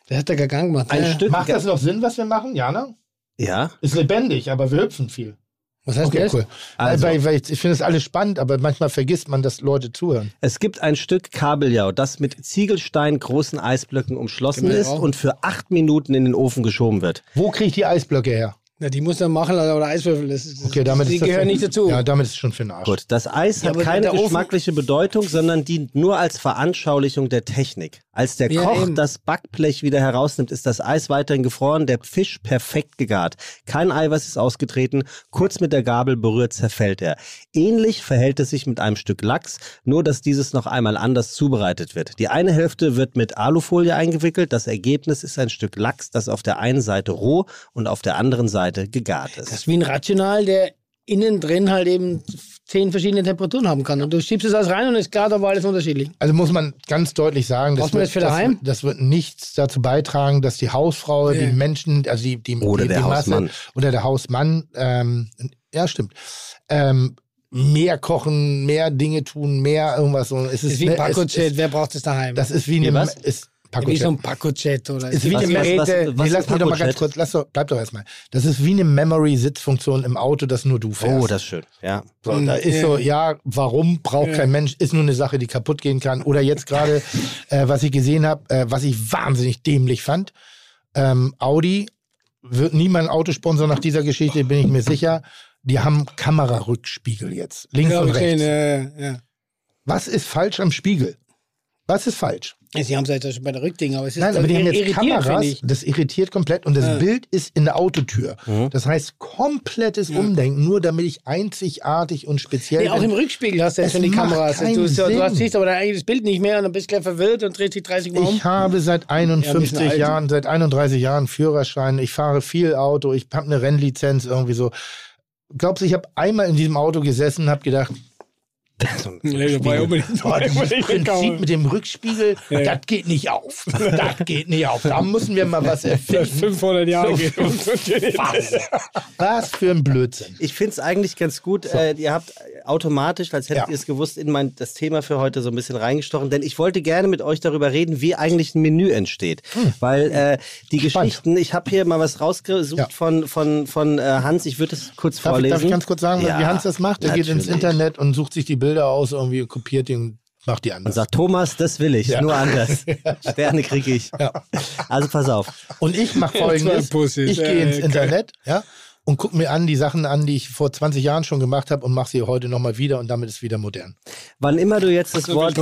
Das hat der gar keinen gemacht. Ein ja. Stück. Macht das noch Sinn, was wir machen, Jana? Ja. Ist lebendig, aber wir hüpfen viel. Was heißt Okay, das? cool. Also- weil, weil ich, ich finde es alles spannend, aber manchmal vergisst man, dass Leute zuhören. Es gibt ein Stück Kabeljau, das mit Ziegelstein großen Eisblöcken umschlossen Genau. ist und für acht Minuten in den Ofen geschoben wird. Wo kriege ich die Eisblöcke her? Na, die muss er machen, oder Eiswürfel. Das ist, Okay, damit die ist das gehören schon- nicht dazu. Ja, damit ist es schon für den Arsch. Gut, das Eis Ja, hat keine geschmackliche Bedeutung, sondern dient nur als Veranschaulichung der Technik. Als der Ja, Koch eben. das Backblech wieder herausnimmt, ist das Eis weiterhin gefroren, der Fisch perfekt gegart. Kein Eiweiß ist ausgetreten, kurz mit der Gabel berührt zerfällt er. Ähnlich verhält es sich mit einem Stück Lachs, nur dass dieses noch einmal anders zubereitet wird. Die eine Hälfte wird mit Alufolie eingewickelt, das Ergebnis ist ein Stück Lachs, das auf der einen Seite roh und auf der anderen Seite gegart Das ist. ist wie ein Rational, der innen drin halt eben zehn verschiedene Temperaturen haben kann. Und du schiebst es alles rein und ist klar, da war alles unterschiedlich. Also muss man ganz deutlich sagen, das Braucht man wird, das für daheim? Das, das wird nichts dazu beitragen, dass die Hausfrau, Nee. die Menschen, also die, die, Oder die, der die Hausmann. oder der Hausmann, ähm, ja stimmt, ähm, mehr kochen, mehr Dinge tun, mehr irgendwas. Es Das ist wie ein ne- es- Paco-Chat, wer braucht das daheim? Das ist wie Wie eine was? ist wie so ein Paco-Chat oder Ist wie Was- eine was- was- Geräte. was nee, lass ist mich doch mal ganz kurz, lass doch, bleib doch erstmal. Das ist wie eine Memory-Sitzfunktion im Auto, das nur du fährst. Oh, das ist schön. Ja. So, da ist so, ja, warum braucht kein Mensch, ist nur eine Sache, die kaputt gehen kann. Oder jetzt gerade, äh, was ich gesehen habe, äh, was ich wahnsinnig dämlich fand, ähm, Audi wird nie mein Autosponsor nach dieser Geschichte, bin ich mir sicher. Die haben Kamerarückspiegel jetzt, links ja, und okay, rechts. ne, ja. Was ist falsch am Spiegel? Was ist falsch? Sie haben es halt schon bei der Rückding, aber es ist Nein, aber die haben jetzt Kameras, das irritiert komplett und das Ja. Bild ist in der Autotür. Mhm. Das heißt, komplettes Umdenken, nur damit ich einzigartig und speziell Nee, auch im Rückspiegel hast du jetzt Es schon die Kameras. Du, du, du hast, siehst aber dein eigenes Bild nicht mehr und dann bist du gleich verwirrt und drehst dich 30 Mal um. Ich habe seit Ja, ein 51 bisschen alt. Jahren, seit 31 Jahren Führerschein. Ich fahre viel Auto. Ich habe eine Rennlizenz irgendwie so. Glaubst du, ich habe einmal in diesem Auto gesessen und habe gedacht, Nee, das war ja unbedingt- boah, dieses unbedingt Prinzip mit dem Rückspiegel, das geht nicht auf. Das geht nicht auf. Da müssen wir mal was erfinden. 500 Jahre So, geht. Was? Was für ein Blödsinn. Ich finde es eigentlich ganz gut. Äh, ihr habt automatisch, als hättet Ja. ihr es gewusst, in mein, das Thema für heute so ein bisschen reingestochen. Denn ich wollte gerne mit euch darüber reden, wie eigentlich ein Menü entsteht. Weil äh, die Hm. Spannend. Geschichten, ich habe hier mal was rausgesucht Ja. von, von, von äh, Hans. Ich würde es kurz Darf ich, vorlesen. darf ich ganz kurz sagen, Ja, wie Hans das macht? Er geht ins. Internet und sucht sich die Bilder aus, irgendwie und kopiert die und macht die Und anders. sagt, Thomas, das will ich, Ja. nur anders. Sterne kriege ich. Ja. Also pass auf. Und ich mache folgendes. Ich gehe ins. Internet, ja, und gucke mir an die Sachen an, die ich vor 20 Jahren schon gemacht habe und mache sie heute nochmal wieder und damit ist wieder modern. Wann immer du jetzt das So will Wort,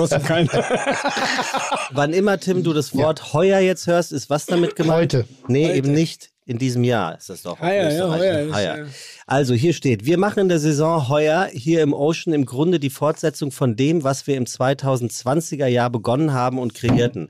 wann immer Tim du das Wort heuer jetzt hörst, ist was damit gemeint? Heute. Nee, Heute. eben nicht. In diesem Jahr ist das doch. Heuer, ja, Österreich, heuer ne? ist, Heuer. ja. Also hier steht, wir machen in der Saison heuer hier im Ocean im Grunde die Fortsetzung von dem, was wir im 2020er Jahr begonnen haben und kreierten.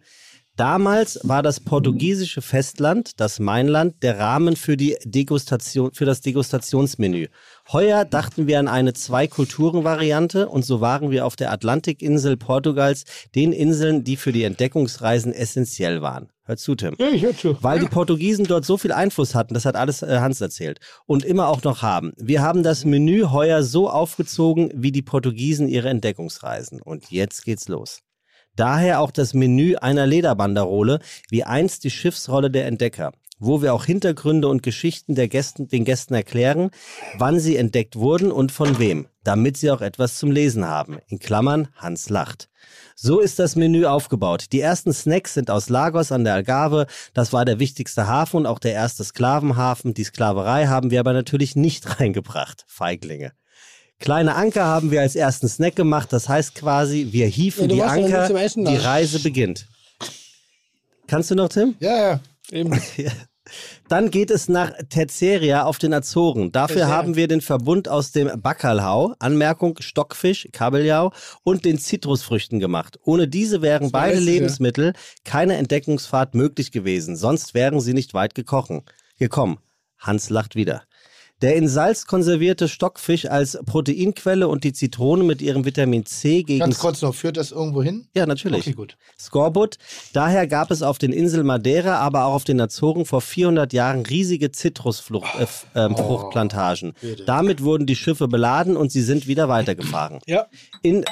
Damals war das portugiesische Festland, das Mainland, der Rahmen für, die Degustation, für das Degustationsmenü. Heuer dachten wir an eine Zwei-Kulturen-Variante und so waren wir auf der Atlantikinsel Portugals, den Inseln, die für die Entdeckungsreisen essentiell waren. Hör zu, Tim. Ja, ich höre zu. Weil die Portugiesen dort so viel Einfluss hatten, das hat alles äh, Hans erzählt, und immer auch noch haben. Wir haben das Menü heuer so aufgezogen, wie die Portugiesen ihre Entdeckungsreisen. Und jetzt geht's los. Daher auch das Menü einer Lederbanderole, wie einst die Schiffsrolle der Entdecker, wo wir auch Hintergründe und Geschichten der Gästen, den Gästen erklären, wann sie entdeckt wurden und von wem, damit sie auch etwas zum Lesen haben. In Klammern, Hans lacht. So ist das Menü aufgebaut. Die ersten Snacks sind aus Lagos an der Algarve. Das war der wichtigste Hafen und auch der erste Sklavenhafen. Die Sklaverei haben wir aber natürlich nicht reingebracht. Feiglinge. Kleine Anker haben wir als ersten Snack gemacht. Das heißt quasi, wir hieven Ja, die Anker, zum Essen die. Reise beginnt. Kannst du noch, Tim? Ja, ja. Eben. Dann geht es nach Terceria auf den Azoren. Dafür Terceria. haben wir den Verbund aus dem Bacalhau, Anmerkung Stockfisch, Kabeljau und den Zitrusfrüchten gemacht. Ohne diese wären beide letztes Jahr. Lebensmittel keine Entdeckungsfahrt möglich gewesen. Sonst wären sie nicht weit gekochen, gekommen. Hans lacht wieder. Der in Salz konservierte Stockfisch als Proteinquelle und die Zitrone mit ihrem Vitamin C gegen Ganz kurz noch, führt das irgendwo hin? ja, natürlich. Okay, gut. Skorbut. Daher gab es auf den Inseln Madeira, aber auch auf den Azoren vor 400 Jahren riesige Zitrusfruchtplantagen. Damit wurden die Schiffe beladen und sie sind wieder weitergefahren. Ja. In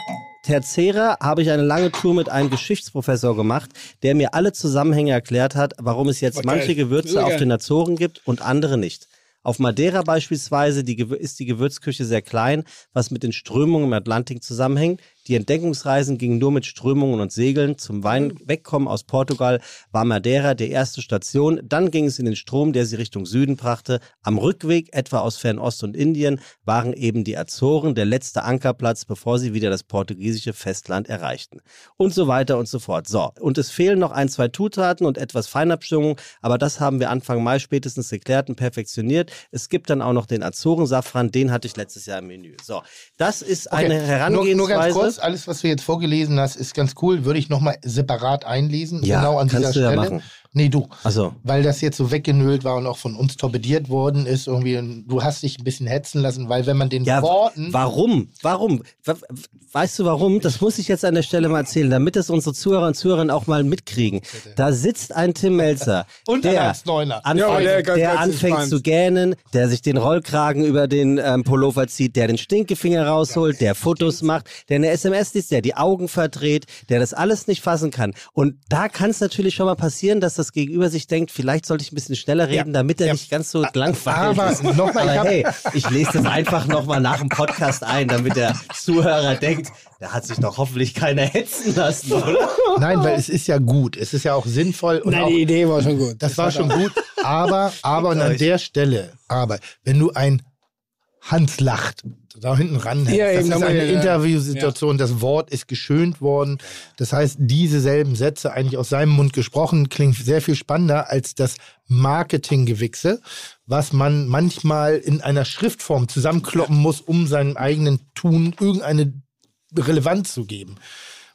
Tercera habe ich eine lange Tour mit einem Geschichtsprofessor gemacht, der mir alle Zusammenhänge erklärt hat, warum es jetzt Oh, geil. manche Gewürze auf den Azoren gibt und andere nicht. Auf Madeira beispielsweise die, ist die Gewürzküche sehr klein, was mit den Strömungen im Atlantik zusammenhängt. Die Entdeckungsreisen gingen nur mit Strömungen und Segeln. Zum Wein wegkommen aus Portugal war Madeira die erste Station. Dann ging es in den Strom, der sie Richtung Süden brachte. Am Rückweg, etwa aus Fernost und Indien, waren eben die Azoren der letzte Ankerplatz, bevor sie wieder das portugiesische Festland erreichten. Und so weiter und so fort. So, und es fehlen noch ein, zwei Zutaten und etwas Feinabstimmung, aber das haben wir Anfang Mai spätestens geklärt und perfektioniert. Es gibt dann auch noch den Azorensafran, den hatte ich letztes Jahr im Menü. So, das ist eine Okay, Herangehensweise. Nur, nur ganz kurz, alles, was du jetzt vorgelesen hast, ist ganz cool. Würde ich nochmal separat einlesen. Ja, genau an dieser Stelle. Nee, du. Also, Weil das jetzt so weggenölt war und auch von uns torpediert worden ist. Irgendwie, und du hast dich ein bisschen hetzen lassen, weil wenn man den ja, Worten. warum? Warum? We- Weißt du warum? Das muss ich jetzt an der Stelle mal erzählen, damit es unsere Zuhörer und Zuhörerinnen auch mal mitkriegen. Da sitzt ein Tim Melzer, Und der, ein 1,9er. anfängt, Ja, der der, ganz- ganz anfängt zu gähnen, der sich den Rollkragen über den ähm, Pullover zieht, der den Stinkefinger rausholt, der Fotos macht, der eine SMS liest, der die Augen verdreht, der das alles nicht fassen kann. Und da kann es natürlich schon mal passieren, dass das Gegenüber sich denkt, vielleicht sollte ich ein bisschen schneller reden, damit er Ja. nicht ganz so langweilig aber ist. noch mal, ich aber hey, ich lese das einfach nochmal nach dem Podcast ein, damit der Zuhörer denkt, da hat sich doch hoffentlich keiner hetzen lassen, oder? Nein, weil es ist ja gut. Es ist ja auch sinnvoll. Und Nein, auch, die Idee war schon gut. das war schon gut. Aber, aber, und an der Stelle, aber, wenn du ein Hans lacht, da hinten ranhängst, Ja, das ist eine ich- ja. Interviewsituation, das Wort ist geschönt worden. Das heißt, diese selben Sätze eigentlich aus seinem Mund gesprochen, klingt sehr viel spannender als das Marketinggewichse, was man manchmal in einer Schriftform zusammenkloppen muss, um seinem eigenen Tun irgendeine Relevanz zu geben.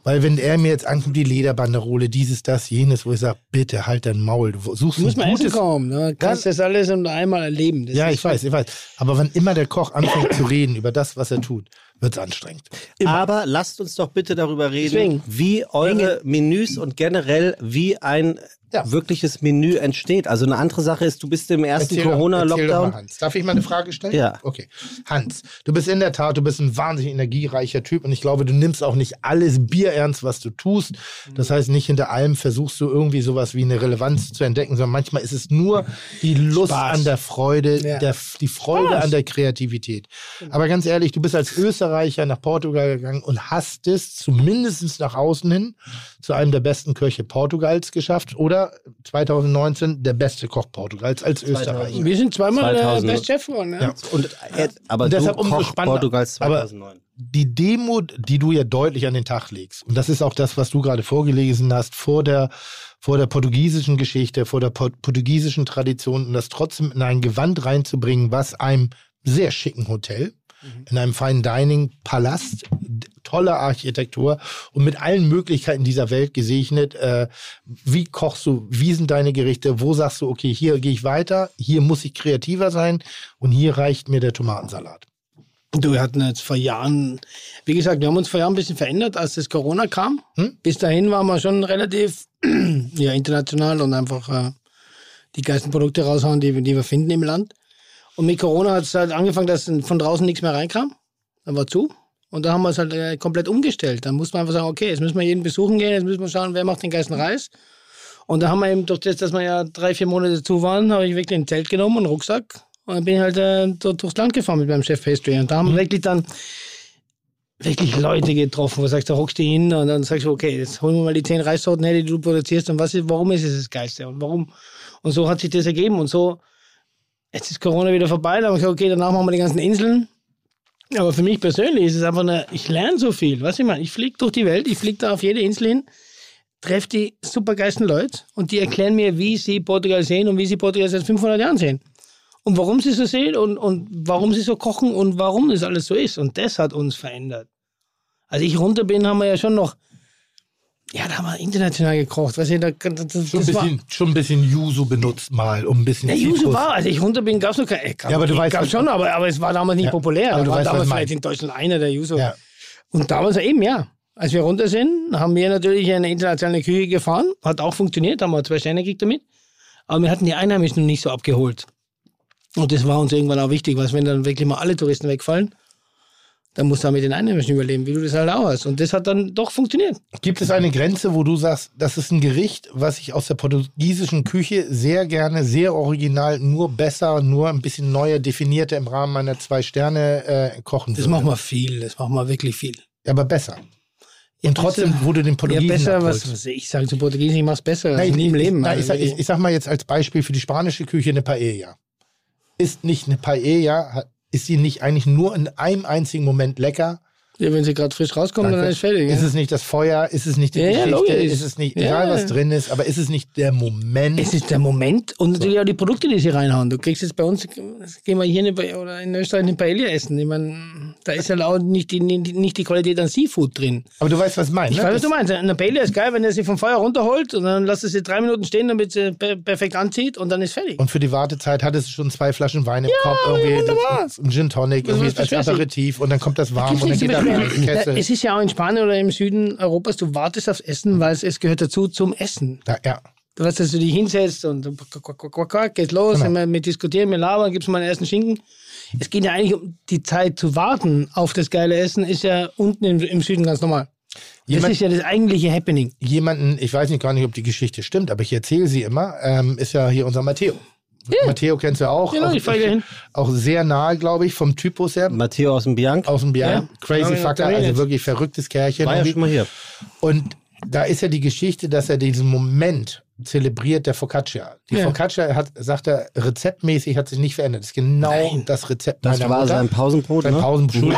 Weil wenn er mir jetzt ankommt, die Lederbanderole, dieses, das, jenes, wo ich sage, bitte halt dein Maul, du suchst Du musst ein mal essen gutes... kommen. Ne? Kannst das alles und einmal erleben. Das Ja, ich weiß, ich weiß. Aber wenn immer der Koch anfängt zu reden über das, was er tut, wird es anstrengend. Aber lasst uns doch bitte darüber reden, Deswegen. wie eure Menüs und generell wie ein Ja. wirkliches Menü entsteht. Also eine andere Sache ist, du bist im ersten Corona-Lockdown. Hans. Darf ich mal eine Frage stellen? Ja. Okay. Hans, du bist in der Tat, du bist ein wahnsinnig energiereicher Typ und ich glaube, du nimmst auch nicht alles Bier ernst, was du tust. Das heißt, nicht hinter allem versuchst du irgendwie sowas wie eine Relevanz zu entdecken, sondern manchmal ist es nur die Lust Spaß. an der Freude, Ja. der, die Freude Spaß. an der Kreativität. Aber ganz ehrlich, du bist als Österreicher nach Portugal gegangen und hast es zumindest nach außen hin zu einem der besten Köche Portugals geschafft oder 2019 der beste Koch Portugals als Österreicher. Wir sind zweimal äh, 2000. Best Chef geworden. Ne? Ja. Und, äh, aber Und deshalb du umso Koch spannender. Portugals Aber- 2009. die Demo, die du ja deutlich an den Tag legst, und das ist auch das, was du gerade vorgelesen hast, vor der, vor der portugiesischen Geschichte, vor der por- portugiesischen Tradition, und das trotzdem in ein Gewand reinzubringen, was einem sehr schicken Hotel, in einem feinen Dining-Palast, tolle Architektur und mit allen Möglichkeiten dieser Welt gesegnet. Äh, wie kochst du? Wie sind deine Gerichte? Wo sagst du, okay, hier gehe ich weiter, hier muss ich kreativer sein und hier reicht mir der Tomatensalat? Du, wir hatten jetzt vor Jahren, wie gesagt, wir haben uns vor Jahren ein bisschen verändert, als das Corona kam. Hm? Bis dahin waren wir schon relativ ja, international und einfach äh, die geilsten Produkte raushauen, die, die wir finden im Land. Und mit Corona hat es halt angefangen, dass von draußen nichts mehr reinkam. Dann war zu. Und da haben wir es halt äh, komplett umgestellt. Dann musste man einfach sagen, okay, jetzt müssen wir jeden besuchen gehen, jetzt müssen wir schauen, wer macht den geilsten Reis. Und da haben wir eben durch das, dass wir ja drei, vier Monate zu waren, habe ich wirklich ein Zelt genommen und einen Rucksack. Und dann bin ich halt äh, dort durchs Land gefahren mit meinem Chef Pastry. Und da haben wir wirklich dann wirklich Leute getroffen, wo du sagst, da hockst du hin und dann sagst du, okay, jetzt holen wir mal die zehn Reissorten her, die du produzierst und was ist, warum ist es das Geilste und warum? Und so hat sich das ergeben und so, jetzt ist Corona wieder vorbei, dann habe ich gesagt, okay, danach machen wir die ganzen Inseln. Aber für mich persönlich ist es einfach eine, ich lerne so viel, was ich meine, ich fliege durch die Welt, ich fliege da auf jede Insel hin, treffe die supergeisten Leute und die erklären mir, wie sie Portugal sehen und wie sie Portugal seit 500 Jahren sehen. Und warum sie so sehen und, und warum sie so kochen und warum das alles so ist. Und das hat uns verändert. Als ich runter bin, haben wir ja schon noch, ja, da haben wir international gekocht. Weißt du, da, das, Schon ein, war, bisschen, schon ein bisschen Yuzu benutzt mal, um ein bisschen der Yuzu war, als ich runter bin, gab es noch kein. Äh, gab, Ja, aber du weißt, gab was- schon, aber, aber es war damals nicht Ja, populär. aber Da du war weißt, damals ich vielleicht in Deutschland einer der Yuzu. Ja. Und damals eben, ja. Als wir runter sind, haben wir natürlich eine internationale Küche gefahren. Hat auch funktioniert, haben wir zwei Sterne gekriegt damit. Aber wir hatten die Einheimischen noch nicht so abgeholt. Und das war uns irgendwann auch wichtig, was wenn dann wirklich mal alle Touristen wegfallen, dann musst du auch mit den Einheimischen überleben, wie du das halt auch hast. Und das hat dann doch funktioniert. Gibt es eine Grenze, wo du sagst, das ist ein Gericht, was ich aus der portugiesischen Küche sehr gerne, sehr original, nur besser, nur ein bisschen neuer, definierter im Rahmen meiner zwei Sterne äh, kochen Das würde? machen wir viel, das machen wir wirklich viel. Ja, aber besser. Und trotzdem besser- wurde den Ja, Portugiesen besser, abholst. was, was ich sage zu Portugiesen, ich mach's besser. Nein, nie im Leben. Nein, ich, Also sag, ich, ich sag mal jetzt als Beispiel für die spanische Küche eine Paella. Ist nicht eine Paella, hat- ist sie nicht eigentlich nur in einem einzigen Moment lecker? Ja, wenn sie gerade frisch rauskommen, Danke. dann ist fertig. Ist ja. es nicht das Feuer? Ist es nicht die Ja, ja, Geschichte? logisch. ist es nicht, Ja. egal was drin ist, aber ist es nicht der Moment? Es ist der Moment und natürlich auch die Produkte, die sie reinhauen. Du kriegst jetzt bei uns, gehen wir hier eine, oder in Österreich eine Paella essen. Ich meine, da ist ja auch nicht die, nicht die Qualität an Seafood drin. aber du weißt, was ich meine. Ich ne? weiß, was du meinst. Eine Paella ist geil, wenn er sie vom Feuer runterholt und dann lässt er sie drei Minuten stehen, damit sie per perfekt anzieht und dann ist fertig. Und für die Wartezeit hattest du schon zwei Flaschen Wein im Kopf, irgendwie wunderbar. ein Gin Tonic, irgendwie ist als. Aperitif und dann kommt das warm und dann geht nichts Es ist ja auch in Spanien oder im Süden Europas, du wartest aufs Essen, weil es, es gehört dazu zum Essen. Ja, ja. Du weißt, dass du dich hinsetzt und geht los, Genau. wir, wir diskutieren, wir labern, gibst mal den ersten Schinken. Es geht ja eigentlich um die Zeit zu warten auf das geile Essen, ist ja unten im, im Süden ganz normal. Das Jemand- ist ja das eigentliche Happening. jemanden, ich weiß nicht gar nicht, ob die Geschichte stimmt, aber ich erzähle sie immer, ähm, ist ja hier unser Matteo. Matteo kennst du auch. Genau, auch, ich fahre hin. auch sehr nahe, glaube ich, vom Typus her. Matteo aus dem Bianc. Aus dem Bier. Ja. Crazy Ja, Fucker, da also wirklich verrücktes Kerlchen. War ja schon mal hier. Und da ist ja die Geschichte, dass er diesen Moment zelebriert, der Focaccia. Die Ja. Focaccia hat, sagt er, rezeptmäßig hat sich nicht verändert. Das ist genau das Rezept Das meiner war Mutter. sein Pausenbrot, Sein ne? Pausenbrot.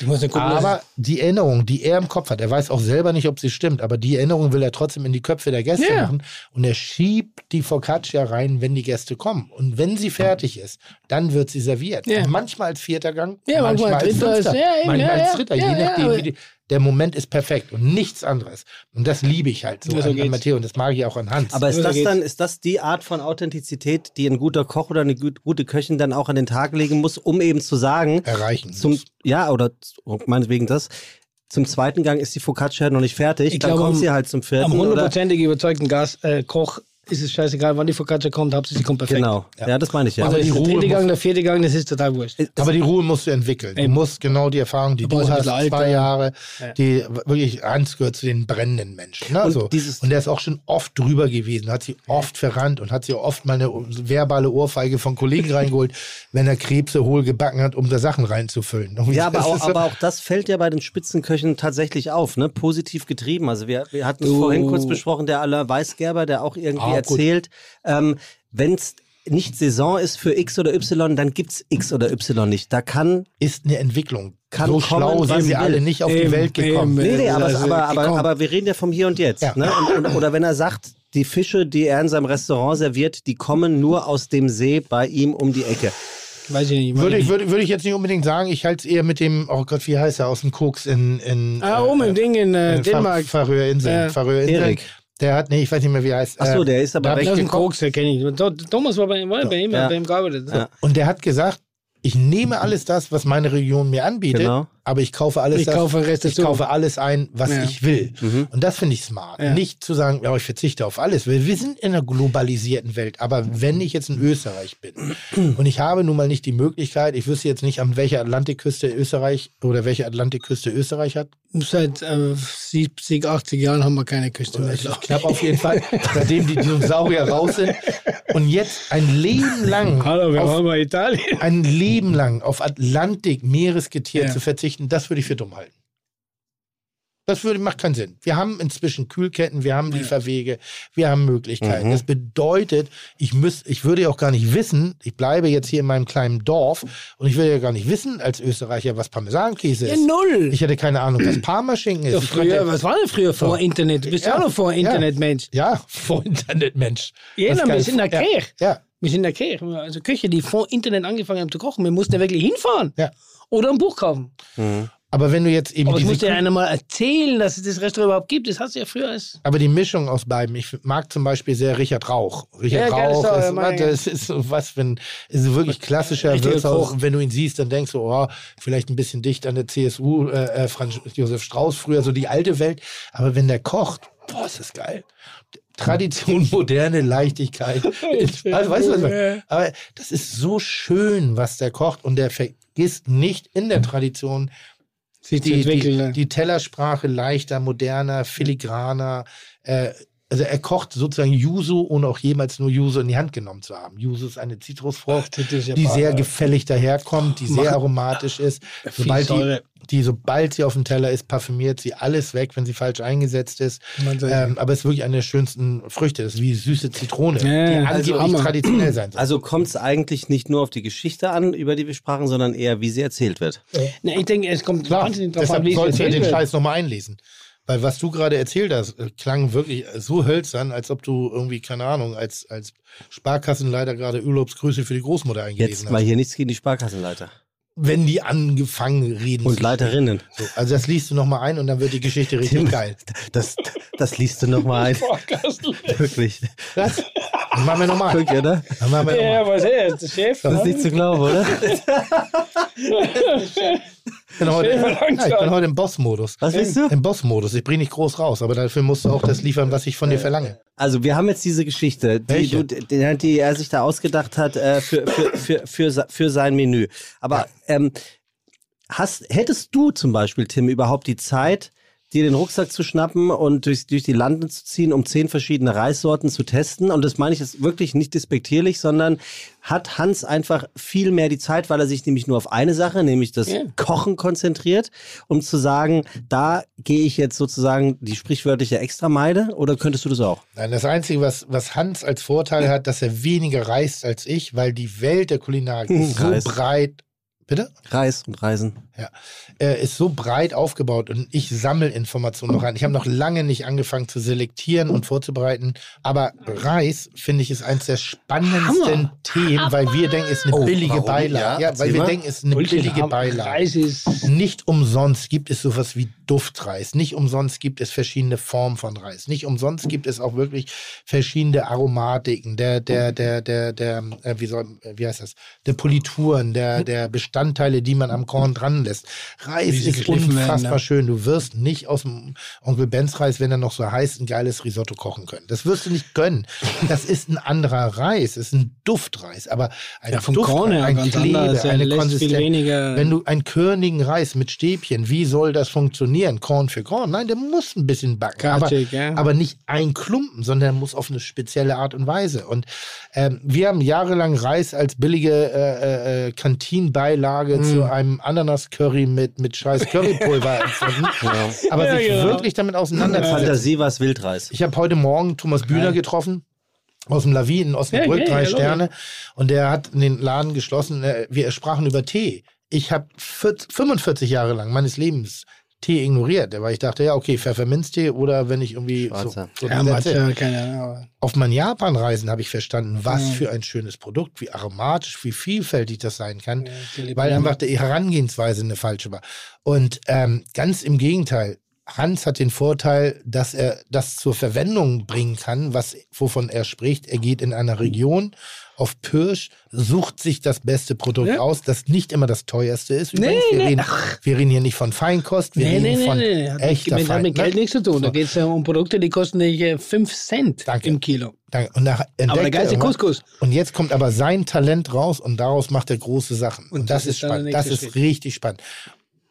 Gucken, Aber die Erinnerung, die er im Kopf hat, er weiß auch selber nicht, ob sie stimmt, aber die Erinnerung will er trotzdem in die Köpfe der Gäste Ja. machen. Und er schiebt die Focaccia rein, wenn die Gäste kommen. Und wenn sie fertig ist, dann wird sie serviert. Ja. Manchmal als vierter Gang, Ja, manchmal als dritter ist- ja, eben, manchmal ja, als dritter, Ja, je ja, nachdem. wie die, der Moment ist perfekt und nichts anderes. Und das liebe ich halt so so an, an. Matteo und das mag ich auch an Hans. Aber ist So das geht's. dann, ist das die Art von Authentizität, die ein guter Koch oder eine gut- gute Köchin dann auch an den Tag legen muss, um eben zu sagen, erreichen. zum, muss. ja, oder z- meinetwegen das, zum zweiten Gang ist die Focaccia noch nicht fertig, Ich dann glaube, kommt sie halt zum vierten. am hundertprozentig überzeugten Gas, äh, Koch ist es scheißegal, wann die Focaccia kommt, Hauptsache sie kommt perfekt. genau, ja. das meine ich ja. Also Aber die der Ruhe dritte muss- Gang, der vierte Gang, das ist total wurscht. Aber die Ruhe musst du entwickeln. Du musst genau die Erfahrung, die Du du, hast, bisschen zwei Alter. Jahre, Ja. die wirklich Hans gehört zu den brennenden Menschen. Ne? Und so. dieses- und der ist auch schon oft drüber gewesen, hat sie oft verrannt und hat sie oft mal eine verbale Ohrfeige von Kollegen reingeholt, wenn er Krebse hohl gebacken hat, um da Sachen reinzufüllen. Und Ja, aber auch, so- aber auch das fällt ja bei den Spitzenköchen tatsächlich auf, ne? Positiv getrieben. Also wir, wir hatten es Oh. vorhin kurz besprochen, der Alain Weißgerber, der auch irgendwie Gut. erzählt, ähm, wenn es nicht Saison ist für X oder Y, dann gibt's X oder Y nicht. Da kann ist eine Entwicklung. Kann so kommen, schlau sind sie alle nicht auf die Eben, Welt gekommen. eben. Nee, nee, aber, Also, aber, aber, aber wir reden ja vom Hier und Jetzt. Ja. Ne? Und, und, oder wenn er sagt, die Fische, die er in seinem Restaurant serviert, die kommen nur aus dem See bei ihm um die Ecke. Weiß ich nicht. Würde ich, würde, würde ich jetzt nicht unbedingt sagen, ich halte es eher mit dem, oh Gott, wie heißt er, aus dem Koks in, in ah, oben im Ding in äh, äh, Dänemark. Färöerinseln. Ja. Färöerinseln. Erik. Der hat, nee, ich weiß nicht mehr, wie er heißt. Ach so, Äh, der ist aber da- weg. Koks, der kenne ich. Thomas war bei, war bei ihm, Ja. bei ihm gearbeitet. Ja. Und der hat gesagt, ich nehme alles das, was meine Region mir anbietet, Genau. Aber ich kaufe alles Ich das, kaufe Rest ich kaufe alles ein, was Ja. ich will. Mhm. Und das finde ich smart. Ja. Nicht zu sagen, ja, ich verzichte auf alles. weil Wir sind in einer globalisierten Welt. Aber wenn ich jetzt in Österreich bin und ich habe nun mal nicht die Möglichkeit, ich wüsste jetzt nicht, an welcher Atlantikküste Österreich oder welche Atlantikküste Österreich hat. Seit äh, 70, 80 Jahren haben wir keine Küste mehr. Ich. knapp auf jeden Fall, seitdem die Dinosaurier raus sind. Und jetzt ein Leben lang Hallo, wir auf Italien. ein Leben lang auf Atlantik, Meeresgetier Ja. zu verzichten, das würde ich für dumm halten. Das würde, macht keinen Sinn. Wir haben inzwischen Kühlketten, wir haben Lieferwege, wir haben Möglichkeiten. Mhm. Das bedeutet, ich, müß, ich würde ja auch gar nicht wissen, ich bleibe jetzt hier in meinem kleinen Dorf und ich würde ja gar nicht wissen als Österreicher, was Parmesankäse Ja, ist. null. Ich hätte keine Ahnung, was Parmaschinken ist. Ja, früher, könnte- was war denn früher vor. Internet? Du bist ja, Ja, auch noch vor ja. Internet, Mensch. ja, vor Internet, Mensch. Ja, kann wir sind in der ja, Kirche. Ja, Wir sind in der Kirche. Also Köche, die vor Internet angefangen haben zu kochen. Wir mussten ja wirklich hinfahren. ja. Oder ein Buch kaufen. Aber wenn du jetzt eben Aber diese musste ja einer mal erzählen, dass es das Restaurant überhaupt gibt. Das hast du ja früher als. Aber die Mischung aus beiden, ich mag zum Beispiel sehr Richard Rauch. Richard Ja, Rauch Sau, ist, meine das ist so was, wenn, ist wirklich klassischer Wirtshaus. Und wenn du ihn siehst, dann denkst du, oh, vielleicht ein bisschen dicht an der CSU, äh, äh, Franz Josef Strauß, früher so die alte Welt. Aber wenn der kocht, boah, ist das geil. Tradition, moderne Leichtigkeit. Also, weißt du, was ich meine? Aber das ist so schön, was der kocht. Und der vergisst nicht in der Tradition Sich die, die, ne? die Tellersprache leichter, moderner, filigraner, äh, also er kocht sozusagen Yuzu, ohne auch jemals nur Yuzu in die Hand genommen zu haben. Yuzu ist eine Zitrusfrucht, ist ja die sehr gefällig daherkommt, die sehr aromatisch ist. Sobald die, die, sobald sie auf dem Teller ist, parfümiert sie alles weg, wenn sie falsch eingesetzt ist. Ähm, aber es ist wirklich eine der schönsten Früchte. Das ist wie süße Zitrone, Ja, die also angeblich Hammer. traditionell sein soll. Also kommt es eigentlich nicht nur auf die Geschichte an, über die wir sprachen, sondern eher, wie sie erzählt wird. Na, ich denke, es kommt Klar, wahnsinnig drauf deshalb an, wie du ja erzählt den. Scheiß nochmal einlesen. Weil was du gerade erzählt hast, äh, klang wirklich so hölzern, als ob du irgendwie, keine Ahnung, als, als Sparkassenleiter gerade Urlaubsgrüße für die Großmutter eingelesen Jetzt mal hast. hier nichts gegen die Sparkassenleiter. Wenn die angefangen reden. Und Leiterinnen. So, also das liest du nochmal ein und dann wird die Geschichte richtig geil. Das, das liest du nochmal ein. Wirklich. Das, das machen wir nochmal. Wirklich, oder? Dann machen wir Ja, nochmal. was ist das? Der Chef? Das ist nicht zu glauben, oder? Ich bin heute, ja, ich bin heute im Boss-Modus. Was bist du? Im Boss-Modus. Ich bringe nicht groß raus, aber dafür musst du auch das liefern, was ich von dir verlange. Also wir haben jetzt diese Geschichte, die, du, die, die er sich da ausgedacht hat äh, für, für, für, für, für sein Menü. Aber ähm, hast, hättest du zum Beispiel, Tim, überhaupt die Zeit, dir den Rucksack zu schnappen und durch, durch die Lande zu ziehen, um zehn verschiedene Reissorten zu testen? Und das meine ich jetzt wirklich nicht despektierlich, sondern hat Hans einfach viel mehr die Zeit, weil er sich nämlich nur auf eine Sache, nämlich das Ja. Kochen konzentriert, um zu sagen, da gehe ich jetzt sozusagen die sprichwörtliche Extrameile oder könntest du das auch? Nein, das Einzige, was, was Hans als Vorteil hat, dass er weniger reist als ich, weil die Welt der Kulinarik ist so Reis. breit. Bitte? Reis und Reisen. Ja. Äh, ist so breit aufgebaut und ich sammle Informationen noch rein. Ich habe noch lange nicht angefangen zu selektieren und vorzubereiten, aber Reis, finde ich, ist eins der spannendsten Hammer. Themen, weil wir denken, es ist eine Oh, billige warum? Beilage. Ja, Ja, weil wir mal. denken, es ist eine Bullshit, billige Beilage. Reis ist. Nicht umsonst gibt es sowas wie Duftreis. Nicht umsonst gibt es verschiedene Formen von Reis. Nicht umsonst gibt es auch wirklich verschiedene Aromatiken, der, der, der, der, der, äh, wie soll, äh, wie heißt das? Der Polituren, der, der Bestandteile, die man am Korn dran lässt. Reis ist geschliffen werden, unfassbar ne? schön. Du wirst nicht aus dem Onkel Benz Reis, wenn er noch so heiß, ein geiles Risotto kochen können. Das wirst du nicht gönnen. Das ist ein anderer Reis. Es ist ein Duftreis. Aber ein Ja, vom Duftreis, Korn her ein ganz Klebe, anders. Er eine Konsistenz. Wenn du einen körnigen Reis mit Stäbchen, wie soll das funktionieren? Korn für Korn? Nein, der muss ein bisschen backen. Aber, Katschig, ja. aber nicht ein Klumpen, sondern er muss auf eine spezielle Art und Weise. Und ähm, wir haben jahrelang Reis als billige äh, äh, Kantinbeilage Mm. zu einem Ananas-Curry mit, mit scheiß Currypulver empfunden. Aber Ja, sich genau. wirklich damit auseinanderzusetzen. Fantasie war Wildreis. Ich habe heute Morgen Thomas Bühner getroffen. Aus dem Lavi in Osnabrück, Ja, ja, drei ja, Sterne. Und der hat den Laden geschlossen. Äh, Wir sprachen über Tee. Ich habe 45 Jahre lang meines Lebens Tee ignoriert, weil ich dachte, ja, okay, Pfefferminztee oder wenn ich irgendwie so, Schwarzer. so ja, that's it. Matcha, keine. Auf meinen Japan-Reisen habe ich verstanden, was für ein schönes Produkt, wie aromatisch, wie vielfältig das sein kann, die weil einfach die Herangehensweise eine falsche war. Und ähm, ganz im Gegenteil, Hans hat den Vorteil, dass er das zur Verwendung bringen kann, was, wovon er spricht. Er geht in einer Region auf Pirsch, sucht sich das beste Produkt Ja. aus, das nicht immer das teuerste ist. Nee, Übrigens, wir, nee, reden, wir reden hier nicht von Feinkost, wir Nee, reden nee, nee, von nee. Hat echter mit, hat mit Geld nichts zu tun. Da geht es ja um Produkte, die kosten nicht 5 Cent Danke. im Kilo. Danke. Und nach, Aber der er geilste Couscous. Und jetzt kommt aber sein Talent raus und daraus macht er große Sachen. Und, Und das, das ist spannend. Das ist richtig spannend.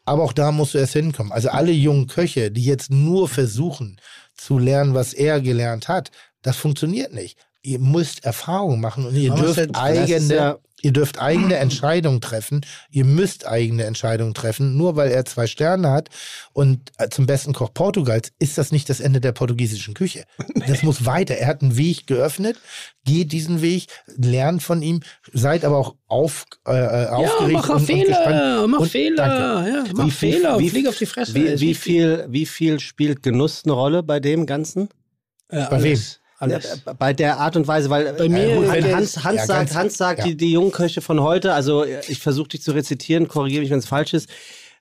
Aber auch da musst du erst hinkommen. Also alle jungen Köche, die jetzt nur versuchen zu lernen, was er gelernt hat, das funktioniert nicht. Ihr müsst Erfahrung machen und ihr dürft halt- eigene, ja- ihr dürft eigene Entscheidungen treffen. Ihr müsst eigene Entscheidungen treffen. Nur weil er zwei Sterne hat und äh, zum besten Koch Portugals, ist das nicht das Ende der portugiesischen Küche. Das muss weiter. Er hat einen Weg geöffnet. Geht diesen Weg, lernt von ihm, seid aber auch auf, äh, äh, Ja, aufgeregt mach und, und Fehler, gespannt. mach Und- Fehler. Ja, mach Wie viel- Fehler, wie- flieg auf die Fresse. Wie, wie, viel, wie viel spielt Genuss eine Rolle bei dem Ganzen? Ja, Bei wem? Alles, Bei der Art und Weise, weil Bei mir äh, gut, wenn ist- Hans, Hans ja, sagt, ganz- Hans sagt ja. die, die jungen Köche von heute, also äh, ich versuche dich zu rezitieren, korrigiere mich, wenn es falsch ist.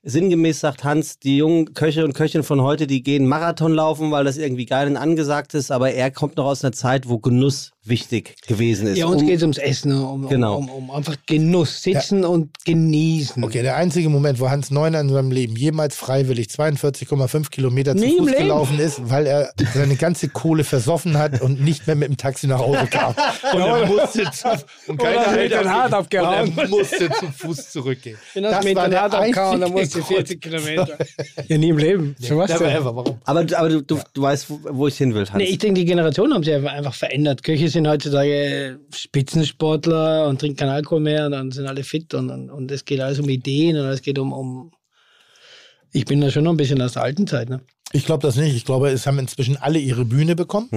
Sinngemäß sagt Hans, die jungen Köche und Köchinnen von heute, die gehen Marathon laufen, weil das irgendwie geil und angesagt ist, aber er kommt noch aus einer Zeit, wo Genuss wichtig gewesen ist. Ja, uns um- geht es ums Essen, um, Genau. um, um, um einfach Genuss, sitzen und genießen. Okay, der einzige Moment, wo Hans Neuner in seinem Leben jemals freiwillig 42,5 Kilometer zu Fuß gelaufen ist, weil er seine ganze Kohle versoffen hat und nicht mehr mit dem Taxi nach Hause kam. Und er musste zu, und Oder hat hält den. Hart abgehauen. Und er musste zu Fuß zurückgehen. bin das, mit war der Rad abgehauen, dann musste ich 40 Grund. Kilometer. ja, nie im Leben. Für was. Warum? aber aber du, du, du weißt, wo, wo ich hin will, Hans. Nee, ich denke, die Generationen haben sich einfach- einfach verändert. Köche sind heutzutage Spitzensportler und trinken keinen Alkohol mehr und dann sind alle fit und, und, und es geht alles um Ideen und es geht um, um. Ich bin da schon noch ein bisschen aus der alten Zeit, ne? Ich glaube das nicht. Ich glaube, es haben inzwischen alle ihre Bühne bekommen.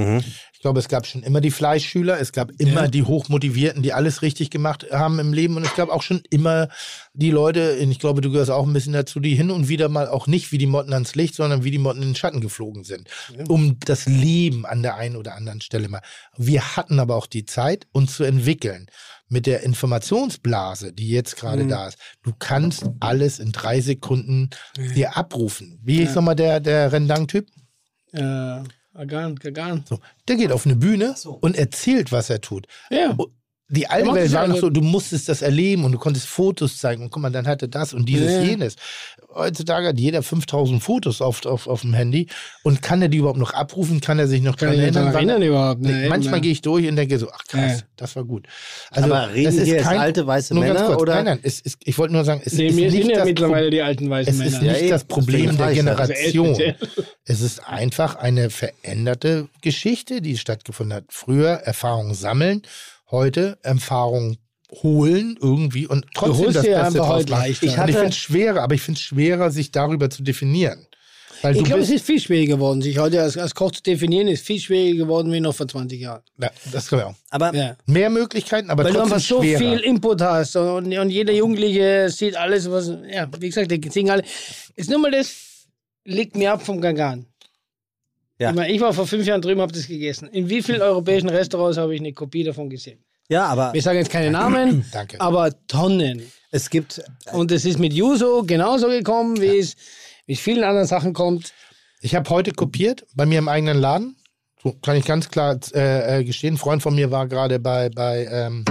Ich glaube, es gab schon immer die Fleischschüler, es gab immer Ja. die Hochmotivierten, die alles richtig gemacht haben im Leben. Und es gab auch schon immer die Leute, ich glaube, du gehörst auch ein bisschen dazu, die hin und wieder mal auch nicht wie die Motten ans Licht, sondern wie die Motten in den Schatten geflogen sind. Um das Leben an der einen oder anderen Stelle mal. Wir hatten aber auch die Zeit, uns zu entwickeln. Mit der Informationsblase, die jetzt gerade da ist. Du kannst alles in drei Sekunden dir abrufen. Wie ist nochmal der, der Rendang-Typ? Äh, Agan, Gagan. So, der geht auf eine Bühne und erzählt, was er tut. Ja. Die alte Welt es war ja noch so, du musstest das erleben und du konntest Fotos zeigen und guck mal, dann hatte das und dieses, Ja. jenes. Heutzutage hat jeder 5000 Fotos auf, auf, auf dem Handy und kann er die überhaupt noch abrufen? Kann er sich noch Kann wann- erinnern überhaupt? Nee, Nee, manchmal nee. gehe ich durch und denke so, ach krass, Ja. das war gut. Also, Aber reden das ist kein- alte weiße nur ganz Männer, kurz, oder? Nein, nein, es ist, ich wollte nur sagen, es Nee, ist mir nicht sind ja das mittlerweile Pro- die alten weißen es ist Männer. nicht eben, das Problem der. Generation. Also Es ist einfach eine veränderte Geschichte, die stattgefunden hat. Früher Erfahrung sammeln, heute Erfahrung holen irgendwie und trotzdem das Beste draus heute machen. leichter. Ich, Ich finde es schwerer, aber ich finde es schwerer, sich darüber zu definieren. Weil Ich du glaube, es ist viel schwieriger geworden, sich heute als, als Koch zu definieren, ist viel schwieriger geworden wie noch vor 20 Jahren. ja, das auch. aber Ja. Mehr Möglichkeiten, aber Weil du trotzdem einfach so schwerer. viel Input hast und, und jeder Jugendliche sieht alles, was, ja, wie gesagt, die singen alle. Ist nur mal das, legt mir ab vom Gangan. Ja. Ich, meine, ich war vor fünf Jahren drüben, habe das gegessen. In wie vielen europäischen Restaurants habe ich eine Kopie davon gesehen? ja, aber Wir sagen jetzt keine Namen, Danke. aber Tonnen. es gibt Und es ist mit Yuso genauso gekommen, wie es mit vielen anderen Sachen kommt. Ich habe heute kopiert bei mir im eigenen Laden. So kann ich ganz klar äh, äh, gestehen. Ein Freund von mir war gerade bei, bei ähm,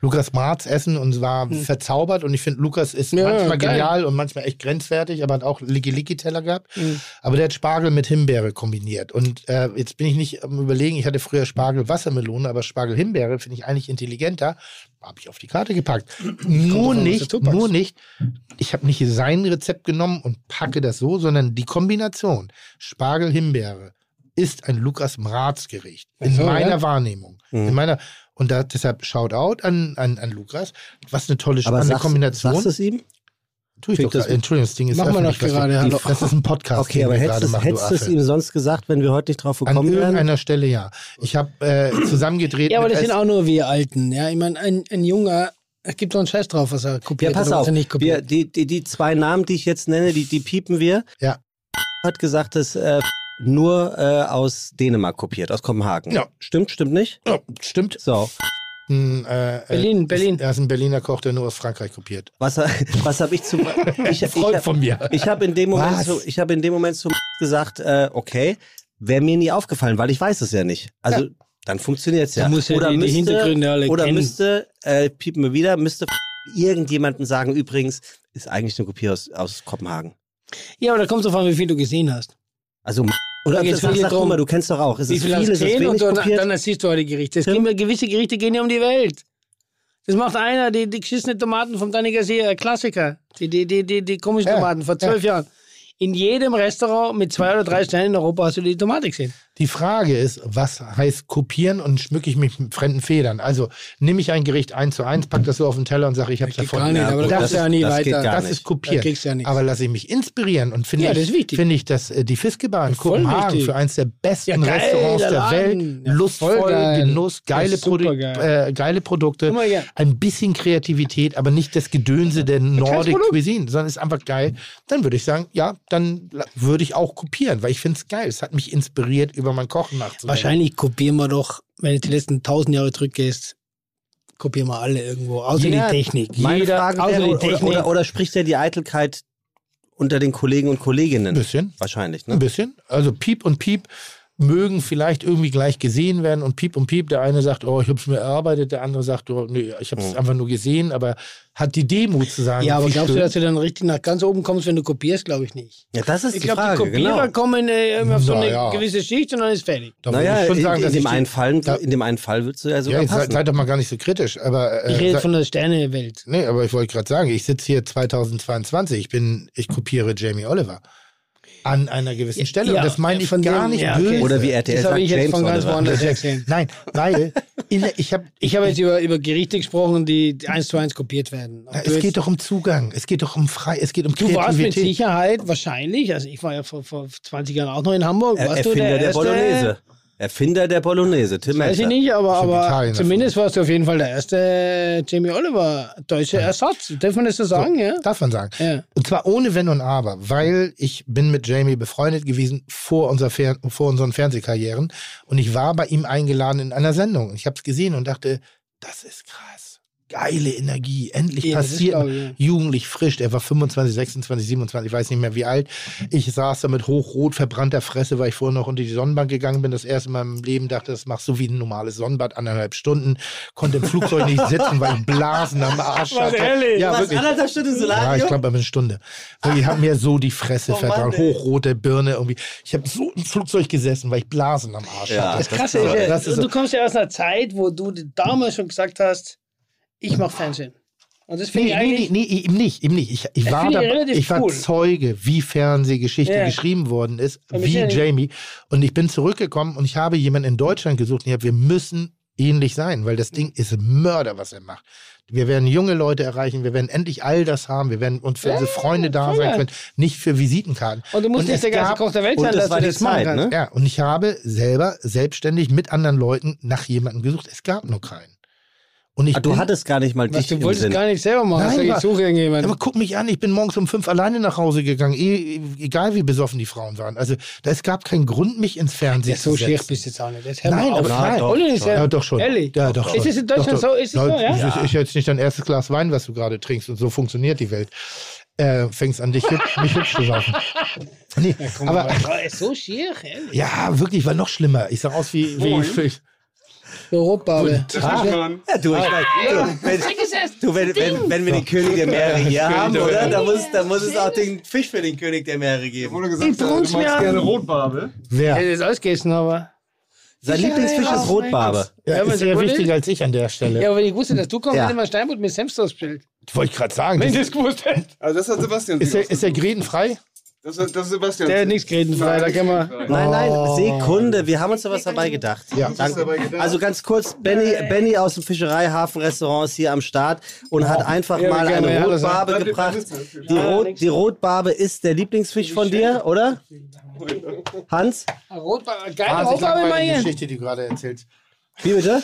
Lukas Marz essen und war verzaubert. Und ich finde, Lukas ist Hm. Ja, manchmal geil. genial und manchmal echt grenzwertig, aber hat auch Licky-Licky-Teller gehabt. Hm. Aber der hat Spargel mit Himbeere kombiniert. Und äh, jetzt bin ich nicht am überlegen, ich hatte früher Spargel-Wassermelone, aber Spargel-Himbeere finde ich eigentlich intelligenter. Habe ich auf die Karte gepackt. nur nicht, nur nicht. Ich habe nicht sein Rezept genommen und packe das so, sondern die Kombination Spargel-Himbeere ist ein Lukas Mraz-Gericht. In Ach so, meiner ja? Wahrnehmung. Mhm. In meiner, und da, deshalb Shoutout an, an, an Lukas. Was eine tolle aber spannende sagst, Kombination. sagst du es ihm? Tu ich Krieg doch das-. Entschuldigung, das Ding ist Machen wir was gerade, wir- hallo. Das ist ein Podcast. Okay, den aber wir hättest, gerade du- machen, hättest du es ihm sonst gesagt, wenn wir heute nicht drauf An gekommen wären? irgendeiner Stelle ja. Ich habe äh, zusammengedreht. Ja, aber das sind auch nur wir Alten. Ja, ich meine, ein, ein Junger, es gibt so einen Scheiß drauf, was er Ja, kopiert pass oder was auf. er nicht Wir, kopiert. die, die, die zwei Namen, die ich jetzt nenne, die, die piepen wir. Ja. Hat gesagt, dass äh, nur äh, aus Dänemark kopiert, aus Kopenhagen. Ja. Stimmt, stimmt nicht? Ja, stimmt. So. Ein, äh, Berlin, äh, Berlin. Er ist ein Berliner Koch, der nur aus Frankreich kopiert. Was, was habe ich zu. Ich, ich, Freund hab- von mir. Ich habe in dem Moment so, ich habe in dem Moment so gesagt, äh, okay, wäre mir nie aufgefallen, weil ich weiß es ja nicht. Also dann funktioniert es ja. Du musst ja die- die Hintergründe alle oder kennen. müsste, äh, piepen wir wieder, müsste irgendjemanden sagen, übrigens, ist eigentlich eine Kopie aus, aus Kopenhagen. Ja, aber da kommt drauf an, wie viel du gesehen hast. Also oder Da geht's sag, sag du drum, mal, du kennst doch auch. Ist wie es viel viel, hast ist du es gesehen und wenig dann, dann erzählst du heute Gerichte. Es Tim? gehen, gewisse Gerichte gehen ja um die Welt. Das macht einer, die, die geschissene Tomaten vom Danny Garcia, Klassiker. Die, die, die, die, die komischen Ja, Tomaten vor zwölf Jahren. In jedem Restaurant mit zwei oder drei Sternen in Europa hast du die Tomate gesehen. Die Frage ist, was heißt kopieren und schmücke ich mich mit fremden Federn? Also nehme ich ein Gericht eins zu eins, pack das so auf den Teller und sage, ich habe es davon. gar nicht, aber das kommst du ja ist- nie das geht weiter. gar Das ist kopieren. Da ja. Aber lasse ich mich inspirieren und finde Ja, das ich, ist finde ich, dass äh, die Fiskebahn in Kopenhagen wichtig. für eines der besten Ja, geil, Restaurants der der. Welt, lustvoll, voll geil. Genuss, geile, Produ geil. äh, geile Produkte, gern. ein bisschen Kreativität, aber nicht das Gedönse der Nordic. Cuisine, sondern ist einfach geil. Dann würde ich sagen, ja, dann würde ich auch kopieren, weil ich finde es geil. Es hat mich inspiriert, über mein Kochen nachzudenken. Wahrscheinlich kopieren wir doch, wenn du die letzten tausend Jahre zurückgehst, kopieren wir alle irgendwo. Außer Ja, die Technik. Meine Jeder, Frage außer wäre, die oder, Technik. oder, oder spricht ja die Eitelkeit unter den Kollegen und Ein Kolleginnen? bisschen. Wahrscheinlich, Ein ne? bisschen. Also Piep und Piep mögen vielleicht irgendwie gleich gesehen werden und piep und piep. Der eine sagt, oh, ich habe es mir erarbeitet, der andere sagt, oh, nee, ich habe es einfach nur gesehen, aber hat die Demut zu sagen. Ja, aber glaubst schön. du, dass du dann richtig nach ganz oben kommst, wenn du kopierst? Glaube ich nicht. Ja, das ist Ich die glaube, die Frage, Kopierer genau. kommen äh, auf so eine Naja. gewisse Schicht und dann ist fertig. Da Naja, ich schon in, sagen, in, dass dem ich einen Fall, da- in dem einen Fall würdest du ja Ja, sogar seid, passen. seid doch mal gar nicht so kritisch. Aber, äh, Ich rede sei- von der Sternewelt. nee, aber ich wollte gerade sagen, ich sitze hier 2022, ich bin, ich kopiere Jamie Oliver an einer gewissen Stelle Ja, und das meine ich von gar dem- nicht ja, okay. böse. Oder wie RTL Das habe sagt, ich jetzt James von ganz woanders gesehen. Nein, weil in, der- ich habe Ich habe jetzt über, über Gerichte gesprochen, die eins zu eins kopiert werden. Du es geht doch um Zugang, es geht doch um frei, es geht um Du warst mit. Sicherheit wahrscheinlich, also ich war ja vor, vor 20 Jahren auch noch in Hamburg. Er, warst du Erfinder der, der, erste, Bolognese. Erfinder der Bolognese, Tim Weiß ich nicht, aber, aber zumindest warst du auf jeden Fall der erste Jamie Oliver deutsche Ersatz. Darf man das so sagen, ja? Darf man sagen. Ja. Und zwar ohne Wenn und Aber, weil ich bin mit Jamie befreundet gewesen vor, unser Fer vor unseren Fernsehkarrieren und ich war bei ihm eingeladen in einer Sendung. Ich habe es gesehen und dachte, das ist krass. Geile Energie, endlich Ja, das passiert. glaub ich, ja. Jugendlich, frisch. Er war 25, 26, 27, ich weiß nicht mehr wie alt. Ich saß da mit hochrot verbrannter Fresse, weil ich vorher noch unter die Sonnenbank gegangen bin. Das erste Mal im Leben dachte, das machst du wie ein normales Sonnenbad, anderthalb Stunden. Konnte im Flugzeug nicht sitzen, weil ich Blasen am Arsch Was, hatte. ehrlich? Ja, Was, wirklich. anderthalb Stunden Ja, Solarium? ich glaube, aber eine Stunde. Weil ich habe mir so die Fresse Oh ey. hochrote Birne irgendwie. Ich habe so im Flugzeug gesessen, weil ich Blasen am Arsch Ja. hatte. Das Krasse ist, ja, Das ist du kommst ja aus einer Zeit, wo du damals schon gesagt hast, ich mache Fernsehen. Und das finde Nee, ich nee, nee, nee, eben nicht, eben nicht. Ich, ich, war, finde ich war cool. Zeuge, wie Fernsehgeschichte Ja. geschrieben worden ist, Aber wie ja Jamie. Und ich bin zurückgekommen und ich habe jemanden in Deutschland gesucht und ich habe, wir müssen ähnlich sein, weil das Ding ist Mörder, was er macht. Wir werden junge Leute erreichen, wir werden endlich all das haben, wir werden und für unsere Freunde da sein können, nicht für Visitenkarten. Und du musst Und nicht der gab- Koch der Welt sein, das dass du das machen Zeit, kannst. ne? Ja, und ich habe selber selbstständig mit anderen Leuten nach jemandem gesucht. Es gab nur keinen. Und ich Ah, du bin, hattest gar nicht mal dich du im wolltest Sinn. gar nicht selber machen. Nein, Nein, wa- ich suche aber guck mich an, ich bin morgens um fünf alleine nach Hause gegangen, e egal wie besoffen die Frauen waren. Also da, es gab keinen Grund, mich ins Fernsehen Ja, so zu schier setzen. bist du jetzt auch nicht. Nein, auf. aber nein. doch, Olli ist ja, Ja, doch schon. Ehrlich? Ja, doch schon. Ist es in Deutschland doch, doch. so? Ist es so, ja? Das ist jetzt nicht dein erstes Glas Wein, was du gerade trinkst und so funktioniert die Welt. Äh, fängst an, dich mich hübsch zu saufen. Nee, aber Aber ist so schier, ehrlich. ja, wirklich, war noch schlimmer. Ich sah aus wie, wie ich. Ah, Ja, du, ich weiß, du, wenn, du wenn, wenn, wenn wir den König der Meere hier haben, oder? Dann muss, dann muss es auch den Fisch für den König der Meere geben. Wurde gesagt, Die du magst gerne. Rotbarbe. Ich wer? hätte jetzt alles gegessen, aber. Sein Lieblingsfisch ist Rotbarbe. Ja, ist sehr wichtiger als ich an der Stelle. Ja, aber wenn ich wusste, dass du kommst, Ja. hätte man Steinbutt mit Senfstoß bestellt. Wollte ich gerade sagen. Wenn ich Das, gewusst hätte. Also das hat Sebastian. ist, der, ist der gredenfrei? Das, das ist Sebastian. Der hat nichts geredet, frei, da können wir. Nein, nein, Sekunde, wir haben uns da was dabei gedacht. Ja. Danke. dabei gedacht? Also ganz kurz, Benny, Benny aus dem Fischereihafen-Restaurant ist hier am Start und hat einfach Ja, mal eine ja, Rotbarbe dann gebracht. ist Die, Rot, die Rotbarbe ist der Lieblingsfisch von dir, oder? Hans? Rotbarbe, geile Rotbarbe hier. Geschichte, die du gerade erzählst. Wie bitte?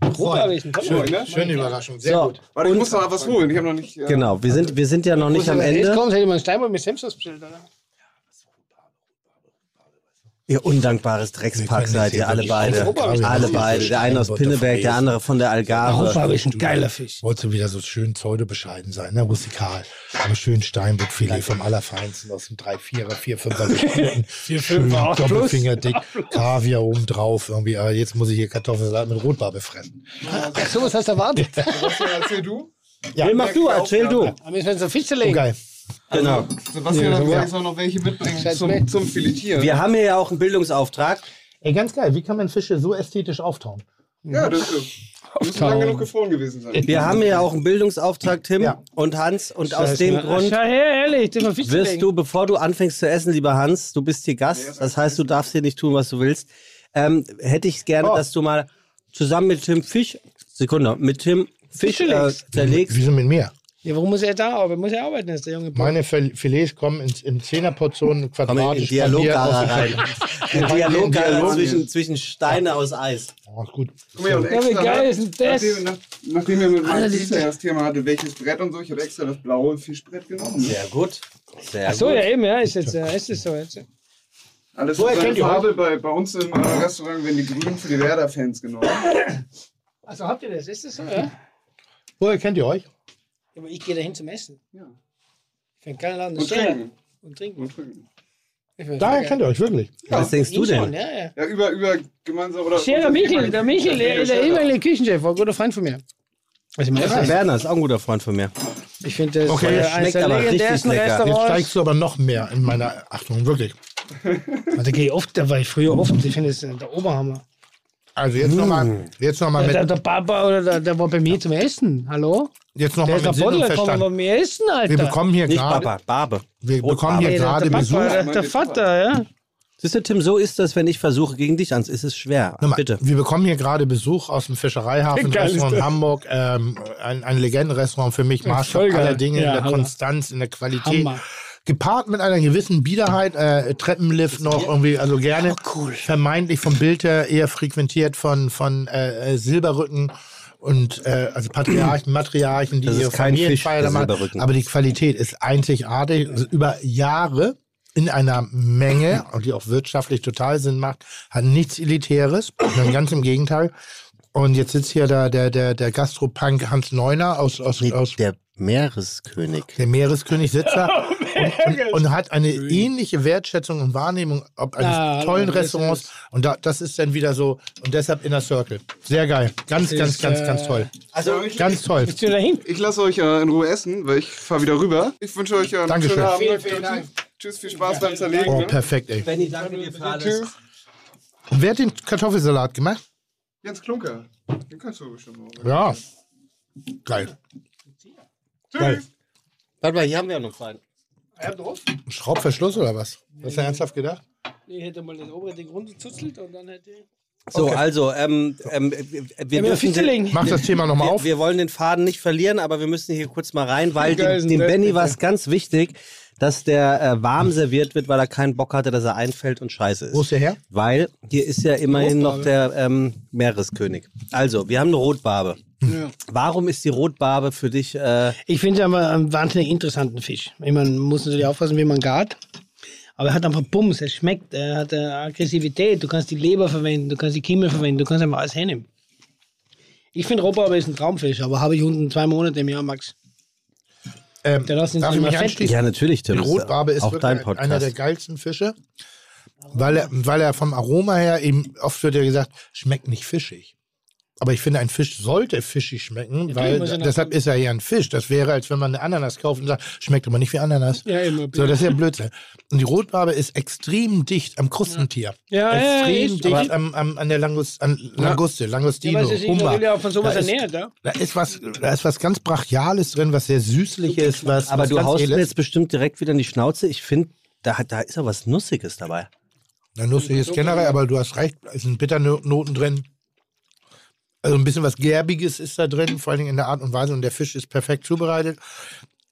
Ein Top. ne? Schöne Überraschung, sehr So, gut. Warte, ich muss noch was holen. Ich habe noch nicht. äh, genau, wir sind, wir sind ja noch nicht am Wenn du jetzt Ende. kommst, hätte man Steinbutt mit Senfstoß bestellt, oder? Ihr undankbares Dreckspack seid ihr alle beide. Alle beide. Der eine aus Pinneberg, der andere von der Algarve. Rotbarbe ist ein geiler Fisch. Wolltest du wieder so schön pseudo-bescheiden sein, ne? Rustikal. Aber schön Steinbuttfilet vom Allerfeinsten aus dem 3, 4er, 4, 5er geschnitten. Schön 5er, 8 plus. Doppelfingerdick, Kaviar oben drauf irgendwie. Aber jetzt muss ich hier Kartoffelsalat mit Rotbarbe fressen. Ach, so was hast du erwartet. Sebastian, erzähl du. Nee, mach du, erzähl du. Aber müssen wir so Fisch Oh, Genau. Sebastian hat Ja. gesagt, ich soll noch welche mitbringen zum, zum Filetieren. Wir haben hier ja auch einen Bildungsauftrag. Ey, ganz geil. Wie kann man Fische so ästhetisch auftauen? Ja, das ist. Müssen lang genug gefroren gewesen sein. Wir haben hier ja auch einen Bildungsauftrag, Tim Ja. und Hans. Und aus Scheiße, dem ne? Grund her, ehrlich, wirst du, bevor du anfängst zu essen, lieber Hans, du bist hier Gast. Das heißt, du darfst hier nicht tun, was du willst. Ähm, hätte ich gerne, Oh. dass du mal zusammen mit Tim Fisch, Sekunde, mit Tim Fisch äh, legst. zerlegst. Wieso mit mir? Ja, warum muss er da arbeiten? Muss er arbeiten, ist der junge Boy. Meine Fil- Filets kommen in, in Zehnerportionen in quadratisch. Dialoggarer aus- rein. In Ja, Dialoggarer Dialog- zwischen, zwischen Steine aus Eis. Oh, ist gut. Guck mal, und Ja, wie extra, geil ist denn das? Nachdem, nach, nachdem wir mit Alter, meinem ja das Thema hatte, welches Brett und so, ich habe extra das blaue Fischbrett genommen. Ne? Sehr gut. Sehr Ach so, gut. ja, eben, ja, ist jetzt, äh, ist es so jetzt. Alles Woher in seiner kennt ihr Farbe. Bei, bei uns im äh, Restaurant werden die Grünen für die Werder-Fans genommen. Also habt ihr das? Ist das so, ja? Woher kennt ihr euch? Aber ich gehe dahin zum Essen. Ja. Ich finde keinen Laden Und trinken. Und trinken. Und trinken. Daher kennt ihr euch wirklich. Was denkst du denn? schon, Ja, ja. Ja, über, über gemeinsam oder. Scherer Michel, der Michel, der, der ehemalige Küchenchef, war ein guter Freund von mir. Also, Der Werner ist auch ein guter Freund von mir. ich finde, das Okay, ist eines schmeckt der legendärsten lecker. Jetzt Restaurants. steigst du aber noch mehr in meiner Achtung, wirklich. Also, gehe ich oft, da war ich früher oft. Ich finde, das ist der Oberhammer. Also jetzt nochmal jetzt noch mal Der, mit, der Papa oder der, der war bei mir zum Essen. Hallo? Jetzt noch Der mal mit Sinn und Verstand. mir essen, Alter. Wir bekommen hier gerade Barbe. wir bekommen hier gerade Besuch. Der, der Vater, ja. Siehst du, Tim, so ist das, wenn ich versuche, gegen dich ans. Ist es schwer. Mal, Bitte. Wir bekommen hier gerade Besuch aus dem Fischereihafen Restaurant in. Hamburg. Ähm, ein, ein Legendenrestaurant für mich. Maßstab aller Dinge Ja, in der Hammer. Konstanz, in der Qualität. Hammer. Gepaart mit einer gewissen Biederheit, äh, Treppenlift noch irgendwie, also gerne. cool. Vermeintlich vom Bild her eher frequentiert von, von äh, äh, Silberrücken und äh, also Patriarchen, Matriarchen, die Das ihre machen. Silberrücken. Aber die Qualität ist einzigartig. Also über Jahre in einer Menge, und die auch wirtschaftlich total Sinn macht, hat nichts Elitäres, sondern ganz im Gegenteil. Und jetzt sitzt hier der, der, der, der Gastropunk Hans Neuner aus, aus, Nee, aus der Meereskönig. der Meereskönig sitzt da und, und, und hat eine ähnliche Wertschätzung und Wahrnehmung ob eines Ah, tollen Restaurants. Und da, das ist dann wieder so, und deshalb Inner Circle. Sehr geil. Ganz, ist, ganz, äh, ganz toll. Also, ich, Ganz toll. Bist du dahin? ich lasse euch äh, in Ruhe essen, weil ich fahre wieder rüber. Ich wünsche euch äh, einen Dankeschön. schönen Abend. Vielen, vielen Dank. Tschüss, viel Spaß beim Zerlegen. Oh, ne? perfekt, ey. Benny, danke dir für alles. Tschüss. Und wer hat den Kartoffelsalat gemacht? Jens Klunker. Den kannst du bestimmt auch. Ja. Geil. Geil. Warte mal, hier haben wir ja noch einen. Ja, drauf. Ein Schraubverschluss oder was? Hast du ernsthaft gedacht? Ich hätte mal das obere Ding runtergezuzelt und dann hätte ich. So, Okay. also, ähm, ähm, wir, wir, dürfen den. Mach das Thema nochmal wir, auf. wir wollen den Faden nicht verlieren, aber wir müssen hier kurz mal rein, weil dem, dem das Benny war es ganz wichtig, dass der äh, warm serviert wird, weil er keinen Bock hatte, dass er einfällt und scheiße ist. Wo ist der her? Weil hier ist ja immerhin noch der ähm, Meereskönig. Also, wir haben eine Rotbarbe. Ja. Warum ist die Rotbarbe für dich äh, Ich finde es aber einen wahnsinnig interessanten Fisch. Man muss natürlich aufpassen, wie man gart. Aber er hat einfach Bums, er schmeckt, er hat Aggressivität. Du kannst die Leber verwenden, du kannst die Kimmel verwenden, du kannst einfach alles hernehmen. Ich finde Rotbarbe ist ein Traumfisch, aber habe ich unten zwei Monate im Jahr, Max. Ähm, darf ich mich anschließen? Ja, natürlich, Tim. Die Rotbarbe ist auch dein wirklich Podcast. einer der geilsten Fische, weil er, weil er vom Aroma her eben, oft wird ja gesagt, schmeckt nicht fischig. Aber ich finde, ein Fisch sollte fischig schmecken, weil ja noch- deshalb ist er ja ein Fisch. Das wäre, als wenn man eine Ananas kauft und sagt, schmeckt aber nicht wie Ananas. Ja, immer. So, das ist ja Blödsinn. Und die Rotbarbe ist extrem dicht am Krustentier. Ja, ja, extrem ist- dicht aber- am, am, an der Langus, an Languste, Ja, Langustino, weil sie sich Hummer. auch von sowas Da ist- ernährt, ja? Da ist was, da ist was ganz Brachiales drin, was sehr süßliches, was, Aber was du haust mir jetzt bestimmt direkt wieder in die Schnauze. Ich finde, da, da ist ja was Nussiges dabei. Na, nussig ist generell, aber du hast recht, es sind Bitternoten drin. Also ein bisschen was Gerbiges ist da drin, vor allen Dingen in der Art und Weise. Und der Fisch ist perfekt zubereitet.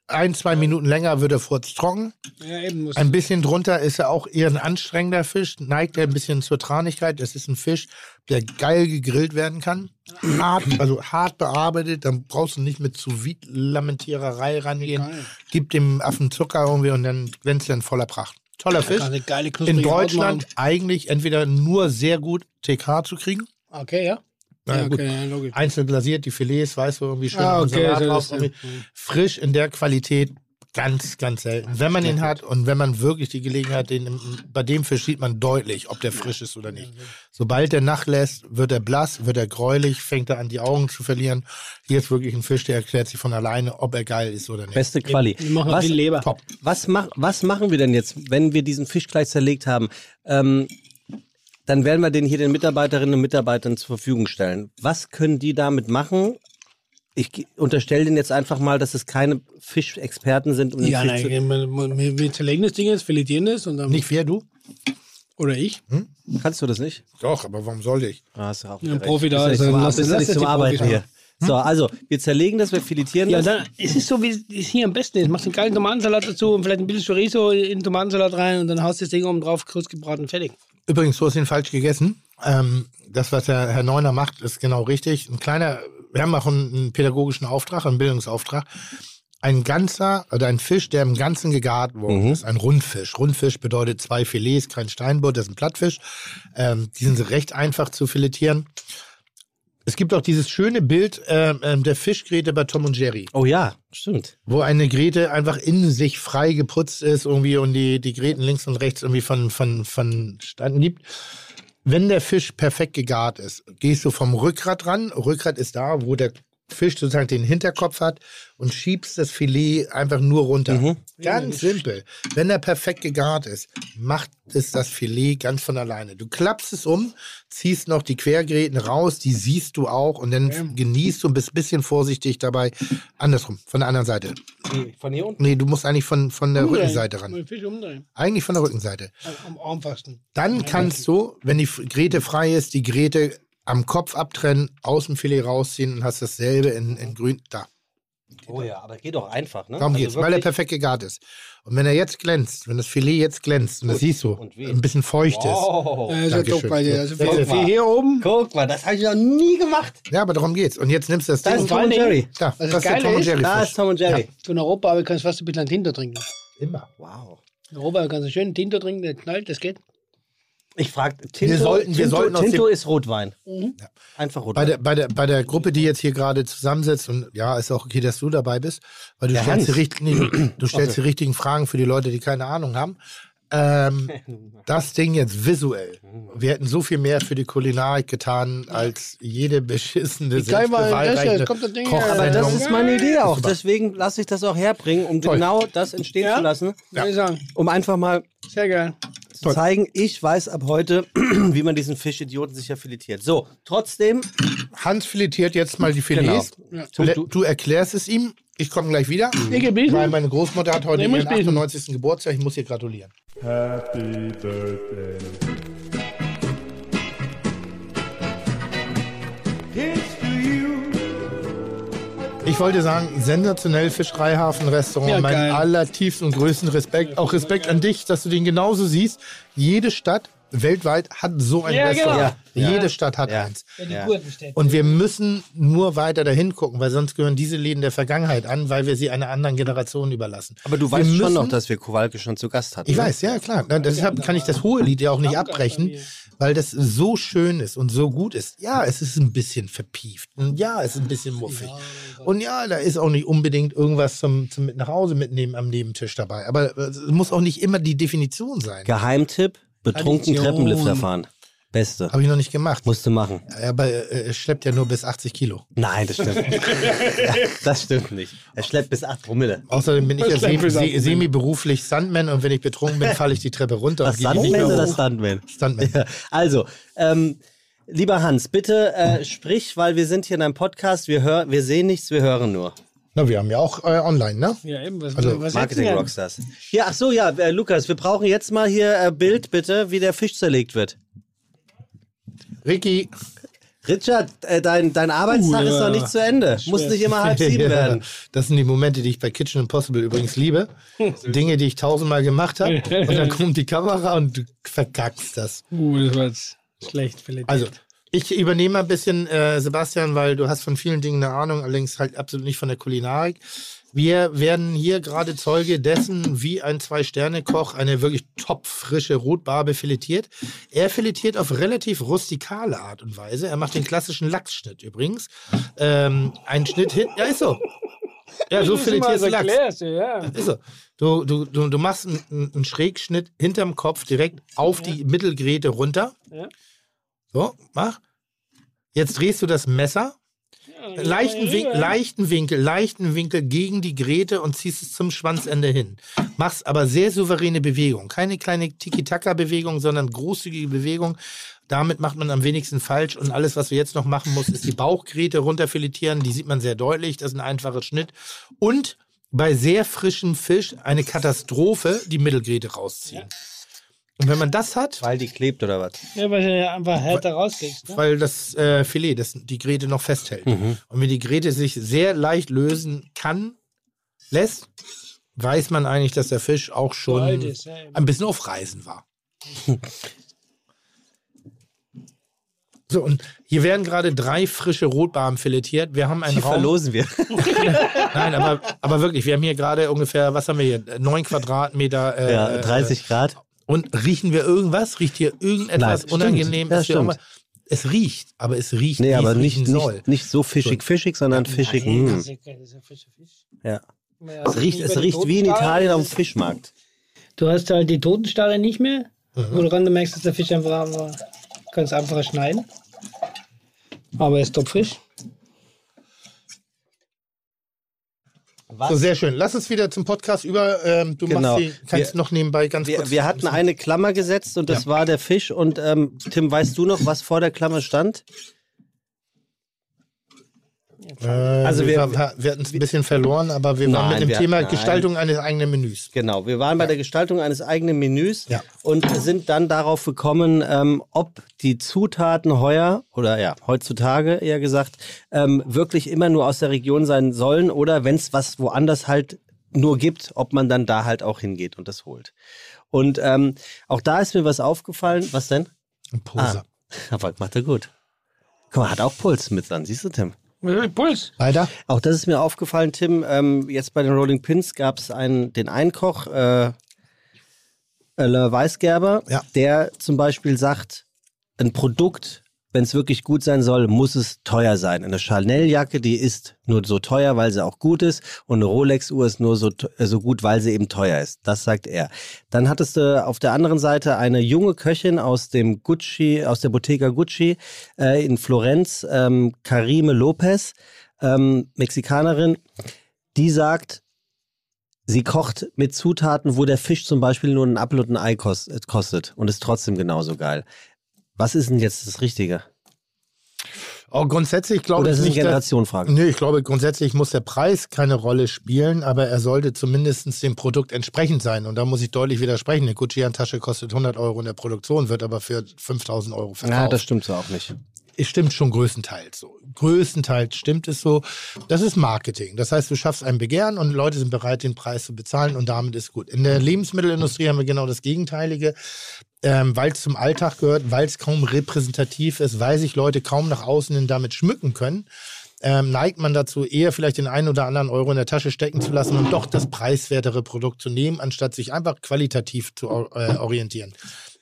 Ein, zwei Minuten länger wird er furz trocken. Ja, eben muss. Ein bisschen drunter ist er auch eher ein anstrengender Fisch, neigt er ein bisschen zur Tranigkeit. Das ist ein Fisch, der geil gegrillt werden kann. Hart, also hart bearbeitet, dann brauchst du nicht mit zu Lamentiererei rangehen. Gib dem Affen Zucker irgendwie und dann glänzt er in voller Pracht. Toller Fisch. Geile, In Deutschland eigentlich entweder nur sehr gut TK zu kriegen. Okay, ja. Na ja, gut. okay, ja, logisch. Einzeln glasiert, die Filets, weißt du, irgendwie schön Ah, okay, drauf, irgendwie frisch in der Qualität ganz, ganz selten. Wenn man ihn hat und wenn man wirklich die Gelegenheit, den bei dem Fisch sieht man deutlich, ob der frisch ist oder nicht. Sobald der nachlässt, wird er blass, wird er gräulich, fängt er an, die Augen zu verlieren. Hier ist wirklich ein Fisch, der erklärt sich von alleine, ob er geil ist oder nicht. Beste Quali. Wir machen Was, viel Leber. Top. was, mach, was machen wir denn jetzt, wenn wir diesen Fisch gleich zerlegt haben? Ähm, dann werden wir den hier den Mitarbeiterinnen und Mitarbeitern zur Verfügung stellen. Was können die damit machen? Ich unterstelle denen jetzt einfach mal, dass es keine Fischexperten sind. Um den Ja, Fisch zu- nein, wir, wir, wir zerlegen das Ding jetzt, filetieren das und dann. Nicht wer du? Oder ich. Kannst du das nicht? Doch, aber warum sollte ich? Ah, auch Ja, wieder recht. Profi da ist, lass- lass nicht das zum Arbeiten hier. So, also, wir zerlegen das, wir filetieren Ja, das. dann, es ist so, wie es hier am besten ist. Machst einen geilen Tomatensalat dazu und vielleicht ein bisschen Chorizo in den Tomatensalat rein und dann haust du das Ding oben drauf, kurz gebraten, fertig. Übrigens, du hast ihn falsch gegessen. Ähm, das, was der Herr Neuner macht, ist genau richtig. Ein kleiner, wir haben auch einen, pädagogischen Auftrag, einen Bildungsauftrag. Ein ganzer oder ein Fisch, der im Ganzen gegart worden ist, ein Rundfisch. Rundfisch bedeutet zwei Filets, kein Steinbutt, das ist ein Plattfisch. Ähm, die sind recht einfach zu filetieren. Es gibt auch dieses schöne Bild äh, der Fischgräte bei Tom und Jerry, Oh ja, stimmt. wo eine Grete einfach in sich frei geputzt ist irgendwie und die, die Gräten links und rechts irgendwie von, von, von Standen gibt. Wenn der Fisch perfekt gegart ist, gehst du vom Rückgrat ran. Rückgrat ist da, wo der Fisch sozusagen den Hinterkopf hat und schiebst das Filet einfach nur runter. Mhm. Ganz simpel. Wenn er perfekt gegart ist, macht es das Filet ganz von alleine. Du klappst es um, ziehst noch die Quergräten raus, die siehst du auch und dann genießt du und bist ein bisschen vorsichtig dabei. Andersrum, von der anderen Seite. Von hier unten? Nee, du musst eigentlich von, von der Umdrehen. Rückenseite ran. Den Fisch umdrehen. Eigentlich von der Rückenseite. Am einfachsten. Dann kannst du, wenn die Gräte frei ist, die Gräte am Kopf abtrennen, aus dem Filet rausziehen und hast dasselbe in, in grün. Da. Oh ja, aber geht doch einfach, ne? Darum Also geht's, weil er perfekt gegart ist. Und wenn er jetzt glänzt, wenn das Filet jetzt glänzt, und das siehst du, ein bisschen feucht ist. Oh. Äh, so Dankeschön. guck bei dir. Also Guck mal. hier oben. Guck mal, das habe ich noch nie gemacht. Ja, aber darum geht's. Und jetzt nimmst du das Da ist Tom und Jerry. da, Was das das ist Tom und ist, Jerry Da ist Tom und Jerry. So in Europa aber kannst du fast ein bisschen Tinte trinken. Immer. Wow. In Europa kannst du schön Tinte trinken, der knallt, das geht. Ich frage, Tinto, Wir sollten- wir Tinto, sollten Tinto ist Rotwein. Einfach Bei Rotwein. der, bei, der, bei der Gruppe, die jetzt hier gerade zusammensitzt, und ja, ist auch okay, dass du dabei bist, weil du Der stellst, die, richt- nee, du stellst die richtigen Fragen für die Leute, die keine Ahnung haben. Ähm, das Ding jetzt visuell. Wir hätten so viel mehr für die Kulinarik getan, als jede beschissene, Ich zeig mal, das selbstbeweihreichende jetzt kommt das Ding Kochsendung. aber das ist meine Idee auch. Deswegen lasse ich das auch herbringen, um Toll. genau das entstehen Ja? zu lassen. Würde ich sagen. Um einfach mal Sehr geil. Zu zeigen, ich weiß ab heute, wie man diesen Fischidioten sicher filetiert. So, trotzdem, Hans filetiert jetzt mal die Filets. Genau. Le- Du erklärst es ihm. Ich komme gleich wieder. Weil meine Großmutter hat heute ihren bieten. 98. Geburtstag. Ich muss ihr gratulieren. Happy birthday. Ich wollte sagen, sensationell Fischereihafenrestaurant. Ja, mein allertiefsten und größten Respekt. Auch Respekt an dich, dass du den genauso siehst. Jede Stadt weltweit hat so ein Ja, genau. Restaurant. Ja. Jede Stadt hat Ja. eins. Und wir müssen nur weiter dahin gucken, weil sonst gehören diese Läden der Vergangenheit an, weil wir sie einer anderen Generation überlassen. aber du Wir weißt schon noch, dass wir Kowalke schon zu Gast hatten. Ich ne? weiß, ja klar. Na, Deshalb kann ich das hohe Lied ja auch nicht abbrechen, weil das so schön ist und so gut ist. Ja, es ist ein bisschen verpieft. Und ja, es ist ein bisschen muffig. Und ja, da ist auch nicht unbedingt irgendwas zum, zum mit nach Hause mitnehmen am Nebentisch dabei. Aber es muss auch nicht immer die Definition sein. Geheimtipp, betrunken Tradition. Treppenlifter fahren. Beste. Habe ich noch nicht gemacht. Musst du machen. Aber äh, es schleppt ja nur bis 80 Kilo. Nein, das stimmt nicht. das stimmt nicht. Er schleppt bis 8 Promille. Außerdem bin ich ja se bis se 80 semi-beruflich Stuntman und wenn ich betrunken bin, falle ich die Treppe runter. Das und gehe nicht Stuntman oder. Stuntman? Stuntman. Ja, also, ähm, lieber Hans, bitte äh, sprich, weil wir sind hier in einem Podcast. Wir, hör, wir sehen nichts, wir hören nur. Na, wir haben ja auch äh, online, ne? Ja, eben. Was, Also, was Marketing? Rockstars. Ja, ach so, ja, äh, Lukas, wir brauchen jetzt mal hier äh, Bild, bitte, wie der Fisch zerlegt wird. Ricky, Richard, äh, dein, dein Arbeitstag Uh, ist noch nicht zu Ende. Muss nicht immer halb sieben Ja, werden. Das sind die Momente, die ich bei Kitchen Impossible übrigens liebe. Dinge, die ich tausendmal gemacht habe. Und dann kommt die Kamera und du verkackst das. Uh, das war jetzt schlecht. Philipp. Also, ich übernehme ein bisschen, äh, Sebastian, weil du hast von vielen Dingen eine Ahnung, allerdings halt absolut nicht von der Kulinarik. Wir werden hier gerade Zeuge dessen, wie ein Zwei-Sterne-Koch eine wirklich topfrische Rotbarbe filetiert. Er filetiert auf relativ rustikale Art und Weise. Er macht den klassischen Lachsschnitt übrigens. Ähm, ein Schnitt hin. Ja, ist so. Ja, so filetierst du Lachs. erklärst, ja. Ist so. Du, du, du, du machst einen, einen Schrägschnitt hinterm Kopf direkt auf die Mittelgräte runter. Ja. So, mach. Jetzt drehst du das Messer. Leichten, Win leichten Winkel, leichten Winkel gegen die Gräte und ziehst es zum Schwanzende hin. Machst aber sehr souveräne Bewegung. Keine kleine Tiki-Taka-Bewegung, sondern großzügige Bewegung. Damit macht man am wenigsten falsch. Und alles, was wir jetzt noch machen muss, ist die Bauchgräte runterfiletieren. Die sieht man sehr deutlich. Das ist ein einfacher Schnitt. Und bei sehr frischem Fisch eine Katastrophe, die Mittelgräte rausziehen. Und wenn man das hat, Weil die klebt oder was? Ja, weil du ja einfach härter rauskriegst. Ne? weil das äh, Filet das, die Gräte noch festhält. Und wenn die Gräte sich sehr leicht lösen kann, lässt, weiß man eigentlich, dass der Fisch auch schon ist, ja, ein bisschen auf Reisen war. so, und hier werden gerade drei frische Rotbarben filetiert. Wir haben einen Die Raum. verlosen wir. Nein, aber, aber wirklich, wir haben hier gerade ungefähr, was haben wir hier? Neun Quadratmeter. Äh, ja, äh, 30 Grad. Und riechen wir irgendwas? Riecht hier irgendetwas Nein, unangenehm? Stimmt. irgendwas- Es riecht, aber es riecht, Nee, aber nicht, nicht, nicht so fischig-fischig, sondern fischig. Nein, frischer Fisch. Ja. Ja, Es riecht, es riecht wie in Italien auf dem Fischmarkt. Du hast halt die Totenstarre nicht mehr, Mhm. woran du merkst, dass der Fisch einfach, einfach kannst einfacher schneiden. Aber er ist topfrisch. So, sehr schön. Lass uns wieder zum Podcast über. Ähm, du Genau. machst die, kannst Wir- noch nebenbei ganz Wir, kurz. wir hatten eine Klammer gesetzt und das war der Fisch. Und ähm, Tim, weißt du noch, was vor der Klammer stand? Äh, Also wir- wir, wir, hatten es ein bisschen verloren, aber wir waren Nein, mit dem wir- Thema nein. Gestaltung eines eigenen Menüs. Genau, wir waren bei der Gestaltung eines eigenen Menüs Ja. und sind dann darauf gekommen, ähm, ob die Zutaten heuer oder ja, heutzutage eher gesagt, ähm, wirklich immer nur aus der Region sein sollen oder wenn es was woanders halt nur gibt, ob man dann da halt auch hingeht und das holt. Und ähm, auch da ist mir was aufgefallen. Was denn? Ein Poser. Aber macht er gut. Guck mal, hat auch Puls mit dran, siehst du, Tim? Puls. Weiter? Auch das ist mir aufgefallen, Tim. Ähm, jetzt bei den Rolling Pins gab es einen, den Einkoch, äh, Le Weißgerber, Ja. der zum Beispiel sagt, ein Produkt, wenn es wirklich gut sein soll, muss es teuer sein. Eine Chanel-Jacke, die ist nur so teuer, weil sie auch gut ist. Und eine Rolex-Uhr ist nur so, äh, so gut, weil sie eben teuer ist. Das sagt er. Dann hattest du auf der anderen Seite eine junge Köchin aus dem Gucci, aus der Bottega Gucci äh, in Florenz, ähm, Karime Lopez, ähm, Mexikanerin, die sagt, sie kocht mit Zutaten, wo der Fisch zum Beispiel nur einen Apfel und ein Ei kost, kostet und ist trotzdem genauso geil. Was ist denn jetzt das Richtige? Oh, grundsätzlich glaube Oder ich ist es eine Generationenfrage? Nee, ich glaube, grundsätzlich muss der Preis keine Rolle spielen, aber er sollte zumindest dem Produkt entsprechend sein. Und da muss ich deutlich widersprechen. Eine Gucci-Handtasche kostet 100 Euro in der Produktion, wird aber für 5000 Euro verkauft. Ja, das stimmt so auch nicht. es stimmt schon größtenteils so. Größtenteils stimmt es so. Das ist Marketing. Das heißt, du schaffst ein Begehren und Leute sind bereit, den Preis zu bezahlen und damit ist gut. In der Lebensmittelindustrie haben wir genau das Gegenteilige. Ähm, weil es zum Alltag gehört, weil es kaum repräsentativ ist, weil sich Leute kaum nach außen hin damit schmücken können, ähm, neigt man dazu, eher vielleicht den einen oder anderen Euro in der Tasche stecken zu lassen und doch das preiswertere Produkt zu nehmen, anstatt sich einfach qualitativ zu äh, orientieren.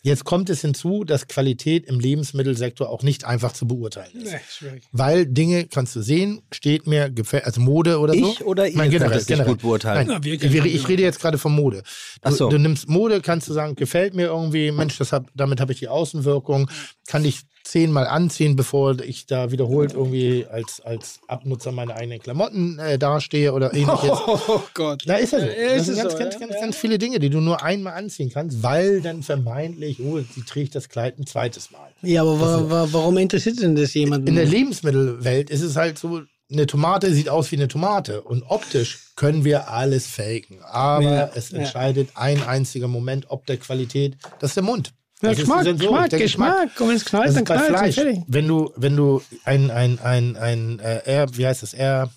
Jetzt kommt es hinzu, dass Qualität im Lebensmittelsektor auch nicht einfach zu beurteilen ist. Nee, schwierig. Weil Dinge kannst du sehen, steht mir, gefällt, also Mode oder so. Ich oder ihr Nein, könnt generell, das nicht generell. gut beurteilen? Nein, Na, wir ich, rede jetzt gerade von Mode. Du, so. du nimmst Mode, kannst du sagen, gefällt mir irgendwie, Mensch, das hab, damit habe ich die Außenwirkung, kann ich zehnmal anziehen, bevor ich da wiederholt irgendwie als, als Abnutzer meine eigenen Klamotten äh, dastehe oder ähnliches. Oh Gott. Na, ist ja so. Ja, Das ist sind es ganz, so, ganz, ja. ganz, ganz viele Dinge, die du nur einmal anziehen kannst, weil dann vermeintlich, oh, sie trägt das Kleid ein zweites Mal. Ja, aber wa wa warum interessiert denn das jemanden? In der Lebensmittelwelt ist es halt so, eine Tomate sieht aus wie eine Tomate und optisch können wir alles faken. Aber Ja, es ja. entscheidet ein einziger Moment, ob der Qualität, das ist der Mund. Ja, Das ist Geschmack, Sensorik, Geschmack, der Geschmack. Und wenn es knallt, Das dann ist knallt Fleisch. fertig. Wenn du, wenn du ein, ein, ein, ein, äh, Air, wie heißt das, Air,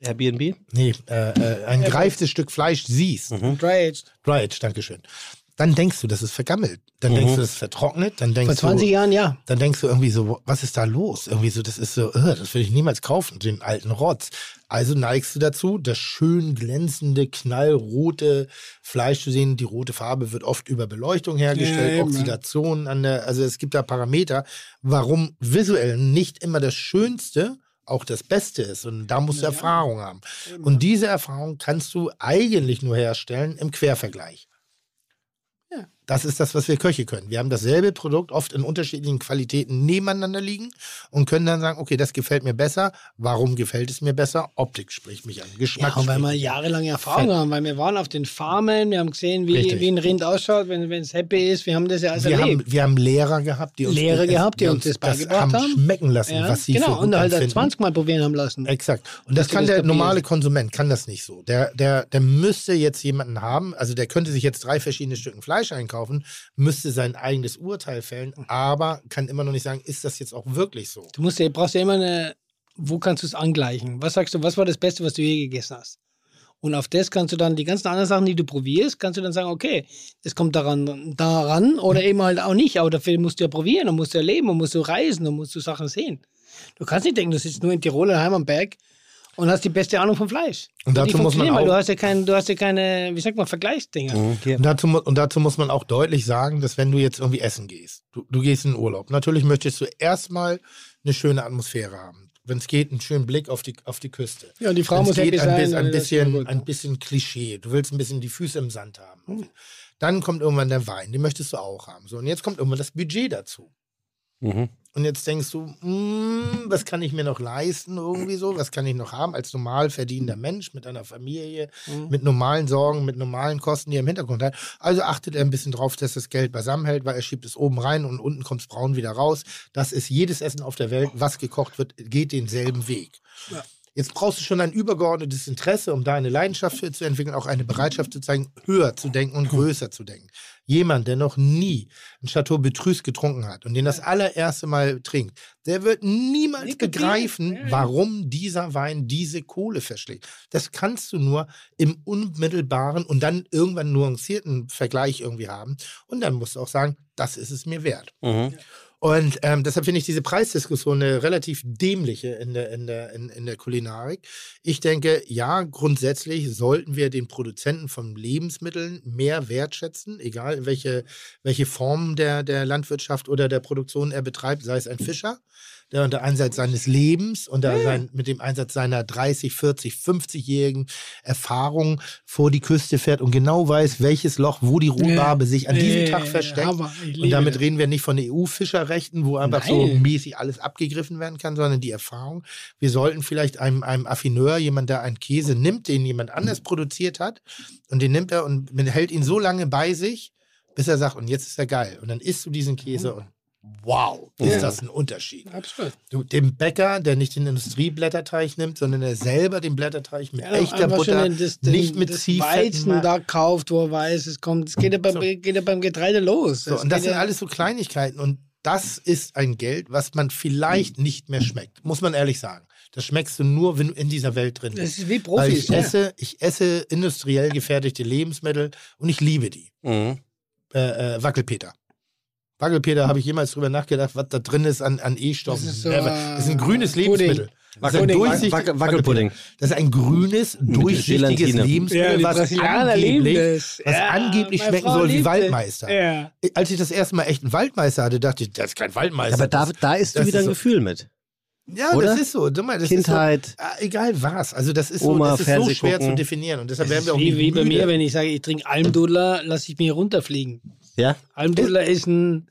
Airbnb? nee, äh, äh, ein gereiftes Stück Fleisch siehst, Dry aged. Dry Age, Dankeschön. Dann denkst du, das ist vergammelt. Dann denkst du, das ist vertrocknet. Dann denkst Vor 20 du, Jahren, ja. dann denkst du irgendwie so, was ist da los? Irgendwie so, das ist so, äh, das will ich niemals kaufen, den alten Rotz. Also neigst du dazu, das schön glänzende, knallrote Fleisch zu sehen. Die rote Farbe wird oft über Beleuchtung hergestellt, Ja, ja. Oxidation an der, also es gibt da Parameter, warum visuell nicht immer das Schönste auch das Beste ist. Und da musst du Erfahrung haben. Und diese Erfahrung kannst du eigentlich nur herstellen im Quervergleich. Ja. Das ist das, was wir Köche können. Wir haben dasselbe Produkt oft in unterschiedlichen Qualitäten nebeneinander liegen und können dann sagen, okay, das gefällt mir besser. Warum gefällt es mir besser? Optik spricht mich an. Geschmack Ja, weil wir jahrelange Erfahrung Fett. haben, weil wir waren auf den Farmen, wir haben gesehen, wie, Richtig. wie ein Rind ausschaut, wenn es happy ist. Wir haben das ja alles wir, erlebt. haben, wir haben Lehrer gehabt, die uns, Lehrer gehabt, die uns das beigebracht haben, haben. schmecken lassen, ja, was sie genau, und halt empfinden. 20 Mal probieren haben lassen. Exakt. Und das Dass du kann das der normale Konsument, kann das nicht so. Der, der, der müsste jetzt jemanden haben, also der könnte sich jetzt drei verschiedene Stücken Fleisch einkaufen, müsste sein eigenes Urteil fällen, aber kann immer noch nicht sagen, ist das jetzt auch wirklich so? Du musst ja, brauchst ja immer eine, wo kannst du es angleichen? Was sagst du, was war das Beste, was du je gegessen hast? Und auf das kannst du dann die ganzen anderen Sachen, die du probierst, kannst du dann sagen, okay, es kommt daran, daran oder eben halt auch nicht. Aber dafür musst du ja probieren und musst du erleben und musst du reisen und musst du Sachen sehen. Du kannst nicht denken, du sitzt nur in Tirol daheim am Berg Und hast die beste Ahnung vom Fleisch. Und dazu muss man auch- du hast ja kein, du hast ja keine, wie sagt man, Vergleichsdinger. Und dazu, und dazu muss man auch deutlich sagen, dass wenn du jetzt irgendwie essen gehst, du, du gehst in den Urlaub, natürlich möchtest du erstmal eine schöne Atmosphäre haben. Wenn es geht, einen schönen Blick auf die, auf die Küste. Ja, und die Frau Wenn's muss happy geht, ein, sein, ein, bisschen, ein bisschen Klischee. Du willst ein bisschen die Füße im Sand haben. Dann kommt irgendwann der Wein, den möchtest du auch haben. So, und jetzt kommt irgendwann das Budget dazu. Mhm. Und jetzt denkst du, mm, was kann ich mir noch leisten irgendwie so? Was kann ich noch haben als normal verdienender Mensch mit einer Familie, mit normalen Sorgen, mit normalen Kosten, die er im Hintergrund hat? Also achtet er ein bisschen drauf, dass das Geld beisammen hält, weil er schiebt es oben rein und unten kommt es braun wieder raus. Das ist jedes Essen auf der Welt, was gekocht wird, geht denselben Weg. Jetzt brauchst du schon ein übergeordnetes Interesse, um da eine Leidenschaft für zu entwickeln, auch eine Bereitschaft zu zeigen, höher zu denken und größer zu denken. Jemand, der noch nie ein Chateau Betrus getrunken hat und den das allererste Mal trinkt, der wird niemals begreifen, warum dieser Wein diese Kohle verschlägt. Das kannst du nur im unmittelbaren und dann irgendwann nuancierten Vergleich irgendwie haben. Und dann musst du auch sagen, das ist es mir wert. Mhm. Und ähm, deshalb finde ich diese Preisdiskussion eine relativ dämliche in der, in, der, in, in der Kulinarik. Ich denke, ja, grundsätzlich sollten wir den Produzenten von Lebensmitteln mehr wertschätzen, egal welche, welche Form der, der Landwirtschaft oder der Produktion er betreibt, sei es ein Fischer, der unter Einsatz seines Lebens, unter sein, mit dem Einsatz seiner 30, 40, 50-jährigen Erfahrung vor die Küste fährt und genau weiß, welches Loch, wo die Rohbarbe sich an diesem Tag versteckt. Und damit reden wir nicht von EU-Fischerrechten, wo einfach so Nein. mäßig alles abgegriffen werden kann, sondern die Erfahrung. Wir sollten vielleicht einem, einem Affineur, jemand, der einen Käse nimmt, den jemand anders produziert hat, und den nimmt er und hält ihn so lange bei sich, bis er sagt, und jetzt ist er geil. Und dann isst du diesen Käse und wow, ist das ein Unterschied. Absolut. Du, dem Bäcker, der nicht den Industrieblätterteig nimmt, sondern der selber den Blätterteig mit Ja, echter Butter, das, den, nicht mit das Ziehfetten Weizen da kauft, wo er weiß, es kommt. Es geht ja beim, So. geht ja beim Getreide los. So, und das sind ja- alles so Kleinigkeiten und das ist ein Geld, was man vielleicht nicht mehr schmeckt, muss man ehrlich sagen. Das schmeckst du nur, wenn du in dieser Welt drin Das bist. ist wie Weil Profis. ich ja. esse, ich esse industriell gefertigte Lebensmittel und ich liebe die. Mhm. Äh, äh, Wackelpeter. Wackelpeter habe ich jemals drüber nachgedacht, was da drin ist an, an E-Stoffen. Das ist so, Never. das ist ein äh, grünes Pudding. Lebensmittel. Das ist Wackel- Wackelpudding. Das ist ein grünes, durchsichtiges. Lebensmittel, Ja, was angeblich, das. was Ja, angeblich schmecken Frau soll wie Waldmeister. Ja. Als ich das erste Mal echt einen Waldmeister hatte, dachte ich, das ist kein Waldmeister. Aber da, da ist wieder ist ein so- Gefühl mit. ja, oder? das ist so. Dumm, das Kindheit. Ist so, ah, egal was. Also das ist Oma, so, das ist so schwer gucken. zu definieren. Und deshalb Das werden wir auch wie, nicht wie bei mir, wenn ich sage, ich trinke Almdudler, lasse ich mich runterfliegen. Ja? Almdudler ist ein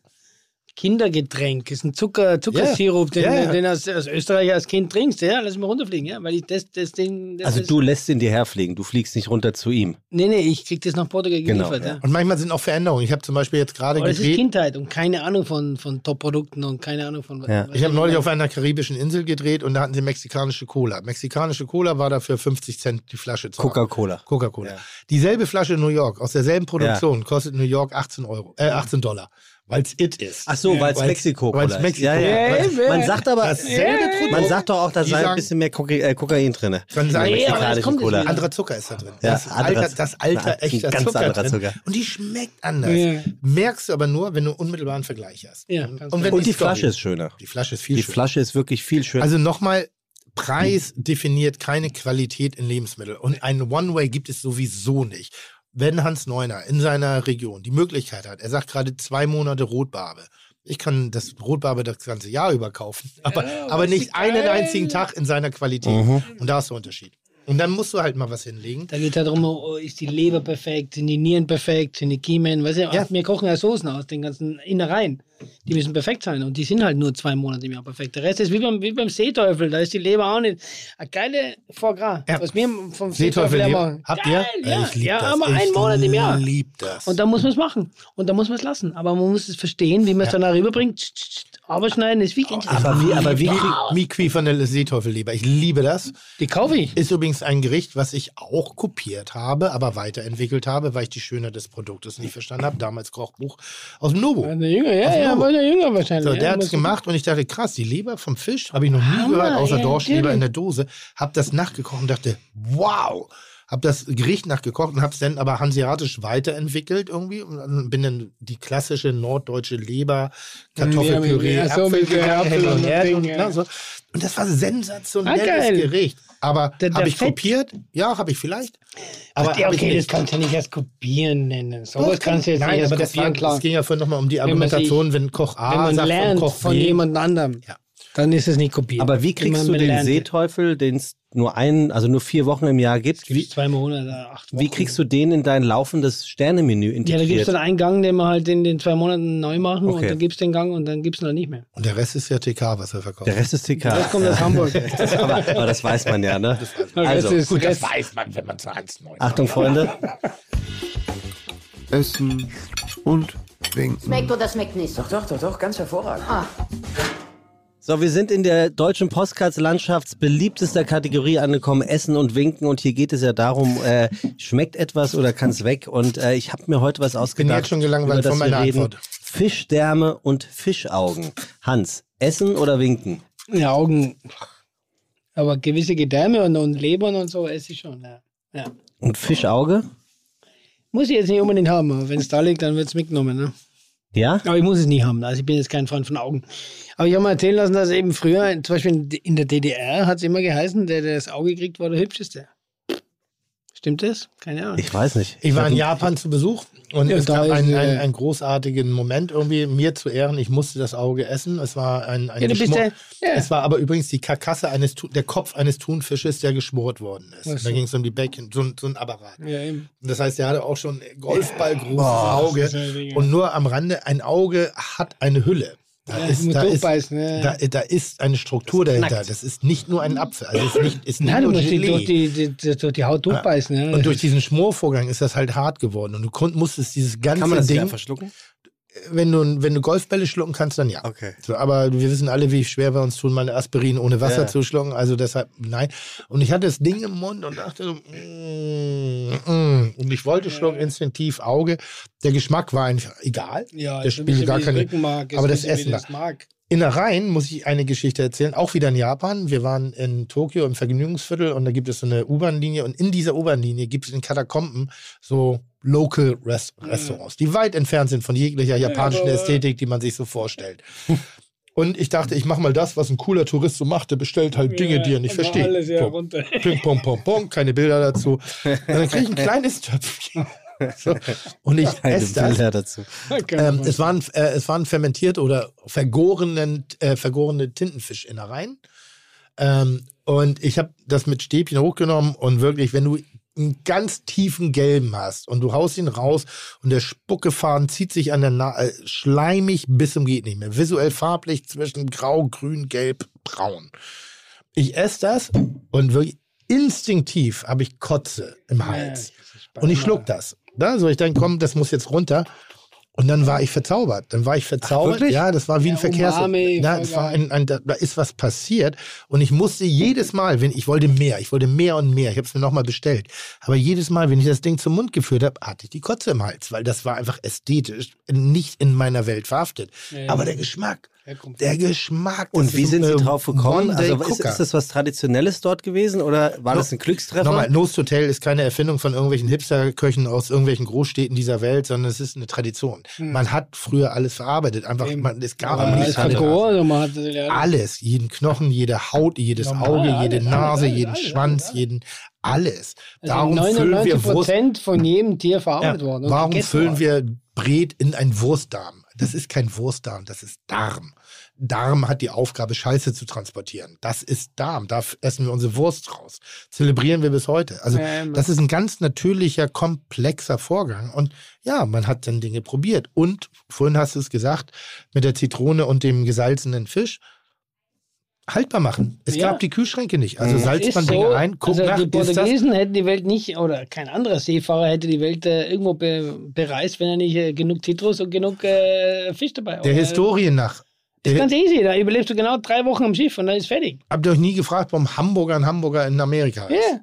Kindergetränk, ist ein Zucker, Zuckersirup, den, Ja, ja. den als, als Österreicher als Kind trinkst, ja, lass mich runterfliegen, ja, weil ich das, das Ding. Das Also ist, du lässt ihn dir herfliegen, du fliegst nicht runter zu ihm. Nee, nee, ich krieg das nach Portugal Genau, geliefert, ja. Und manchmal sind auch Veränderungen. Ich habe zum Beispiel jetzt gerade Aber das ist gedreht. Kindheit und keine Ahnung von, von Top-Produkten und keine Ahnung von. Ja. was Ich habe neulich auf einer karibischen Insel gedreht und da hatten sie mexikanische Cola. Mexikanische Cola war dafür 50 Cent die Flasche. Coca-Cola. Coca-Cola. Ja. Dieselbe Flasche in New York, aus derselben Produktion, kostet New York 18 Euro, äh, 18 Dollar. Weil es it ist. Ach so, weil es Weil's- Mexiko weil's ist. Mexiko Ja, ja. Man- sagt aber, man sagt doch auch, da Die sei ein bisschen mehr Koka äh, Kokain drin. Dann sagen Nee, aber das kommt Cola. anderer Zucker ist da drin. Ja, das, anderer- alter, das alter, ein echter ganz Zucker anderer drin. Zucker. Und die schmeckt anders. Ja. Merkst du aber nur, wenn du unmittelbar einen Vergleich hast. Ja, und, und, klar. wenn Und die Story- Flasche ist schöner. Die Flasche ist viel Die schöner. Flasche ist wirklich viel schöner. Also nochmal, Preis definiert keine Qualität in Lebensmitteln. Und einen One-Way gibt es sowieso nicht. Wenn Hans Neuner in seiner Region die Möglichkeit hat, er sagt gerade zwei Monate Rotbarbe. Ich kann das Rotbarbe das ganze Jahr über kaufen, aber, aber nicht einen einzigen Tag in seiner Qualität. Mhm. Und da ist der Unterschied. Und dann musst du halt mal was hinlegen. Da geht es darum, oh, ist die Leber perfekt, sind die Nieren perfekt, sind die Kiemen, weißt du, Ja. wir kochen ja Soßen aus den ganzen Innereien. Die müssen perfekt sein und die sind halt nur zwei Monate im Jahr perfekt. Der Rest ist wie beim, wie beim Seeteufel, da ist die Leber auch nicht. Eine geile Foie Gras, Ja. was wir vom Seeteufel Seeteufel machen. Habt Geil, ihr? Ja, ich lieb ja das. aber ich einen Monat im Jahr. lieb das. Und da muss man es machen. Und da muss man es lassen. Aber man muss es verstehen, wie man es danach rüberbringt. Tsch, tsch, tsch, Aber schneiden ist wie aber wie, aber wie Miqui von der Seeteufelleber. Ich liebe das. Die kaufe ich. Ist übrigens ein Gericht, was ich auch kopiert habe, aber weiterentwickelt habe, weil ich die Schönheit des Produktes nicht verstanden habe. Damals Kochbuch aus dem Novo. War der Jünger, ja, ja, war der Jünger wahrscheinlich. So, ja, der hat es gemacht und ich dachte, krass, die Leber vom Fisch habe ich noch nie Hammer, gehört, außer ja, Dorschleber in der Dose. Hab das nachgekocht und dachte, wow. Hab das Gericht nachgekocht und hab's dann aber hanseatisch weiterentwickelt irgendwie und dann bin dann die klassische nordeutsche Leber, Kartoffelpüree, Ja, so Apfel hin und und her Ding, und, ja. so. und das war sensationelles Ah. Gericht. Aber habe ich Fett- kopiert? Ja, habe ich vielleicht. Aber ich okay, das kannst du ja nicht erst kopieren nennen. So was kannst du jetzt Nein, nicht erst aber das kopieren, war, klar. es ging ja vorhin nochmal um die Wenn man Argumentation, wenn Koch A Wenn man sagt lernt von Koch von B. jemand anderem, Ja. Dann ist es nicht kopiert. Aber wie kriegst Immer du den. Seeteufel, den es nur ein, also nur vier Wochen im Jahr gibt? Wie, Wie, zwei Monate, acht Wochen. wie kriegst du den in dein laufendes Sternemenü Ja, da gibt es integriert? dann einen Gang, den wir halt in den zwei Monaten neu machen Okay. und dann gibst du den Gang und dann gibst du ihn nicht mehr. Und der Rest ist ja TK, was wir verkaufen. Der Rest ist TK. Das kommt aus Hamburg. Das, aber, aber das weiß man ja, ne? Der Also, ist- Gut, das Rest- weiß man, wenn man zu 1,9 Achtung, Freunde. Essen und winken. Schmeckt oder schmeckt nicht? Doch, doch, doch, doch, ganz hervorragend. Ah, So, wir sind in der deutschen Postkartslandschafts beliebtester Kategorie angekommen, Essen und Winken. Und hier geht es ja darum, äh, schmeckt etwas oder kann es weg? Und äh, ich habe mir heute was ausgedacht. jetzt schon gelangweilt von meiner. Antwort. Fischdärme und Fischaugen. Hans, Essen oder Winken? Ja, Augen. Aber gewisse Gedärme und, und Lebern und so esse ich schon. Ja. ja. Und Fischauge? Muss ich jetzt nicht unbedingt haben, aber wenn es da liegt, dann wird es mitgenommen. Ne? Ja? Aber ich muss es nie haben. Also ich bin jetzt kein Freund von Augen. Aber ich habe mal erzählen lassen, dass eben früher, zum Beispiel in der DDR, hat es immer geheißen, der, der das Auge kriegt, war der Hübscheste. Stimmt das? Keine Ahnung. Ich weiß nicht. Ich war in Japan zu Besuch und Ja, es gab einen, äh, einen, einen großartigen Moment irgendwie mir zu Ehren. Ich musste das Auge essen. Es war ein, ein Ja, du bist Geschmor- der- ja. Es war aber übrigens die Karkasse eines, der Kopf eines Thunfisches, der geschmort worden ist. So. Da ging es um die Bäckchen, so, ein- so ein Apparat. ja, eben. Und Das heißt, er hatte auch schon Golfballgroßes Auge. Und nur am Rande, ein Auge hat eine Hülle. Da, Ja, ist, da, ist, ja. da, da ist eine Struktur dahinter. knackt. Das ist nicht nur ein Apfel. Also ist nicht, ist nicht Nein, du musst die, durch, die, die, durch die Haut durchbeißen. Ja. Und durch diesen Schmorvorgang ist das halt hart geworden. Und du musstest dieses ganze Kann man das Ding, nicht einfach schlucken? Wenn du, wenn du Golfbälle schlucken kannst, dann ja. Okay. So, aber wir wissen alle, wie schwer wir uns tun, mal eine Aspirin ohne Wasser Ja. zu schlucken. Also deshalb, nein. Und ich hatte das Ding im Mund und dachte so, mm, mm. und ich wollte schlucken, instinktiv Auge. Der Geschmack war einfach egal. ja, der ist ein spielt gar keine. Ist aber das Essen das da. mag. Innereien muss ich eine Geschichte erzählen, auch wieder in Japan. Wir waren in Tokio im Vergnügungsviertel und da gibt es so eine U-Bahn-Linie und in dieser U-Bahn-Linie gibt es in Katakomben so Local Rest Restaurants, die weit entfernt sind von jeglicher japanischen aber- Ästhetik, die man sich so vorstellt. Und ich dachte, ich mache mal das, was ein cooler Tourist so macht. Der bestellt halt Dinge, Ja, die er nicht versteht. Alles ja So. runter. Ping, pong, pong, pong, keine Bilder dazu. Und dann kriege ich ein kleines Töpfchen. So. Und ich Keine esse das. Bilder dazu. Ähm, es, waren, äh, es waren fermentiert oder vergorenen, äh, vergorene Tintenfischinnereien. Ähm, und ich habe das mit Stäbchen hochgenommen und wirklich, wenn du einen ganz tiefen gelben hast und du haust ihn raus und der Spuckefaden zieht sich an der Nase, äh, schleimig bis zum geht nicht mehr. Visuell farblich zwischen grau, grün, gelb, braun. Ich esse das und wirklich instinktiv habe ich Kotze im Hals. Und ich schluck das. Da, so ich denke, komm, das muss jetzt runter. Und dann war ich verzaubert. Dann war ich verzaubert. wirklich? ja, das war wie ein Ja, Verkehrs. Umami, Na, war ein, ein, da, ist was passiert. Und ich musste jedes Mal, wenn ich wollte mehr, ich wollte mehr und mehr. Ich habe es mir nochmal bestellt. Aber jedes Mal, wenn ich das Ding zum Mund geführt habe, hatte ich die Kotze im Hals, weil das war einfach ästhetisch nicht in meiner Welt verhaftet. Ja, Aber ja. der Geschmack, Ja, der Geschmack. Und wie sind Sie drauf gekommen? Also ist, ist das was Traditionelles dort gewesen oder war das ein Glückstreffer? Nochmal, Nost Hotel ist keine Erfindung von irgendwelchen Hipsterköchen aus irgendwelchen Großstädten dieser Welt, sondern es ist eine Tradition. Man hat früher alles verarbeitet. Einfach, man, es gab Aber nichts anderes. also ja Alles, jeden Knochen, jede Haut, jedes Normal, Auge, jede alles, Nase, alles, jeden alles, Schwanz, alles. jeden alles. Also Darum füllen wir 99 Wurst. Prozent von jedem Tier Ja, verarbeitet worden. und warum füllen worden. wir Bret in einen Wurstdarm? Das ist kein Wurstdarm, das ist Darm. Darm hat die Aufgabe, Scheiße zu transportieren. Das ist Darm. Da essen wir unsere Wurst raus. Zelebrieren wir bis heute. Also, Ähm. das ist ein ganz natürlicher, komplexer Vorgang. Und ja, man hat dann Dinge probiert. Und vorhin hast du es gesagt, mit der Zitrone und dem gesalzenen Fisch haltbar machen. Es Ja. gab die Kühlschränke nicht. Also salzt man Dinge so, ein, guckt also nach, die Portugiesen hätten die Welt nicht, oder kein anderer Seefahrer hätte die Welt äh, irgendwo be bereist, wenn er nicht äh, genug Zitrus und genug äh, Fisch dabei hat. der Historie nach. Das ist Der, ganz easy, da überlebst du genau drei Wochen am Schiff und dann ist fertig. habt ihr euch nie gefragt, warum Hamburger ein Hamburger in Amerika ist? Ja.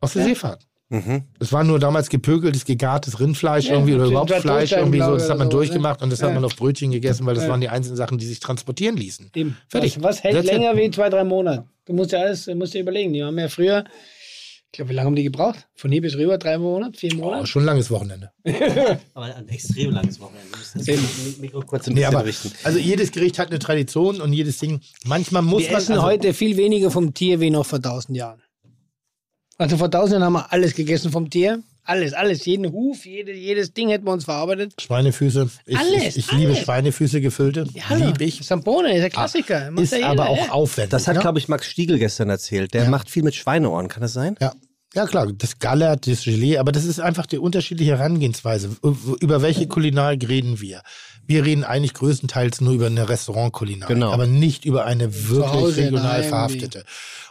Aus der Ja. Seefahrt. Mhm. Es war nur damals gepökeltes, gegartes Rindfleisch Ja, irgendwie oder überhaupt Fleisch irgendwie so. Das hat man so, durchgemacht und das hat Ja. man auf Brötchen gegessen, weil das Ja. waren die einzelnen Sachen, die sich transportieren ließen. Eben. Fertig. Was, was hält That's it. länger wie zwei, drei Monate? Du musst ja alles, du musst dir überlegen. Die haben ja früher Ich glaube, wie lange haben die gebraucht? Von hier bis rüber, drei Monate, vier Oh, Monate? schon ein langes Wochenende. Aber ein extrem langes Wochenende. Eben. Mikro kurz ein Nee, aber, richten. also jedes Gericht hat eine Tradition und jedes Ding. Manchmal muss Wir man. essen also, heute viel weniger vom Tier wie noch vor tausend Jahren. Also vor tausend Jahren haben wir alles gegessen vom Tier. Alles, alles. Jeden Huf, jede, jedes Ding hätten wir uns verarbeitet. Schweinefüße. Ich, Alles, ich, ich liebe alles. Schweinefüße gefüllte. hallo. Liebe ich. Sambone ist ein Klassiker. Macht Ist ja jeder, aber auch ja. aufwendig. Das hat, ne? glaube ich, Max Stiegel gestern erzählt. Der macht viel mit Schweineohren, kann das sein? Ja. Ja, klar, das Gallert, das Gelee, aber das ist einfach die unterschiedliche Herangehensweise. Über welche Kulinarik reden wir? Wir reden eigentlich größtenteils nur über eine Restaurantkulinarik, Genau. aber nicht über eine wirklich Hause, regional verhaftete.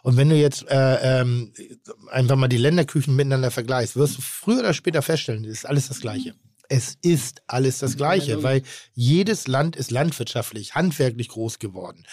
Und wenn du jetzt äh, ähm, einfach mal die Länderküchen miteinander vergleichst, wirst du früher oder später feststellen, es ist alles das Gleiche. Es ist alles das Gleiche, weil jedes Land ist landwirtschaftlich, handwerklich groß geworden.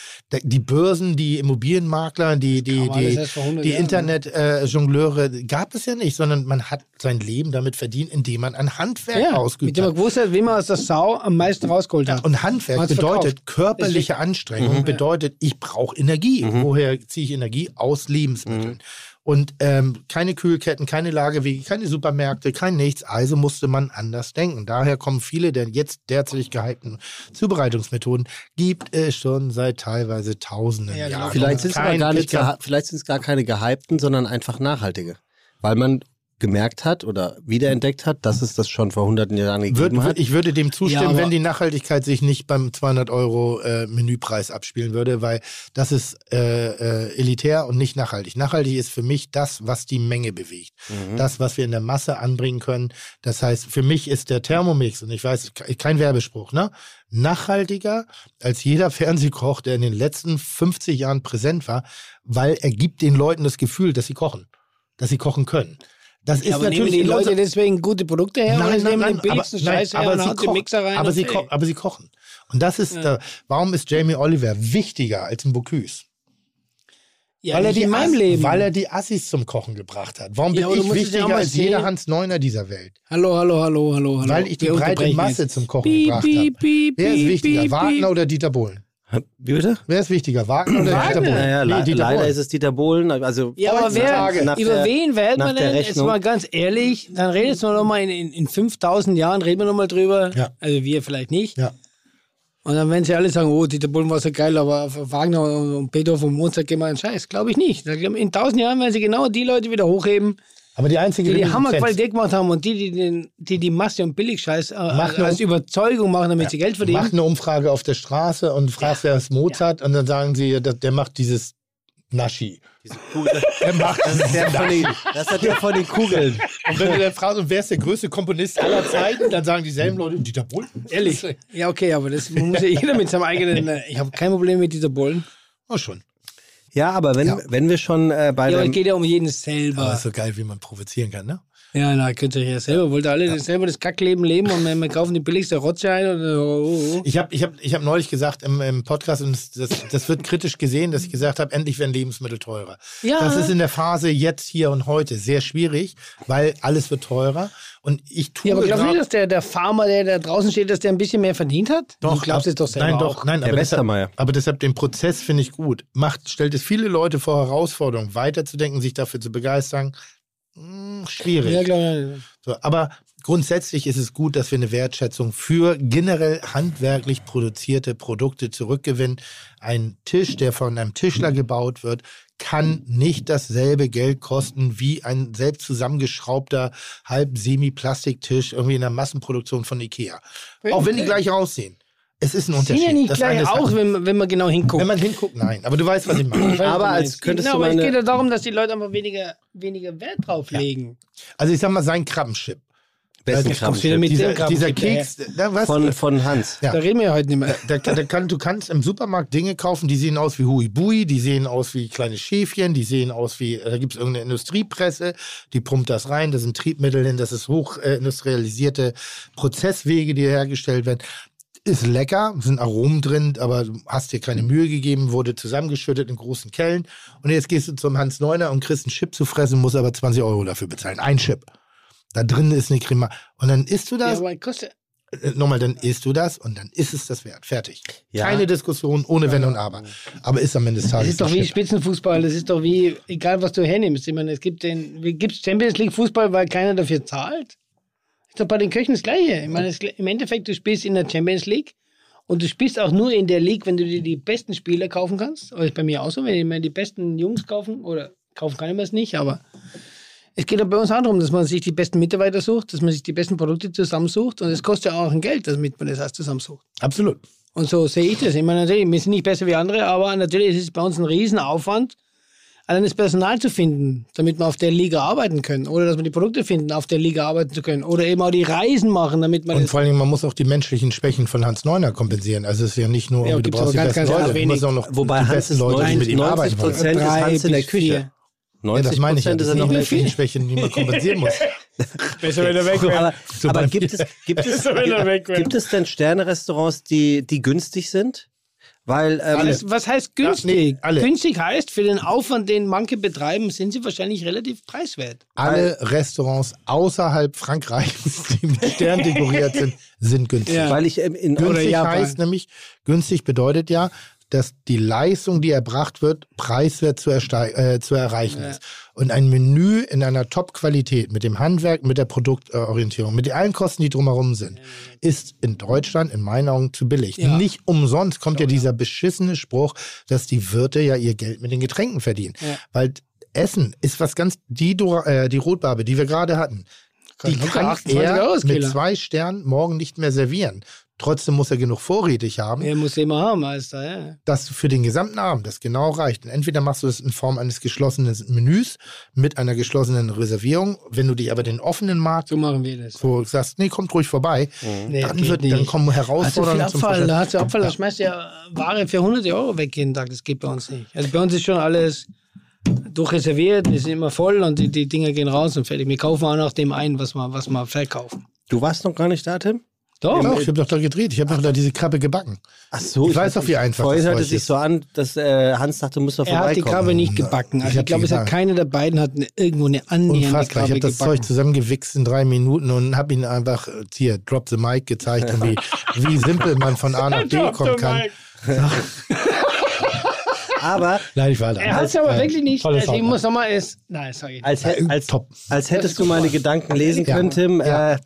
Die Börsen, die Immobilienmakler, die, die, die, erst vor 100 die ne? Internet-Jongleure gab es ja nicht, sondern man hat sein Leben damit verdient, indem man ein Handwerk Ja, mit ausgeübt dem man hat. gewusst hat, wie man aus der Sau am meisten rausgeholt hat. Und Handwerk bedeutet verkauft. körperliche Anstrengung, bedeutet, ich brauche Energie. Woher ziehe ich Energie? Aus Lebensmitteln. Und ähm, keine Kühlketten, keine Lagewege, keine Supermärkte, kein nichts. Also musste man anders denken. Daher kommen viele der jetzt derzeit gehypten Zubereitungsmethoden, gibt es schon seit teilweise tausenden Ja. Jahren. Vielleicht sind es gar nicht, Pizza- geha- vielleicht sind es gar keine gehypten, sondern einfach nachhaltige. Weil man gemerkt hat oder wiederentdeckt hat, dass es das schon vor hunderten Jahren gegeben Würd, hat. ich würde dem zustimmen, Ja, wenn die Nachhaltigkeit sich nicht beim 200 Euro äh, Menüpreis abspielen würde, weil das ist äh, äh, elitär und nicht nachhaltig. Nachhaltig ist für mich das, was die Menge bewegt. Mhm. Das, was wir in der Masse anbringen können. Das heißt, für mich ist der Thermomix, und ich weiß, ke- kein Werbespruch, ne? nachhaltiger als jeder Fernsehkoch, der in den letzten 50 Jahren präsent war, weil er gibt den Leuten das Gefühl, dass sie kochen, dass sie kochen können. Das ist Ja, aber nehmen natürlich die in Leute unser- deswegen gute Produkte her Nein, nein, nehmen nein, den billigsten aber, Scheiß nein, her aber und sie den kochen, Mixer rein. Aber und sie, ko aber sie kochen. Und das ist, äh, warum ist Jamie Oliver wichtiger als ein Bocuse? ja, weil, er die in meinem Ass- Leben. weil er die Assis zum Kochen gebracht hat. Warum bin Ja, du ich ja wichtiger als jeder. Hans Neuner dieser Welt? hallo, hallo, hallo, hallo, hallo. Weil ich die Wir breite Masse jetzt. zum Kochen Piep, gebracht habe. Wer ist wichtiger, Wagner oder Dieter Bohlen? Wie bitte? Wer ist wichtiger, Wagner oder Wagner. Dieter Bohlen? Naja, Nee, Dieter leider Bohlen. ist es Dieter Bohlen. Also Ja, aber wer, nach über der- wen wählt man denn? Jetzt mal ganz ehrlich, dann redet man noch mal in, in, in 5000 Jahren, reden wir noch mal drüber. Ja. Also wir vielleicht nicht. Ja. Und dann werden sie alle sagen, oh, Dieter Bohlen war so geil, aber Wagner und Beethoven und Mozart gehen mal einen Scheiß. Glaube ich nicht. In tausend Jahren werden sie genau die Leute wieder hochheben, Aber die einzige die die Hammerqualität gemacht haben und die, die den, die, die Masse und Billigscheiß äh, eine als Überzeugung machen, damit sie Geld verdienen. Mach eine Umfrage auf der Straße und fragst, wer ist Mozart? Und dann sagen sie, der, der macht dieses Naschi. Der macht Das, ist der von den, das hat der von den Kugeln. Und wenn du dann fragst, wer ist der größte Komponist aller Zeiten, dann sagen dieselben Leute, Dieter Bohlen. Ehrlich. Ja, okay, aber das muss ja jeder mit seinem eigenen. äh, Ich habe kein Problem mit dieser Bullen. Oh, schon. Ja, aber wenn, Ja. wenn wir schon äh, bei Ja, aber es geht ja um jeden Aber selber. ist so geil, wie man provozieren kann, ne? Ja, na, könnt ihr ja selber. Wollt ihr alle selber das Kackleben leben und wir, kaufen die billigste Rotze ein? Und, oh, oh, oh. Ich habe ich hab, ich hab neulich gesagt im, im Podcast, und das, das, das wird kritisch gesehen, dass ich gesagt habe, endlich werden Lebensmittel teurer. Ja. Das ist in der Phase jetzt, hier und heute sehr schwierig, weil alles wird teurer. Und ich tue Ja, aber glaubst du nicht, dass der, der Farmer, der da draußen steht, dass der ein bisschen mehr verdient hat? du glaubst es doch selber Nein, doch, auch. nein, Der aber deshalb, aber deshalb den Prozess finde ich gut. Macht, stellt es viele Leute vor Herausforderungen, weiterzudenken, sich dafür zu begeistern. Hm, schwierig. Ja, klar. So, aber grundsätzlich ist es gut, dass wir eine Wertschätzung für generell handwerklich produzierte Produkte zurückgewinnen. Ein Tisch, der von einem Tischler gebaut wird, kann nicht dasselbe Geld kosten wie ein selbst zusammengeschraubter halb Semi-Plastiktisch irgendwie in der Massenproduktion von Ikea. Auch wenn die gleich aussehen. Es ist ein Sehen Unterschied. ja nicht Das gleich halt- wenn, man- wenn man genau hinguckt. wenn man hinguckt, nein. Aber du weißt, was ich meine. aber als könntest genau, du aber es meine, geht ja darum, dass die Leute einfach weniger, weniger Wert drauf legen. Also ich sag mal, sein Krabbenchip. besten Also, wieder mit Dieser, dem Krabben dieser er Keks, da, was? von, von Hans. Ja. Da reden wir ja heute nicht mehr. Da, da kann, du kannst im Supermarkt Dinge kaufen, die sehen aus wie Huibui, die sehen aus wie kleine Schäfchen, die sehen aus wie, da gibt es irgendeine Industriepresse, die pumpt das rein, das sind Triebmittel hin, das ist hoch äh, Prozesswege, die hergestellt werden. Ist lecker, sind Aromen drin, aber du hast dir keine Mühe gegeben, wurde zusammengeschüttet in großen Kellen. Und jetzt gehst du zum Hans Neuner und kriegst einen Chip zu fressen, musst aber 20 Euro dafür bezahlen. Ein Chip. Da drin ist eine Crema. Und dann isst du Ja, das aber kostet, äh, nochmal, dann isst du das und dann ist es das wert. Fertig. Ja. Keine Diskussion ohne Wenn und Aber. Aber ist am Ende des Das Tages. ist doch wie Schnitt. Spitzenfußball, das ist doch wie, egal was du hernimmst. Ich meine, es gibt den, gibt's Champions League Fußball, weil keiner dafür zahlt. Ist doch bei den Köchen das Gleiche. Ich meine, im Endeffekt, du spielst in der Champions League und du spielst auch nur in der League, wenn du dir die besten Spieler kaufen kannst. Aber ist bei mir auch so, wenn ich mir die besten Jungs kaufen, oder kaufen kann ich mir es nicht, aber es geht doch bei uns auch darum, dass man sich die besten Mitarbeiter sucht, dass man sich die besten Produkte zusammensucht und es kostet ja auch ein Geld, damit man das alles zusammensucht. Absolut. Und so sehe ich das. Ich meine, natürlich, wir sind nicht besser wie andere, aber natürlich ist es bei uns ein Riesenaufwand, allein das Personal zu finden, damit wir auf der Liga arbeiten können. Oder dass wir die Produkte finden, auf der Liga arbeiten zu können. Oder eben auch die Reisen machen, damit man Und vor allen Dingen, man muss auch die menschlichen Schwächen von Hans Neuner kompensieren. Also es ist ja nicht nur, Ja, du brauchst die ganz, besten ganz Leute, du wenig. musst auch noch Wobei die Hans besten ist Leute, die mit ihm 90 arbeiten wollen. Prozent ist Hans in der Küche. vier. 90 Ja, das meine ich ja. Das ist er sind noch die menschlichen Schwächen, die man kompensieren muss. Besser, wenn er weg Aber, So aber gibt, es, gibt, es, wäre. gibt es denn Sterne-Restaurants, die, die günstig sind? Weil ähm, Alles, was heißt günstig? Ja, nee. Günstig heißt, für den Aufwand, den manche betreiben, sind sie wahrscheinlich relativ preiswert. Alle Restaurants außerhalb Frankreichs, die mit Sternen dekoriert sind, sind günstig. Ja. weil ich ähm, in, Günstig Japan. heißt nämlich, günstig bedeutet ja, dass die Leistung, die erbracht wird, preiswert zu, äh, zu erreichen ist. Und ein Menü in einer Top-Qualität mit dem Handwerk, mit der Produktorientierung, mit allen Kosten, die drumherum sind, ist in Deutschland in meinen Augen zu billig. Ja. Nicht umsonst kommt ja dieser beschissene Spruch, dass die Wirte ja ihr Geld mit den Getränken verdienen. Ja. Weil Essen ist was ganz, die, Dora- äh, die Rotbarbe, die wir gerade hatten, die kann 28 er mit zwei Sternen morgen nicht mehr servieren. Trotzdem muss er genug vorrätig haben, Er muss immer haben, Meister. Ja. dass für den gesamten Abend das genau reicht. Und entweder machst du es in Form eines geschlossenen Menüs mit einer geschlossenen Reservierung. Wenn du dich aber den offenen Markt So machen wir das. so sagst, nee, kommt ruhig vorbei, Nee, dann, wird, nicht. dann kommen Hast du viel Herausforderungen zum Abfall, da hast du Abfall, da schmeißt du ja Ware für 100 Euro weg jeden Tag. Das geht bei uns nicht. Also bei uns ist schon alles durchreserviert, wir sind immer voll und die, die Dinger gehen raus und fertig. Wir kaufen auch nach dem ein, was wir, was wir verkaufen. du warst noch gar nicht da, Tim? Doch, Doch, ich habe doch da gedreht. Ich habe doch da diese Krabbe gebacken. Ach so, Ich weiß doch, wie einfach das hörte heute es sich ist. so an, dass äh, Hans dachte, muss doch er hat die vorbeikommen. Krabbe nicht gebacken. Also Ich ich, glaube, es hat keiner der beiden hat eine, irgendwo eine annähernde Unfassbar. Ich Krabbe habe das. Zeug zusammengewichst in drei Minuten und habe ihn einfach äh, hier, Drop the Mic gezeigt und wie, wie simpel man von A nach B kommen kann. Aber Nein, ich war da. Er hat es aber Äh, wirklich nicht. Also ich muss nochmal es. Nein, ich nicht. als, Ja, als, top. als hättest du meine Gedanken lesen Ja. können, Tim. Ja. Äh,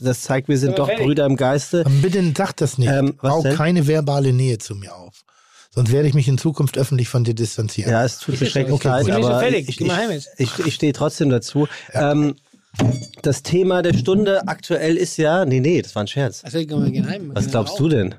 das zeigt, wir sind doch fertig? Brüder im Geiste. Bitte sag das nicht. Ähm, was Bau denn? keine verbale Nähe zu mir auf. Sonst werde ich mich in Zukunft öffentlich von dir distanzieren. Ja, es tut mir schrecklich Okay, leid, aber ich, Geh mal heim ich, jetzt. ich, ich stehe trotzdem dazu. Ähm, das Thema der Stunde aktuell ist ja, nee, nee, das war ein Scherz. Also ich wir gehen heim. Wir Was glaubst du denn?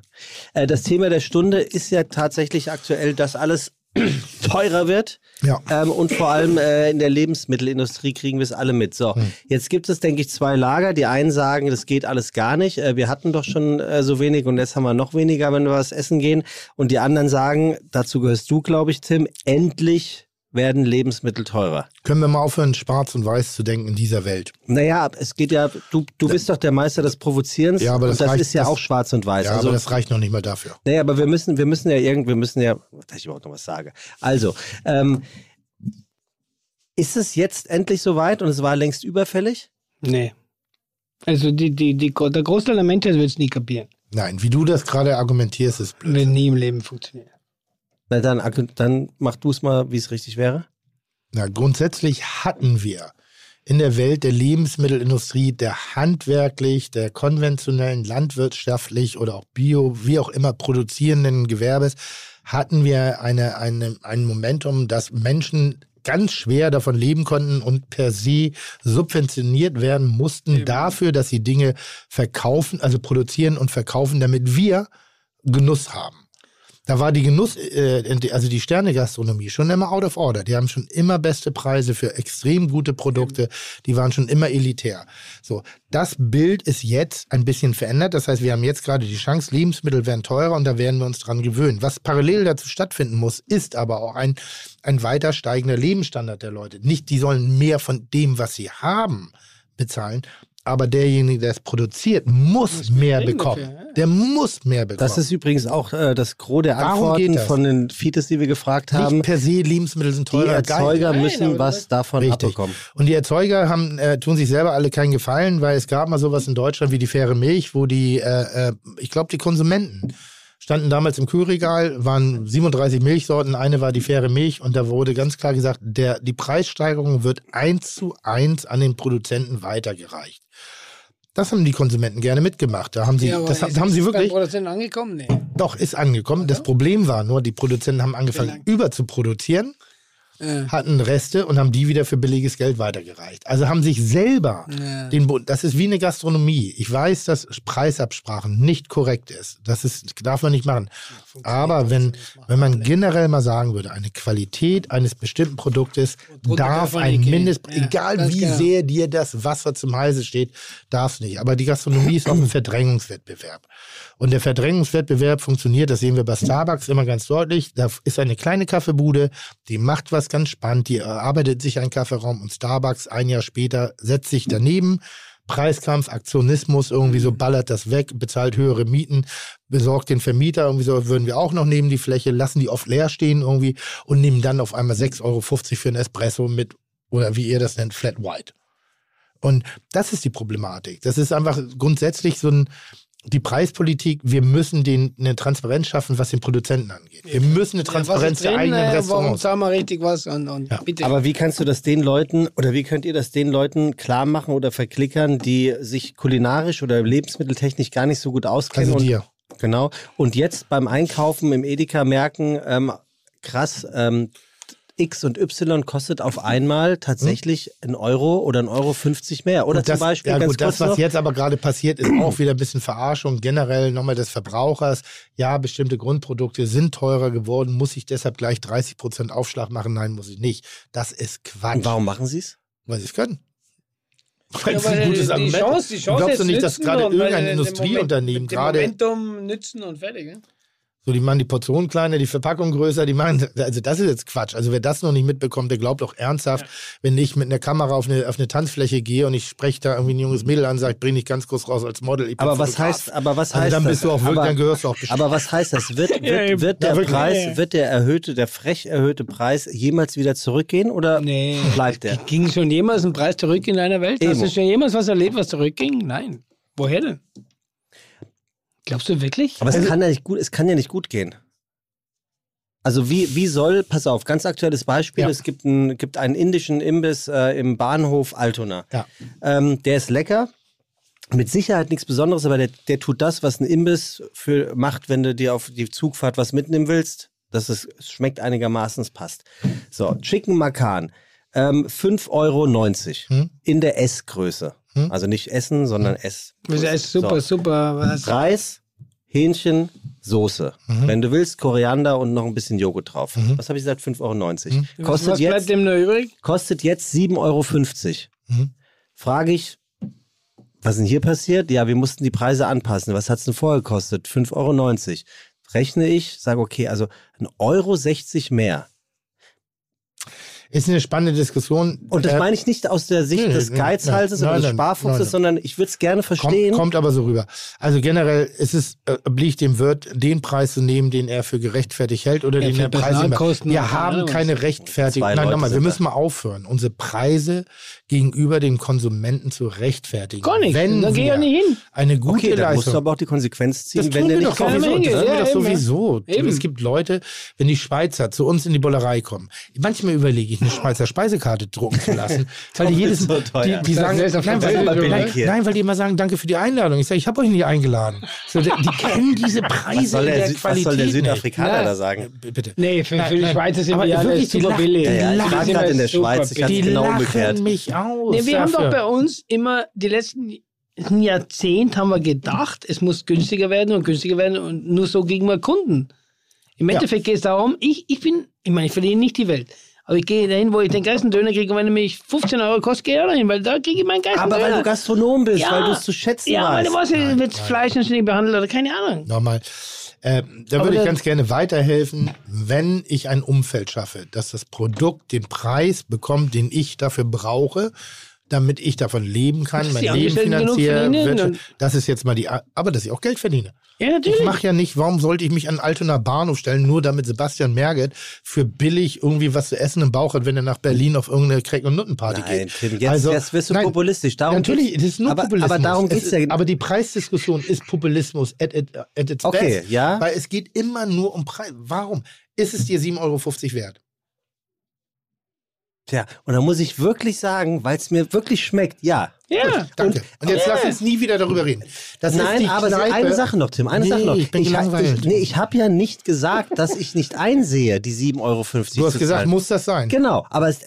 Äh, das Thema der Stunde ist ja tatsächlich aktuell, dass alles teurer wird. Ja. Ähm, und vor allem äh, in der Lebensmittelindustrie kriegen wir es alle mit. So, Hm. jetzt gibt es, denke ich, zwei Lager. Die einen sagen, das geht alles gar nicht. Äh, wir hatten doch schon äh, so wenig und jetzt haben wir noch weniger, wenn wir was essen gehen. Und die anderen sagen, dazu gehörst du, glaube ich, Tim, endlich werden Lebensmittel teurer. Können wir mal aufhören, schwarz und weiß zu denken in dieser Welt? Naja, es geht ja, du, du bist doch der Meister des Provozierens. Ja, aber das und das reicht- ist ja das- auch schwarz und weiß. Ja, also, aber das reicht noch nicht mal dafür. Naja, aber wir müssen, wir müssen ja irgendwie, wir müssen ja, dass ich überhaupt noch was sage. Also, ähm, ist es jetzt endlich soweit und es war längst überfällig? Nee. Also die, die, die, der Großteil der Menschheit wird es nie kapieren. Nein, wie du das gerade argumentierst, ist blöd. Wird nie im Leben funktionieren. Na dann, dann mach du es mal, wie es richtig wäre. Na, grundsätzlich hatten wir in der Welt der Lebensmittelindustrie, der handwerklich, der konventionellen, landwirtschaftlich oder auch bio, wie auch immer produzierenden Gewerbes, hatten wir eine, eine, ein Momentum, dass Menschen ganz schwer davon leben konnten und per se subventioniert werden mussten dafür, dass sie Dinge verkaufen, also produzieren und verkaufen, damit wir Genuss haben. Da war die Genuss, äh, also die Sternegastronomie schon immer out of order. Die haben schon immer beste Preise für extrem gute Produkte. Die waren schon immer elitär. So, das Bild ist jetzt ein bisschen verändert. Das heißt, wir haben jetzt gerade die Chance, Lebensmittel werden teurer und da werden wir uns dran gewöhnen. Was parallel dazu stattfinden muss, ist aber auch ein, ein weiter steigender Lebensstandard der Leute. Nicht, die sollen mehr von dem, was sie haben, bezahlen, aber derjenige, der es produziert, muss mehr bekommen. dafür, ja. Der muss mehr bekommen. Das ist übrigens auch äh, das Gros der Darum Antworten von den Fites, die wir gefragt haben. nicht per se Lebensmittel sind Die teurer. geil. Erzeuger Nein, müssen was davon Richtig. abbekommen. Und die Erzeuger haben, äh, tun sich selber alle keinen Gefallen, weil es gab mal sowas in Deutschland wie die faire Milch, wo die, äh, äh, ich glaube, die Konsumenten standen damals im Kühlregal, waren 37 Milchsorten, eine war die faire Milch und da wurde ganz klar gesagt, der, die Preissteigerung wird eins zu eins an den Produzenten weitergereicht. Das haben die Konsumenten gerne mitgemacht. Da haben sie, Ja, das ist haben sie wirklich. Beim Produzenten angekommen? Nee. Doch, ist angekommen. Das Problem war nur, die Produzenten haben angefangen, überzuproduzieren, Äh, hatten Reste und haben die wieder für billiges Geld weitergereicht. Also haben sich selber Ja. den Bund. Das ist wie eine Gastronomie. Ich weiß, dass Preisabsprachen nicht korrekt ist. Das ist, darf man nicht machen. Aber wenn, wenn man generell mal sagen würde, eine Qualität eines bestimmten Produktes darf ein. Mindest, Ja, egal wie genau. sehr dir das Wasser zum Halse steht, darf es nicht. Aber die Gastronomie ist auch ein Verdrängungswettbewerb. Und der Verdrängungswettbewerb funktioniert, das sehen wir bei Starbucks immer ganz deutlich. Da ist eine kleine Kaffeebude, die macht was ganz spannend, die erarbeitet sich einen Kaffeeraum und Starbucks ein Jahr später setzt sich daneben. Preiskampf, Aktionismus, irgendwie so ballert das weg, bezahlt höhere Mieten, besorgt den Vermieter, irgendwie so würden wir auch noch neben die Fläche, lassen die oft leer stehen irgendwie und nehmen dann auf einmal 6,50 Euro für ein Espresso mit, oder wie ihr das nennt, Flat White. Und das ist die Problematik. Das ist einfach grundsätzlich so ein, die Preispolitik, wir müssen den, eine Transparenz schaffen, was den Produzenten angeht. Wir müssen eine Transparenz ja, der drin, eigenen äh, Warum Restaurants. zahlen wir richtig was? Und, und Ja. bitte. Aber wie kannst du das den Leuten oder wie könnt ihr das den Leuten klar machen oder verklickern, die sich kulinarisch oder lebensmitteltechnisch gar nicht so gut auskennen? Also und, dir. Genau. Und jetzt beim Einkaufen im Edeka merken, ähm, krass, ähm, X und Y kostet auf einmal tatsächlich ein Euro oder ein Euro 50 mehr. Oder das, zum Beispiel, ja ganz gut, das, kurz was noch, jetzt aber gerade passiert, ist auch wieder ein bisschen Verarschung generell nochmal des Verbrauchers. Ja, bestimmte Grundprodukte sind teurer geworden. Muss ich deshalb gleich 30% Aufschlag machen? Nein, muss ich nicht. Das ist Quatsch. Und warum machen sie es? Weil sie es können. Weil Ja, es ein gutes die Argument Chance, ist. die Chance Glaubst du nicht, dass gerade irgendein Industrieunternehmen gerade Momentum nützen und fertig. Ne? So, die machen die Portion kleiner, die Verpackung größer, die machen, also das ist jetzt Quatsch. Also wer das noch nicht mitbekommt, der glaubt auch ernsthaft, wenn ich mit einer Kamera auf eine, auf eine Tanzfläche gehe und ich spreche da irgendwie ein junges Mädel an, sage, ich bring dich ganz kurz raus als Model. Ich bin Aber was heißt, aber was Also heißt dann das? bist du auch wirklich, aber, dann gehörst du auch bestimmt. aber was heißt das? Wird, Ja, wird, wird der Ja. Preis, Ja. wird der erhöhte, der frech erhöhte Preis jemals wieder zurückgehen oder Nee. bleibt der? Ging schon jemals ein Preis zurück in deiner Welt? Hast Eben. du schon jemals was erlebt, was zurückging? Nein. Woher denn? Glaubst du wirklich? Aber es kann ja nicht gut, es kann ja nicht gut gehen. Also wie, wie soll, pass auf, ganz aktuelles Beispiel, Ja. es gibt, ein, gibt einen indischen Imbiss äh, im Bahnhof Altona. Ja. Ähm, der ist lecker, mit Sicherheit nichts Besonderes, aber der, der tut das, was ein Imbiss für macht, wenn du dir auf die Zugfahrt was mitnehmen willst. Dass es, es schmeckt einigermaßen, es passt. So, Chicken Macan, ähm, 5,90 Euro Hm. in der S-Größe. Hm. Also nicht Essen, sondern S. Das ist super, So. super. Was? Reis, Hähnchen, Soße. Mhm. Wenn du willst, Koriander und noch ein bisschen Joghurt drauf. Was habe ich gesagt? 5,90 Euro. Mhm. Kostet, was bleibt jetzt, dem nur übrig? kostet jetzt 7,50 Euro. Mhm. Frage ich, was ist denn hier passiert? Ja, wir mussten die Preise anpassen. Was hat es denn vorher gekostet? 5,90 Euro. Rechne ich, sage okay, also 1,60 Euro mehr. Ist eine spannende Diskussion. Und das Äh, meine ich nicht aus der Sicht nee, des nee, Geizhalses nein, oder des Sparfuchses, nein, sondern ich würde es gerne verstehen. Kommt, kommt aber so rüber. Also generell ist es, äh, obliegt dem Wirt, den Preis zu nehmen, den er für gerechtfertigt hält oder Ja, den für der Preis Wir haben keine. Rechtfertigung. Nein, nochmal, wir müssen mal aufhören, unsere Preise gegenüber den Konsumenten zu rechtfertigen. Gar nicht. Wenn Dann geh ja nicht hin. Eine gute okay, dann musst du Leistung. aber auch die Konsequenz ziehen, Das wenn tun der wir nicht sowieso. Das tun wir Ja, doch sowieso. Eben. Es gibt Leute, wenn die Schweizer zu uns in die Bollerei kommen, manchmal überlege ich, eine Schweizer Speisekarte drucken zu lassen, weil die jedes so teuer. die, die sagen, ist nein, weil, nein, nein, weil die immer sagen, danke für die Einladung. Ich sage, ich habe euch nicht eingeladen. So, die, die kennen diese Preise was, soll der, der Süd- was soll der. Südafrikaner da sagen? Bitte. Nee, für, Nein, für die nein. Schweizer sind Aber wir alle wirklich, die super billig. die Ja, ja, ich war gerade in der Schweiz, ich hatte genau umgekehrt. mich aus. Nee, wir haben doch bei uns immer die letzten ein Jahrzehnt haben wir gedacht, es muss günstiger werden und günstiger werden und nur so gegen wir Kunden. Im Ja. Endeffekt geht es darum, ich, ich bin, ich meine, ich verdiene nicht die Welt. Aber ich gehe dahin, wo ich den geilsten Döner kriege und wenn er mich 15 Euro kostet, gehe ich auch dahin, weil da kriege ich meinen geilsten Aber Döner. weil du Gastronom bist, Ja. weil du es zu schätzen ja, weil weißt. du weißt, wird Fleisch nicht behandelt oder keine Ahnung. Nochmal. Äh, da würde ich ganz gerne weiterhelfen, wenn ich ein Umfeld schaffe, dass das Produkt den Preis bekommt, den ich dafür brauche, damit ich davon leben kann, mein Leben finanziere. Das ist jetzt mal die, aber dass ich auch Geld verdiene. Ja, natürlich. Ich mache ja nicht, warum sollte ich mich an Altona Bahnhof stellen, nur damit Sebastian Merget für billig irgendwie was zu essen im Bauch hat, wenn er nach Berlin auf irgendeine Crack- und Nuttenparty Nein, geht. Jetzt, jetzt wirst du nein, populistisch. Darum Natürlich, geht's- es ist nur aber, Populismus. Aber darum Es geht es ja. Aber die Preisdiskussion ist Populismus at, at, at its Okay, best. ja. Weil es geht immer nur um Preis. Warum? Ist es dir 7,50 Euro wert? Tja, und da muss ich wirklich sagen, weil es mir wirklich schmeckt, ja. Ja. Danke. Und, jetzt lass uns nie wieder darüber reden. Das ist Nein, die aber Kneipe. eine Sache noch, Tim, eine Nee, Sache noch. ich bin ich, ich, nee, ich habe ja nicht gesagt, dass ich nicht einsehe, die 7,50 Euro Du hast zu gesagt, zahlen. muss das sein. Genau, aber es,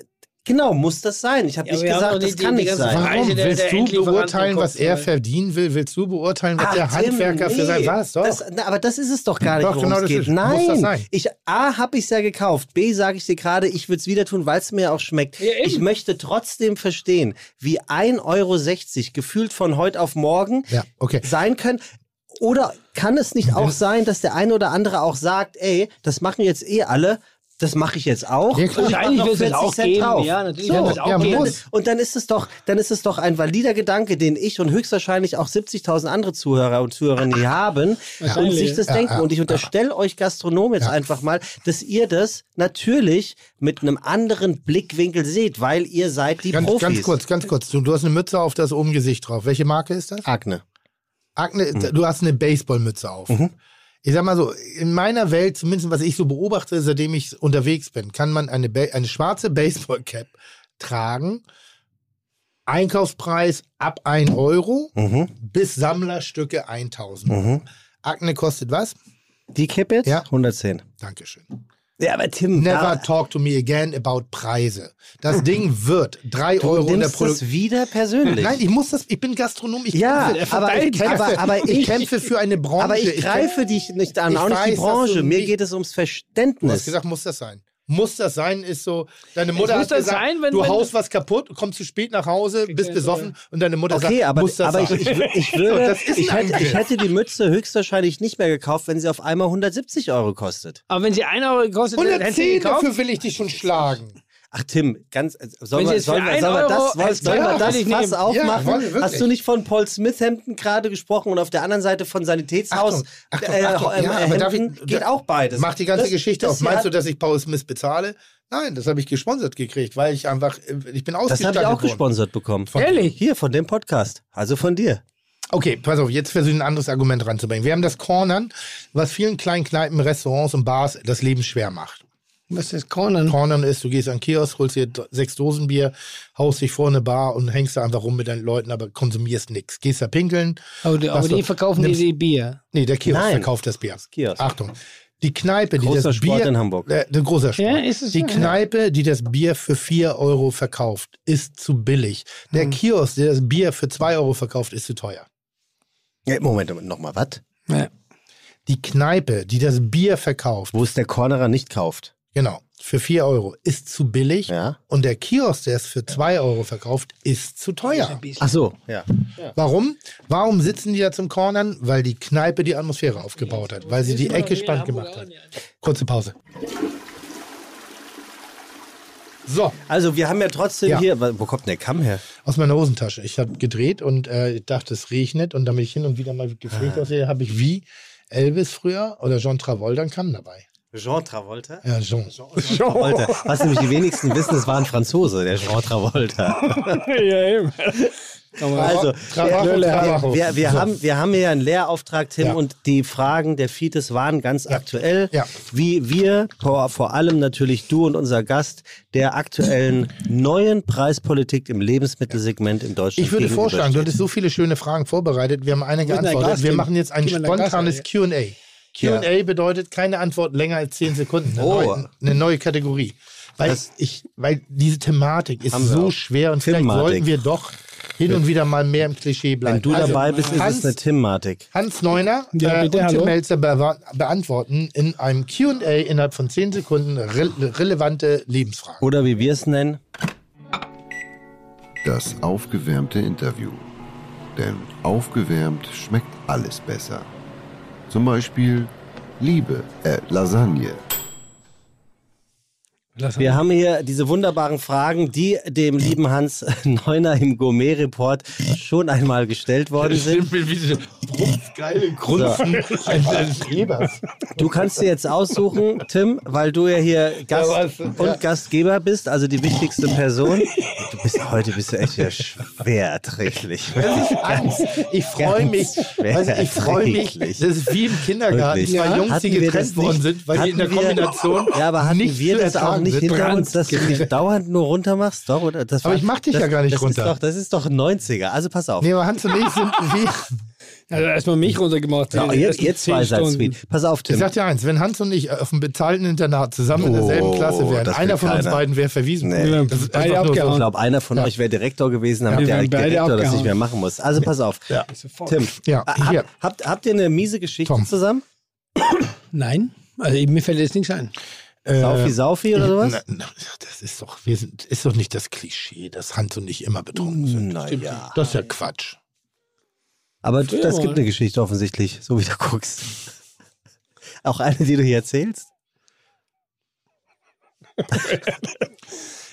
genau, muss das sein. Ich habe Ja, nicht gesagt, das die- kann die nicht sein. Warum? Willst du beurteilen, was er weil- verdienen will? Willst du beurteilen, was Ach, der Tim, Handwerker für sein nee, was? Doch. Das, na, aber das ist es doch gar nicht, Doch, worum genau es das geht. ist- muss Nein, das sein. ich A habe ich es ja gekauft, B sage ich dir gerade, ich würde es wieder tun, weil es mir auch schmeckt. Ja, ich möchte trotzdem verstehen, wie 1,60 Euro gefühlt von heute auf morgen Ja, okay. sein können. Oder kann es nicht auch sein, dass der eine oder andere auch sagt, ey, das machen jetzt eh alle, das mache ich jetzt auch. Ja, und Wahrscheinlich wird es 40 auch Cent geben. drauf. Ja, natürlich so, es auch ja, und, dann, muss. und dann ist es doch, dann ist es doch ein valider Gedanke, den ich und höchstwahrscheinlich auch 70.000 andere Zuhörer und Zuhörerinnen hier haben und Wahrscheinlich. sich das Ja, denken. ja, und ich unterstelle euch Gastronomen jetzt einfach mal, dass ihr das natürlich mit einem anderen Blickwinkel seht, weil ihr seid die Ganz, Profis. ganz kurz, ganz kurz. Du, du hast eine Mütze auf, da ist oben Gesicht drauf. Welche Marke ist das? Agne. Agne, Mhm. du hast eine Baseballmütze auf. Ich sag mal so, in meiner Welt, zumindest was ich so beobachte, seitdem ich unterwegs bin, kann man eine, ba eine schwarze Baseballcap tragen. Einkaufspreis ab 1 Euro Mhm. bis Sammlerstücke 1000 Euro. Agne kostet was? Die Kippe jetzt? Ja. 110. Dankeschön. Ja, aber Tim, Never da, talk to me again about Preise. Das Ding wird 3 du Euro in der Produktion. das wieder persönlich. Nein, ich muss das, ich bin Gastronom, ich Ja, kämpfe, aber- ich kämpfe, aber- aber ich, ich- kämpfe für eine Branche. aber ich kämpfe- greife dich nicht an, Ich auch nicht weiß, die dass Branche. du Mir nicht- geht es ums Du Verständnis. hast gesagt, muss das sein. Muss das sein, ist so, deine Mutter muss hat das gesagt, sein, wenn- du wenn- haust was kaputt, kommst zu spät nach Hause, bist besoffen und deine Mutter Okay, sagt, aber, muss das aber ich, sein. ich, wür- ich, würde, das ist ich, hätte, ich hätte die Mütze höchstwahrscheinlich nicht mehr gekauft, wenn sie auf einmal 170 Euro kostet. Aber wenn sie 1 Euro gekostet hätte, hätte sie 110, gekauft. dafür will ich dich schon schlagen. Ach Tim, ganz äh, sollen wir, sollen wir, ein sollen wir Euro das, als sollen wir das Fass aufmachen? Ja. Hast du nicht von Paul Smith Hemden gerade gesprochen und auf der anderen Seite von Sanitätshaus? Achtung, äh, Achtung. Ja, äh, ich- geht auch beides. Mach die ganze Das- Geschichte das auf. Meinst du, dass ich Paul Smith bezahle? Nein, das habe ich gesponsert gekriegt, weil ich einfach, äh, ich bin Das ausgestattet habe ich auch worden. gesponsert bekommen. Ehrlich? Hier, von dem Podcast. Also von dir. Okay, pass auf, jetzt versuche ich ein anderes Argument ranzubringen. Wir haben das Cornern, was vielen kleinen Kneipen, Restaurants und Bars das Leben schwer macht. Was ist das Cornern? Cornern ist, du gehst an den Kiosk, holst dir sechs Dosen Bier, haust dich vor eine Bar und hängst da einfach rum mit deinen Leuten, aber konsumierst nichts. Gehst da pinkeln. Aber die, aber die verkaufen die, nimmst- die Bier. Nee, der Kiosk Nein. verkauft das Bier. Kiosk. Achtung. Die Kneipe, die Großer das Sport Bier. in Hamburg. Äh, ein großer Sport. Ja, ist es die so, ja. Kneipe, die das Bier für 4 Euro verkauft, ist zu billig. Der Hm. Kiosk, der das Bier für 2 Euro verkauft, ist zu teuer. Ja, Moment, Moment, nochmal, was? Ja. Die Kneipe, die das Bier verkauft, Wo es der Cornerer nicht kauft. Genau, für 4 Euro, ist zu billig. Ja. Und der Kiosk, der es für 2 Euro verkauft, ist zu teuer. Ach so, ja. Warum? Warum sitzen die da zum Cornern? Weil die Kneipe die Atmosphäre aufgebaut hat, weil sie die Ecke spannend gemacht hat. Kurze Pause. So, Also wir haben ja trotzdem Ja. hier, wo kommt denn der Kamm her? aus meiner Hosentasche. Ich habe gedreht und äh, ich dachte, es regnet. Und damit ich hin und wieder mal gepflegt aussehe, habe ich wie Elvis früher oder John Travolta einen Kamm dabei. Jean Travolta? Ja, Jean. Travolta. Was nämlich die wenigsten wissen, es war ein Franzose, der Jean Travolta. ja, eben. Also, wir, Trabajo. wir, wir, So. haben, wir haben hier einen Lehrauftrag, Tim, Ja. und die Fragen der Fites waren ganz aktuell. Ja. Wie wir, vor, vor allem natürlich du und unser Gast, der aktuellen neuen Preispolitik im Lebensmittelsegment in Deutschland Ich würde vorschlagen, du hattest so viele schöne Fragen vorbereitet. Wir haben eine geantwortet. Wir machen jetzt ein spontanes her. QA. QA bedeutet keine Antwort länger als 10 Sekunden. Eine, Oh. neue, eine neue Kategorie. Weil, Das- ich, weil diese Thematik ist so auch. schwer und vielleicht Thematik. sollten wir doch hin und wieder mal mehr im Klischee bleiben. Wenn du Also, dabei bist, ist Hans, es eine Thematik. Hans Neuner Ja, äh, bitte, und Tim. Melzer be beantworten in einem QA innerhalb von 10 Sekunden re relevante Lebensfragen. Oder wie wir es nennen, Das aufgewärmte Interview. Denn aufgewärmt schmeckt alles besser. Zum Beispiel Liebe, äh, Lasagne. Wir haben hier diese wunderbaren Fragen, die dem lieben Hans Neuner im Gourmet-Report schon einmal gestellt worden sind. Stimmt, wie diese geile Grunzen eines Ebers. Du kannst dir jetzt aussuchen, Tim, weil du ja hier Gast Ja, was? und Ja. Gastgeber bist, also die wichtigste Person. Du bist heute bist du echt wieder schwer träglich. Angst. Ich freue mich. Also ich freue mich. erträglich. Das ist wie im Kindergarten. Wirklich. Zwei Jungs, die getrennt worden nicht- sind, weil die in der Kombination Ja, aber hatten nicht wir das auch ertragen nicht hinter uns, dass du mich dauernd nur runter machst? Doch, oder? Das Aber war- ich mach dich das, ja gar nicht das runter. Ist doch, das ist doch ein 90er. Also pass auf. Nee, aber Hans und ich sind wie. Also erstmal mich runtergemacht. Ja, ihr, ersten ihr zwei Stunden. Pass auf, Ich Tim. sag dir eins, wenn Hans und ich auf einem bezahlten Internat zusammen in derselben Oh, Klasse wären, einer von uns beiden wäre verwiesen. Nee. ist Beide abgehauen. Ich glaube, einer von Ja. euch wäre Direktor gewesen, damit wir der wären beide Direktor das nicht abgehauen. mehr machen muss. Also pass auf. Ja. Tim, Ja, ha- hier. habt, habt ihr eine miese Geschichte Tom. zusammen? Nein, also mir fällt jetzt nichts ein. Äh, Saufi, Saufi oder sowas? Na, na, das ist doch, wir sind, ist doch nicht das Klischee, dass Hans und ich immer betrunken sind. Naja. Das ist ja Quatsch. Aber du, das Ja. gibt eine Geschichte offensichtlich, so wie du guckst. Auch eine, die du hier erzählst?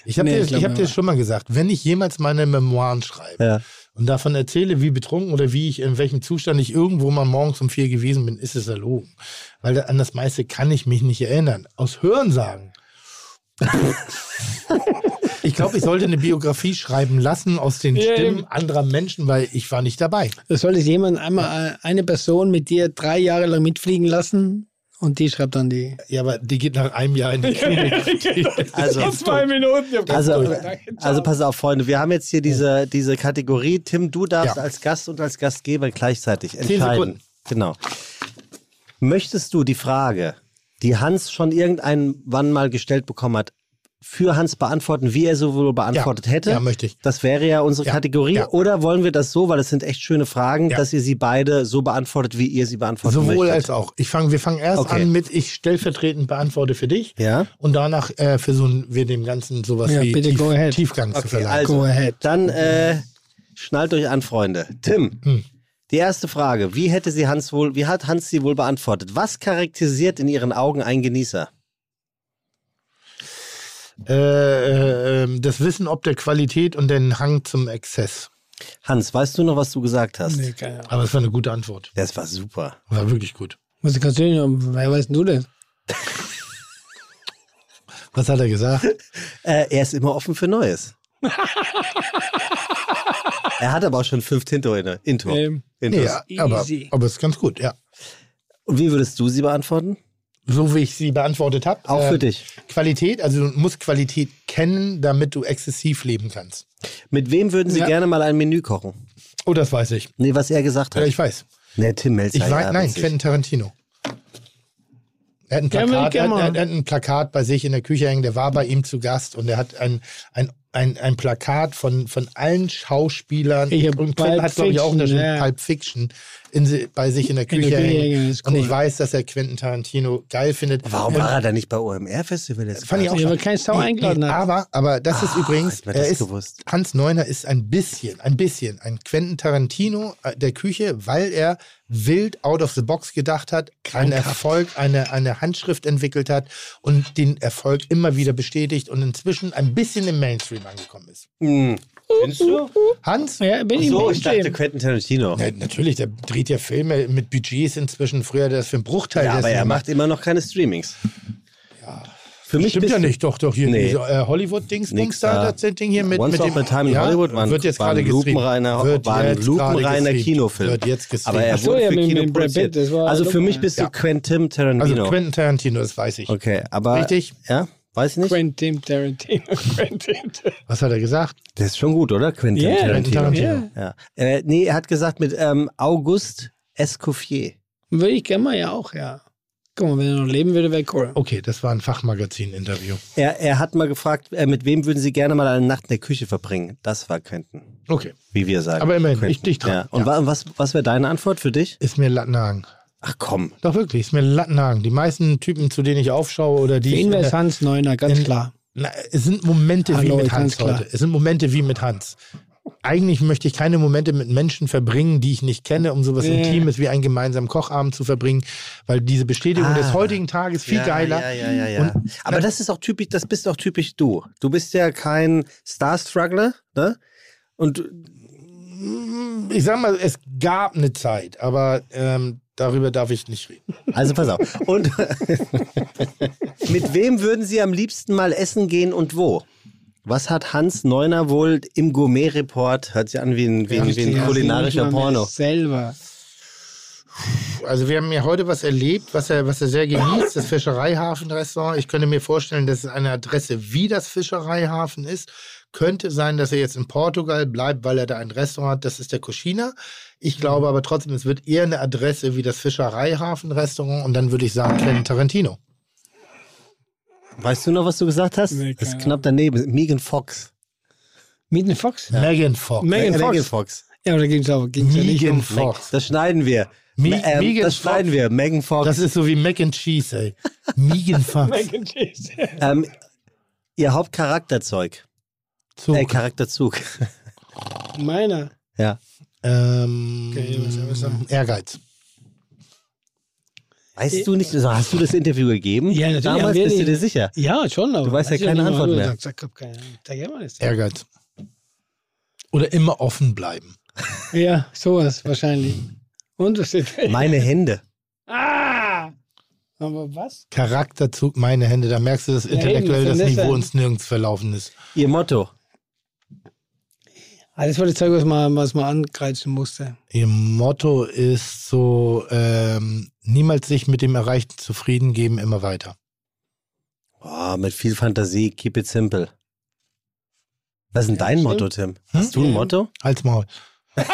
Ich habe Nee, dir, ich glaub ich hab dir mal. schon mal gesagt, wenn ich jemals meine Memoiren schreibe Ja. Und davon erzähle, wie betrunken oder wie ich, in welchem Zustand ich irgendwo mal morgens um vier gewesen bin, ist es erlogen. Weil an das meiste kann ich mich nicht erinnern. Aus Hörensagen. ich glaube, ich sollte eine Biografie schreiben lassen aus den Ja, Stimmen anderer Menschen, weil ich war nicht dabei. Da soll es jemand einmal eine Person mit dir drei Jahre lang mitfliegen lassen und die schreibt dann die. Ja, aber die geht nach einem Jahr in die Klinik. Also, zwei Minuten. also, also pass auf, Freunde, wir haben jetzt hier diese, diese Kategorie. Tim, du darfst Ja. als Gast und als Gastgeber gleichzeitig Zehn entscheiden. Sekunden. Genau. Möchtest du die Frage, die Hans schon irgendwann mal gestellt bekommen hat, für Hans beantworten, wie er so wohl beantwortet Ja. hätte? Ja, möchte ich. Das wäre ja unsere Ja. Kategorie. Ja. Oder wollen wir das so, weil es sind echt schöne Fragen, Ja. dass ihr sie beide so beantwortet, wie ihr sie beantworten Sowohl möchtet? als auch. Ich fang, wir fangen erst Okay. an mit, ich stellvertretend beantworte für dich. Ja. Und danach äh, versuchen wir dem Ganzen sowas Ja, wie bitte Tief, go ahead. Tiefgang zu Okay, verleihen. also, Go ahead. dann äh, schnallt euch an, Freunde. Tim, Hm. die erste Frage. Wie hätte sie Hans wohl, wie hat Hans sie wohl beantwortet? Was charakterisiert in ihren Augen einen Genießer? Äh, äh, ähm, das Wissen ob der Qualität und den Hang zum Exzess. Hans, weißt du noch, was du gesagt hast? Nee, keine Ahnung. Aber es war eine gute Antwort. Das war super. War wirklich gut. Was kannst du denn, wer weißt du das? Was hat er gesagt? Äh, er ist immer offen für Neues. er hat aber auch schon fünf Tinto in der Intro. Ähm, Intos. Nee, ja, aber, Easy. aber es ist ganz gut, ja. Und wie würdest du sie beantworten? So wie ich sie beantwortet habe. Auch für dich. Qualität, also du musst Qualität kennen, damit du exzessiv leben kannst. Mit wem würden Sie Ja. gerne mal ein Menü kochen? Oh, das weiß ich. Nee, was er gesagt Ja, hat. ich weiß. nee, Tim Melzer. Ich weiß, ja, nein. Quentin Tarantino. Er hat, Ja, Plakat, er, hat, er hat ein Plakat bei sich in der Küche hängen, der war bei ihm zu Gast und er hat ein, ein, ein, ein Plakat von, von allen Schauspielern. Ich und Quentin hat, glaube ich, auch in Schule ja. Pulp Fiction in, bei sich in der Küche, der Küche hängen. ist Und cool. ich weiß, dass er Quentin Tarantino geil findet. Warum und, war er da nicht bei OMR-Festival? Fand ich auch schon. kein Sau eingeladen hat. Aber, aber das ist übrigens, mir er das ist, gewusst. Hans Neuner ist ein bisschen, ein bisschen ein Quentin Tarantino äh, der Küche, weil er wild out of the box gedacht hat, einen Erfolg, eine, eine Handschrift entwickelt hat und den Erfolg immer wieder bestätigt und inzwischen ein bisschen im Mainstream angekommen ist. Hm. Findest du? Hans? Ja, bin ich So, ich dachte. Quentin Tarantino. Ja, natürlich, der dreht ja Filme mit Budgets inzwischen. Früher hat er das für einen Bruchteil Ja, aber er macht immer noch keine Streamings. Für mich Stimmt bist ja du- nicht, doch, doch hier Nee. äh, Hollywood-Dingsbums Nix da, da. das Ding hier mit, Once mit dem, Time in ja, Hollywood war wird jetzt war gerade lupenreiner, Wird war ein jetzt gerade lupenreiner. Kinofilm. Wird jetzt gestreamt. Aber er so, wurde ja, für mit- Kino mit produziert. War also für mich bist du Ja. Quentin Tarantino. Also Quentin Tarantino, das weiß ich. okay, aber Richtig? Ja, weiß ich nicht. Quentin Tarantino. Quentin. Was hat er gesagt? Das ist schon gut, oder? Quentin Ja, Quentin Tarantino. Tarantino. Ja. Ja. Äh, nee, er hat gesagt mit ähm, August Escoffier. Würde ich gerne mal ja auch, ja. Guck mal, wenn er noch leben würde, wäre cool. Okay, das war ein Fachmagazin-Interview. Er, er hat mal gefragt, äh, mit wem würden Sie gerne mal eine Nacht in der Küche verbringen? Das war Quentin, Okay, wie wir sagen. Aber immerhin, Quentin. ich dich dran. Ja. Und Ja. wa- was, was wäre deine Antwort für dich? ist mir Lattenhagen. Ach komm. Doch wirklich, ist mir Lattenhagen. Die meisten Typen, zu denen ich aufschaue oder die. Für ich ihn wäre Hans Neuner, ganz in- klar. Na, es sind Momente Hallo, wie mit Hans klar. heute. Es sind Momente wie mit Hans. eigentlich möchte ich keine Momente mit Menschen verbringen, die ich nicht kenne, um sowas Ja. Intimes wie einen gemeinsamen Kochabend zu verbringen, weil diese Bestätigung Ah. des heutigen Tages viel ja, geiler. Ja, ja, ja, ja. Und- Aber das ist auch typisch, das bist auch typisch du. Du bist ja kein Star-Struggler, ne? Und Ich sag mal, es gab eine Zeit, aber ähm, darüber darf ich nicht reden. also pass auf. Und mit wem würden Sie am liebsten mal essen gehen und wo? Was hat Hans Neuner wohl im Gourmet-Report? Hört sich an wie ein, wie ein, wie ein kulinarischer Porno. Selber. Also wir haben ja heute was erlebt, was er, was er sehr genießt, das Fischereihafen-Restaurant. Ich könnte mir vorstellen, dass es eine Adresse wie das Fischereihafen ist. Könnte sein, dass er jetzt in Portugal bleibt, weil er da ein Restaurant hat. Das ist der Cochina. Ich glaube aber trotzdem, es wird eher eine Adresse wie das Fischereihafen-Restaurant. Und dann würde ich sagen, Quentin Tarantino. Weißt du noch, was du gesagt hast? Nee, das ist knapp daneben. Megan Fox. Megan Fox? Ja, Megan Fox. Megan Fox. Megan Fox. aber da ging es aber ging's ja nicht Megan um. Fox. Das schneiden wir. Me- ähm, Megan das Fox. schneiden wir. Megan Fox. Das ist so wie Mac and Cheese, ey. Megan Fox. Megan Cheese. ähm, ihr Hauptcharakterzeug. Zug. Äh, Charakterzug. Meiner. ja. Ähm, Okay, was soll ich sagen? Ehrgeiz. Weißt du nicht, also hast du das Interview gegeben? Ja, natürlich Damals bist du dir sicher. Ja, schon, aber. Du weißt ja keine Antwort mehr. Ich sag, ich hab keine Ahnung. Ehrgeiz. Oder immer offen bleiben. Ja, sowas wahrscheinlich. Und was steht Meine Hände. Ah! Aber was? Charakterzug, meine Hände. Da merkst du, dass intellektuell eben, das das ist Niveau ja- uns nirgends verlaufen ist. Ihr Motto. Ah, das war das Zeug, was man, was man angreifen musste. Ihr Motto ist so, ähm, niemals sich mit dem Erreichten zufrieden geben, immer weiter. Oh, mit viel Fantasie, keep it simple. Was ist denn dein stimmt. Motto, Tim? Hast du ein. Motto? Halt's Maul.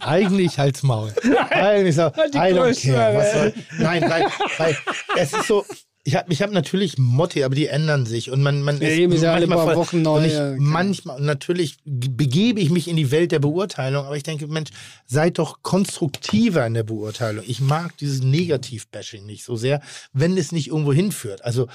Eigentlich halt's Maul. Eigentlich so, die I don't care. Was soll, nein, weil, weil es ist so, ich habe ich hab natürlich Motti, aber die ändern sich. Und man, man Ja, ist ja alle manchmal paar voll- Wochen neu, Und ich, ja, klar. manchmal, natürlich begebe ich mich in die Welt der Beurteilung, aber ich denke, Mensch, seid doch konstruktiver in der Beurteilung. Ich mag dieses Negativ-Bashing nicht so sehr, wenn es nicht irgendwo hinführt. Also,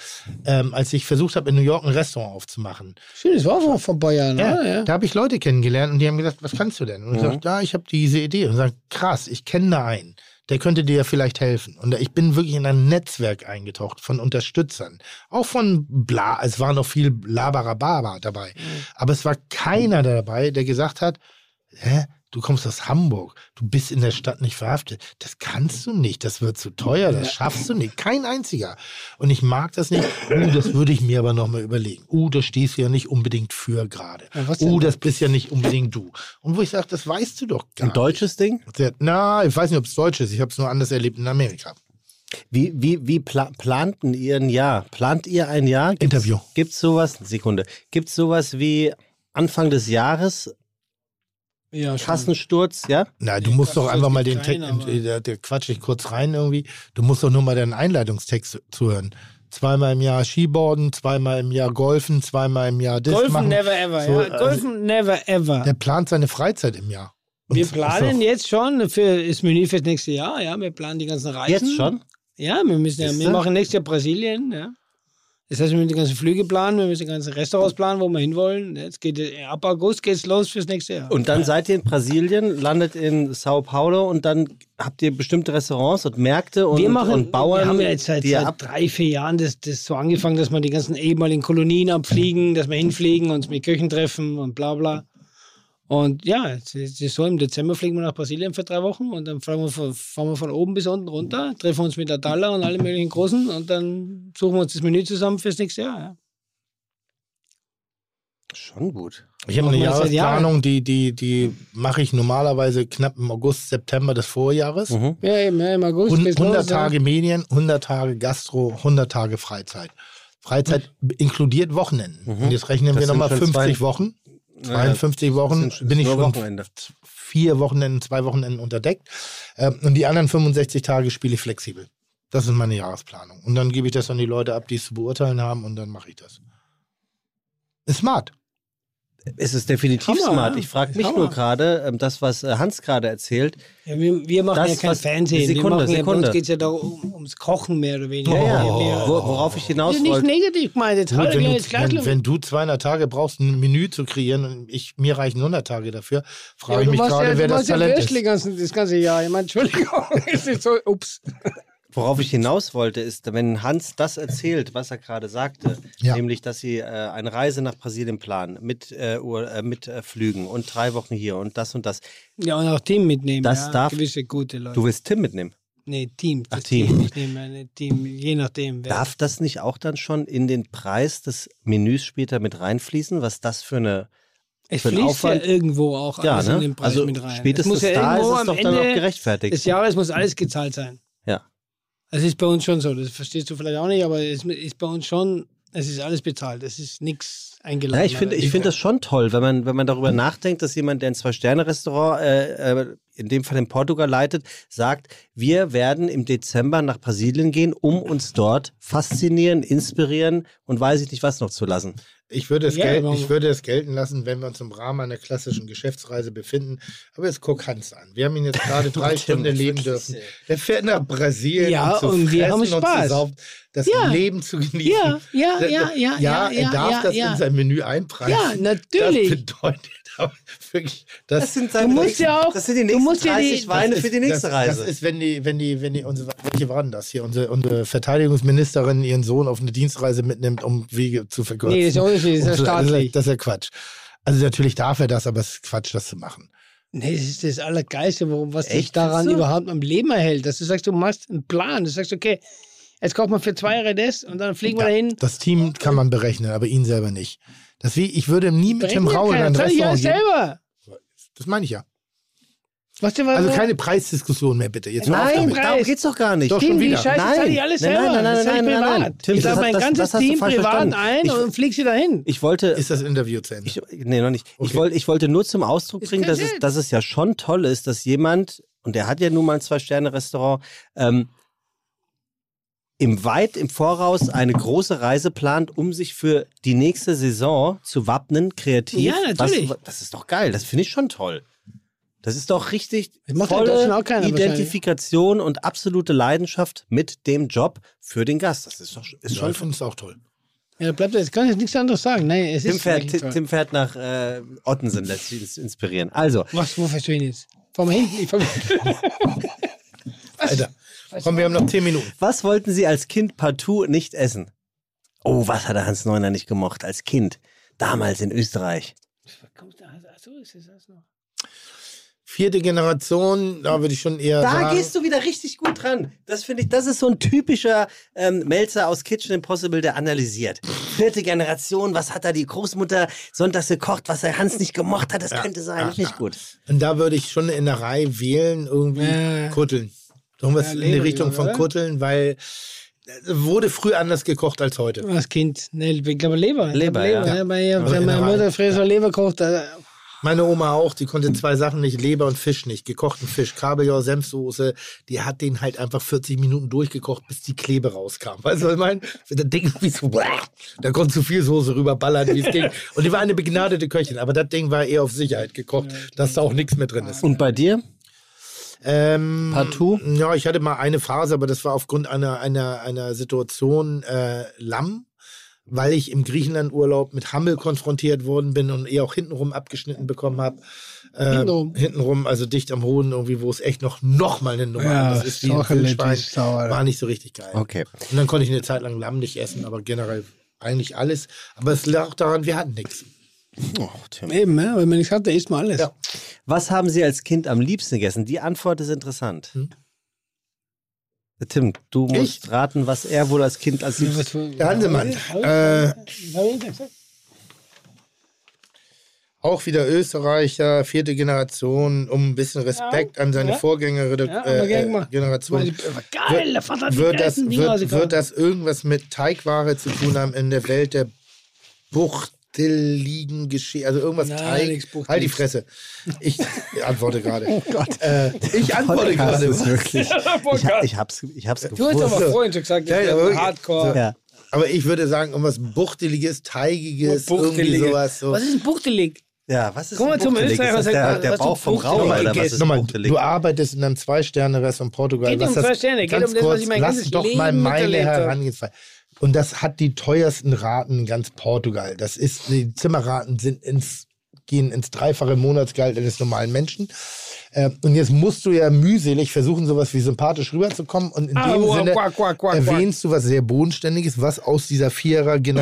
ähm, als ich versucht habe, in New York ein Restaurant aufzumachen, Schön, das war vor, vor ein paar Jahren, ja, oder? Ja. Da habe ich Leute kennengelernt und die haben gesagt, was kannst du denn? Und ich Mhm. sagte, ja, ich habe diese Idee. Und sagt, krass, ich kenne da einen. Der könnte dir vielleicht helfen. Und ich bin wirklich in ein Netzwerk eingetaucht von Unterstützern. Auch von bla, es war noch viel Labarababa dabei. Mhm. Aber es war keiner dabei, der gesagt hat, hä? Du kommst aus Hamburg, du bist in der Stadt nicht verhaftet. Das kannst du nicht, das wird zu teuer, das schaffst du nicht. Kein einziger. Und ich mag das nicht. Uh, das würde ich mir aber nochmal überlegen. Uh, das stehst du ja nicht unbedingt für gerade. Ja? Uh, das bist ja nicht unbedingt du. Und wo ich sage, das weißt du doch gar Ein deutsches Ding? nicht. Der- Na, ich weiß nicht, ob es deutsch ist. Ich habe es nur anders erlebt in Amerika. Wie, wie, wie pla planten ihr ein Jahr? Plant ihr ein Jahr? Gibt's, Interview. Gibt's sowas? Sekunde. Gibt's sowas wie Anfang des Jahres ja schon. Kassensturz? Ja? Na, du Nee, musst doch einfach das mal den Text, keinen, aber- der, der quatsch ich kurz rein irgendwie. Du musst doch nur mal deinen Einleitungstext zuhören. Zweimal im Jahr Skiboarden, zweimal im Jahr Golfen, zweimal im Jahr das Golfen machen. never ever. So, ja. also- Golfen never ever. Der plant seine Freizeit im Jahr. Und wir planen jetzt schon für das Menü fürs nächste Jahr. Ja, wir planen die ganzen Reisen. Jetzt schon? Ja, wir müssen ja, wir machen nächstes Jahr Brasilien. Ja. Das heißt, wir müssen die ganzen Flüge planen, wir müssen die ganzen Restaurants planen, wo wir hinwollen. Jetzt geht ab August geht's los fürs nächste Jahr. Und dann seid ihr in Brasilien, landet in Sao Paulo und dann habt ihr bestimmte Restaurants und Märkte und, wir machen, und Bauern, wir haben ja jetzt seit, seit ab drei, vier Jahren das, das so angefangen, dass wir die ganzen ehemaligen Kolonien abfliegen, dass wir hinfliegen, uns mit Köchen treffen und bla bla. Und ja, es ist so, im Dezember fliegen wir nach Brasilien für drei Wochen und dann fahren wir von, fahren wir von oben bis unten runter, treffen uns mit Adala und alle möglichen Großen und dann suchen wir uns das Menü zusammen fürs nächste Jahr. Ja. Schon gut. Ich habe eine. Jahresplanung, die, die, die mache ich normalerweise knapp im August, September des Vorjahres. Mhm. Ja, eben, ja, im August Hund- geht's 100 los, ja. Tage Medien, 100 Tage Gastro, 100 Tage Freizeit. Freizeit inkludiert Wochenenden. Mhm. Und jetzt rechnen Das wir nochmal schon 50 zwei- Wochen. Ja, 52 Wochen das sind bin ich schon Wochenende. vier Wochenenden, zwei Wochenenden unterdeckt. Ähm, und die anderen 65 Tage spiele ich flexibel. Das ist meine Jahresplanung. Und dann gebe ich das an die Leute ab, die es zu beurteilen haben und dann mache ich das. Ist smart. Es ist definitiv Hammer, smart. Ich frage mich Hammer. nur gerade, ähm, das, was äh, Hans gerade erzählt. Ja, wir, wir machen Das, ja kein Fernsehen. Sekunde, wir machen ja, bei Sekunde. uns geht es ja da um, ums Kochen mehr oder weniger. Ja, ja. Wo, worauf ich hinaus wir, nicht wollte. negativ gemeint, jetzt Gut, halt wenn, du, wenn, wenn du 200 Tage brauchst, ein Menü zu kreieren und ich, mir reichen 100 Tage dafür, frage ich du mich gerade, ja, wer du das ja Talent ist. ganzen, das ganze Jahr. Ich meine, Entschuldigung, ist so, ups. Worauf ich hinaus wollte, ist, wenn Hans das erzählt, was er gerade sagte, Ja. nämlich, dass sie äh, eine Reise nach Brasilien planen mit, äh, äh, mit äh, Flügen und drei Wochen hier und das und das. Ja, und auch Team mitnehmen. Das ja, darf- gewisse gute Leute. Du willst Tim mitnehmen. nee, Team. Ach, Team. Ich nehme ein Team, je nachdem. Darf das nicht auch dann schon in den Preis des Menüs später mit reinfließen? Was das für eine. es für fließt Aufwand- ja irgendwo auch Ja, alles in ne? den Preis Also mit rein. spätestens es muss ja da ist es am doch dann auch Ende gerechtfertigt. des Jahres muss alles gezahlt sein. Das ist bei uns schon so. Das verstehst du vielleicht auch nicht, aber es ist bei uns schon, es ist alles bezahlt. Es ist nichts eingeladen. Ja, ich finde ich finde das schon toll, wenn man, wenn man darüber nachdenkt, dass jemand, der ein Zwei-Sterne-Restaurant, äh, äh, in dem Fall in Portugal leitet, sagt, wir werden im Dezember nach Brasilien gehen, um uns dort faszinieren, inspirieren und weiß ich nicht was noch zu lassen. Ich würde, es Ja, gel aber- ich würde es gelten lassen, wenn wir uns im Rahmen einer klassischen Geschäftsreise befinden. Aber jetzt guck Hans an. Wir haben ihn jetzt gerade drei Stunden erleben dürfen. Er fährt nach Brasilien, Ja, um zu und wir haben Spaß. zu saufen, das Ja. Leben zu genießen. Ja, ja, ja, ja, Ja, ja, er darf ja, das ja. in sein Menü einpreisen. Ja, natürlich. Das bedeutet wirklich, das, sind Du musst ja auch, das sind die du nächsten musst ja 30 die, Weine das für die nächste das, Reise. Das ist, wenn die, wenn die, wenn die, unsere, welche waren das hier? Unsere, unsere Verteidigungsministerin ihren Sohn auf eine Dienstreise mitnimmt, um Wege zu verkürzen. Nee, das ist ja das ist ja so- staatlich. Das ist ja Quatsch. Also natürlich darf er das, aber es ist Quatsch, das zu machen. Nee, das ist das Allergeilste, warum, was dich Echt, daran findest du? überhaupt am Leben erhält. Dass du sagst, du machst einen Plan. Du sagst, okay, jetzt kocht man für zwei Jahre das und dann fliegen wir dahin. Das Team kann man berechnen, aber ihn selber nicht. Das wie, ich würde nie mit Tim Raue in ein ich Restaurant gehen. selber. Das meine ich ja. Was du was Also keine Preisdiskussion mehr, bitte. Jetzt Nein, darum geht's doch gar nicht. Doch, Tim, schon die wieder. Scheiße Nein. zahle ich alles Nein, selber. nein, nein, das ich nein, nein, privat. nein. Tim, ich hat- mein das- ganzes das Team privat verstanden. ein Ich- und flieg sie dahin. Ich wollte, Ist das Interview zu Ende? Ich, nee, noch nicht. Ich, Okay. wollte, ich wollte nur zum Ausdruck bringen, dass es, dass es ja schon toll ist, dass jemand, und der hat ja nun mal ein Zwei-Sterne-Restaurant, ähm, im weit im Voraus eine große Reise plant, um sich für die nächste Saison zu wappnen, kreativ. Ja, natürlich. Was, das ist doch geil, das finde ich schon toll. Das ist doch richtig volle auch keiner Identifikation und absolute Leidenschaft mit dem Job für den Gast. Das ist doch ist Ja, schon ich finde es auch toll. Ja, da bleibt jetzt kann ich nichts anderes sagen. Nein, es Tim ist fährt. Tim fährt nach äh, Ottensen, lässt sich ins- inspirieren. Also, Was, wo fährst du hin jetzt? Mal hinten. Ich Alter. Komm, wir haben noch 10 Minuten. Was wollten Sie als Kind partout nicht essen? Oh, was hat der Hans Neuner nicht gemocht als Kind? Damals in Österreich. Achso, ist das das noch? Vierte Generation, da würde ich schon eher Da sagen. gehst du wieder richtig gut dran. Das finde ich, das ist so ein typischer ähm, Melzer aus Kitchen Impossible, der analysiert. Vierte Generation, was hat da die Großmutter sonntags gekocht, was der Hans nicht gemocht hat? Das könnte sein. Das finde ich gut. Und da würde ich schon in der Reihe wählen, irgendwie Ja. Kutteln. Irgendwas Ja, in die Leber, Richtung von oder? Kutteln, weil es wurde früh anders gekocht als heute. Als Kind. Ne, ich glaube Leber. Leber, glaub, ja. ja. Meine, meine. Mutter früher so Leber kocht, da, Meine Oma auch, die konnte zwei Sachen nicht, Leber und Fisch nicht. Gekochten Fisch, Kabeljau, Senfsoße, die hat den halt einfach 40 Minuten durchgekocht, bis die Klebe rauskam. Weißt du, was ich meine? Das Ding wie so, da konnte zu viel Soße rüberballern, wie es ging. Und die war eine begnadete Köchin, aber das Ding war eher auf Sicherheit gekocht, dass da auch nichts mehr drin ist. Und bei dir? Ähm, Partout? Ja, ich hatte mal eine Phase, aber das war aufgrund einer, einer, einer Situation äh, Lamm, weil ich im Griechenland-Urlaub mit Hammel konfrontiert worden bin und eher auch hintenrum abgeschnitten bekommen habe. Äh, Hintenrum? hintenrum, also dicht am Hoden, irgendwie, wo es echt noch, noch mal eine Nummer Ja, anders ist wie ein Wildschwein. War nicht so richtig geil. Okay. Und dann konnte ich eine Zeit lang Lamm nicht essen, aber generell eigentlich alles. Aber es lag daran, wir hatten nichts. Oh, eben, ne? wenn man nichts hat, da isst man alles. Ja. Was haben Sie als Kind am liebsten gegessen? Die Antwort ist interessant. Hm? Tim, du musst Ich? raten, was er wohl als Kind als liebsten. Der Hansemann. Äh? Auch wieder Österreicher, vierte Generation, um ein bisschen Respekt an seine ja. Vorgängerin Ja, äh. Generation. Geil, der Vater hat Wird das, wird, wird das irgendwas mit Teigware zu tun haben in der Welt der buchteligen Geschehen? Also irgendwas Nein, Teig. Buchteliges. Halt die Fresse. Ich antworte gerade. oh Gott. Äh, ich antworte gerade. wirklich. Ich, ich hab's, ich hab's Du hast aber So. vorhin schon gesagt, Ja, aber ist wirklich. Hardcore. Ja. Aber ich würde sagen, irgendwas Buchteliges, Teigiges, Buchtelig. irgendwie sowas. So. Was ist ein Buchtelig? Ja, was ist Guck mal zum Buchtelig? Österreicher, Ist das was der, der was Bauch vom Raum, oder was ist Nochmal, Buchtelig? du arbeitest in einem Zwei-Sterne-Restaurant Portugal. Geht um Lass das zwei Sterne, geht um das, was ich mein lass ganzes doch mal meine. Herangehensweise. Und das hat die teuersten Raten in ganz Portugal. Das ist, die Zimmerraten sind ins, gehen ins dreifache Monatsgehalt eines normalen Menschen. Äh, und jetzt musst du ja mühselig versuchen, sowas wie sympathisch rüberzukommen. Und in Ah, dem wow, Sinne quack, quack, quack, erwähnst du was sehr Bodenständiges, was aus dieser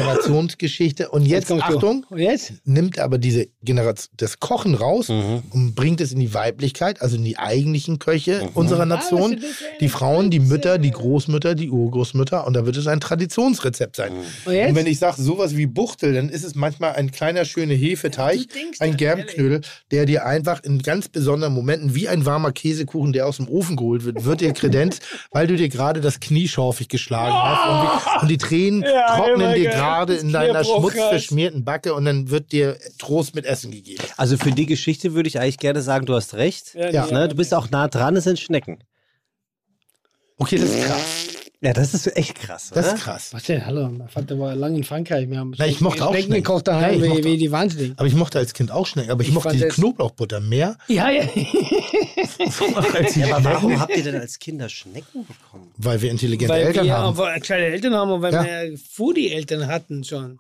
Vierer-Generationsgeschichte. Und jetzt, du. Achtung, Und jetzt? nimmt aber diese Generation, das Kochen raus Mhm. und bringt es in die Weiblichkeit, also in die eigentlichen Köche unserer Nation. Ah, eine Die Frauen, die Mütter, die Großmütter, die Urgroßmütter und da wird es ein Traditionsrezept sein. Und jetzt? Und wenn ich sage sowas wie Buchtel, dann ist es manchmal ein kleiner schöner Hefeteig, ein Germknödel, der dir einfach in ganz besonderen Momenten wie ein warmer Käsekuchen, der aus dem Ofen geholt wird, wird dir Kredenz, weil du dir gerade das Knie schorfig geschlagen hast und die, und die Tränen Ja, trocknen dir gerade in deiner schmutzverschmierten Backe und dann wird dir Trost mit Essen gegeben. Also für die Geschichte würde ich eigentlich gerne sagen, du hast recht. Ja, Ne? Du bist auch nah dran, es sind Schnecken. Okay, das ist krass. Ja, das ist echt krass, oder? Das ist krass. Was denn? Hallo, mein Vater war lange in Frankreich. Wir haben Na, ich mochte auch Schnecken gekocht daheim, Ja, ich wie, mochte wie die Wahnsinnigen. Aber ich mochte als Kind auch Schnecken, aber ich, Ich mochte die Knoblauchbutter mehr. Ja, ja. Ja, aber warum habt ihr denn als Kinder Schnecken bekommen? weil wir intelligente weil Eltern wir haben. aber gescheite Eltern haben und weil Ja. wir Foodie-Eltern hatten schon.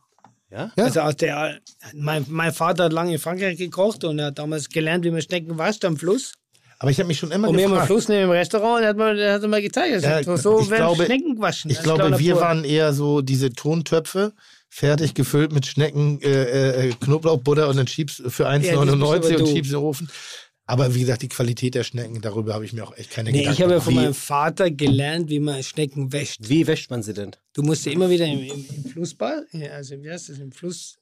Ja? Ja. Also aus der, mein, mein Vater hat lange in Frankreich gekocht und er hat damals gelernt, wie man Schnecken wascht am Fluss. Aber ich habe mich schon immer Und wir haben am gefragt. Fluss neben dem Restaurant und er hat er hat mir gezeigt, er Ja, so ich werden glaube- Schnecken gewaschen. Ich glaube, wir pur. waren eher so diese Tontöpfe, fertig gefüllt mit Schnecken, äh, äh, Knoblauchbutter und dann schiebst für Ja, das bist 1,99 aber und in den Ofen. Aber wie gesagt, die Qualität der Schnecken, darüber habe ich mir auch echt keine Nee, Gedanken ich habe ja von meinem Vater gelernt, wie man Schnecken wäscht. Wie wäscht man sie denn? Du musst ja immer wieder im, im, im Flussbad, ja, also wie heißt das, im Fluss.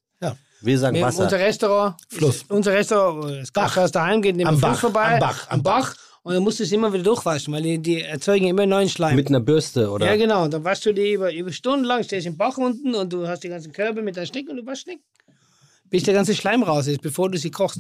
Wir sagen Wir Wasser. unser Restaurant, Fluss. unser Restaurant, das Gasthaus daheim geht neben Am Fluss Bach, vorbei, am Bach, am Bach. Und dann musst du es immer wieder durchwaschen, weil die, die erzeugen immer neuen Schleim. Mit einer Bürste, oder? ja, genau. Und dann waschst du die über, über Stunden lang, stehst im Bach unten und du hast die ganzen Körbe mit deinen Schnecken und du waschst Schnecken. Bis der ganze Schleim raus ist, bevor du sie kochst.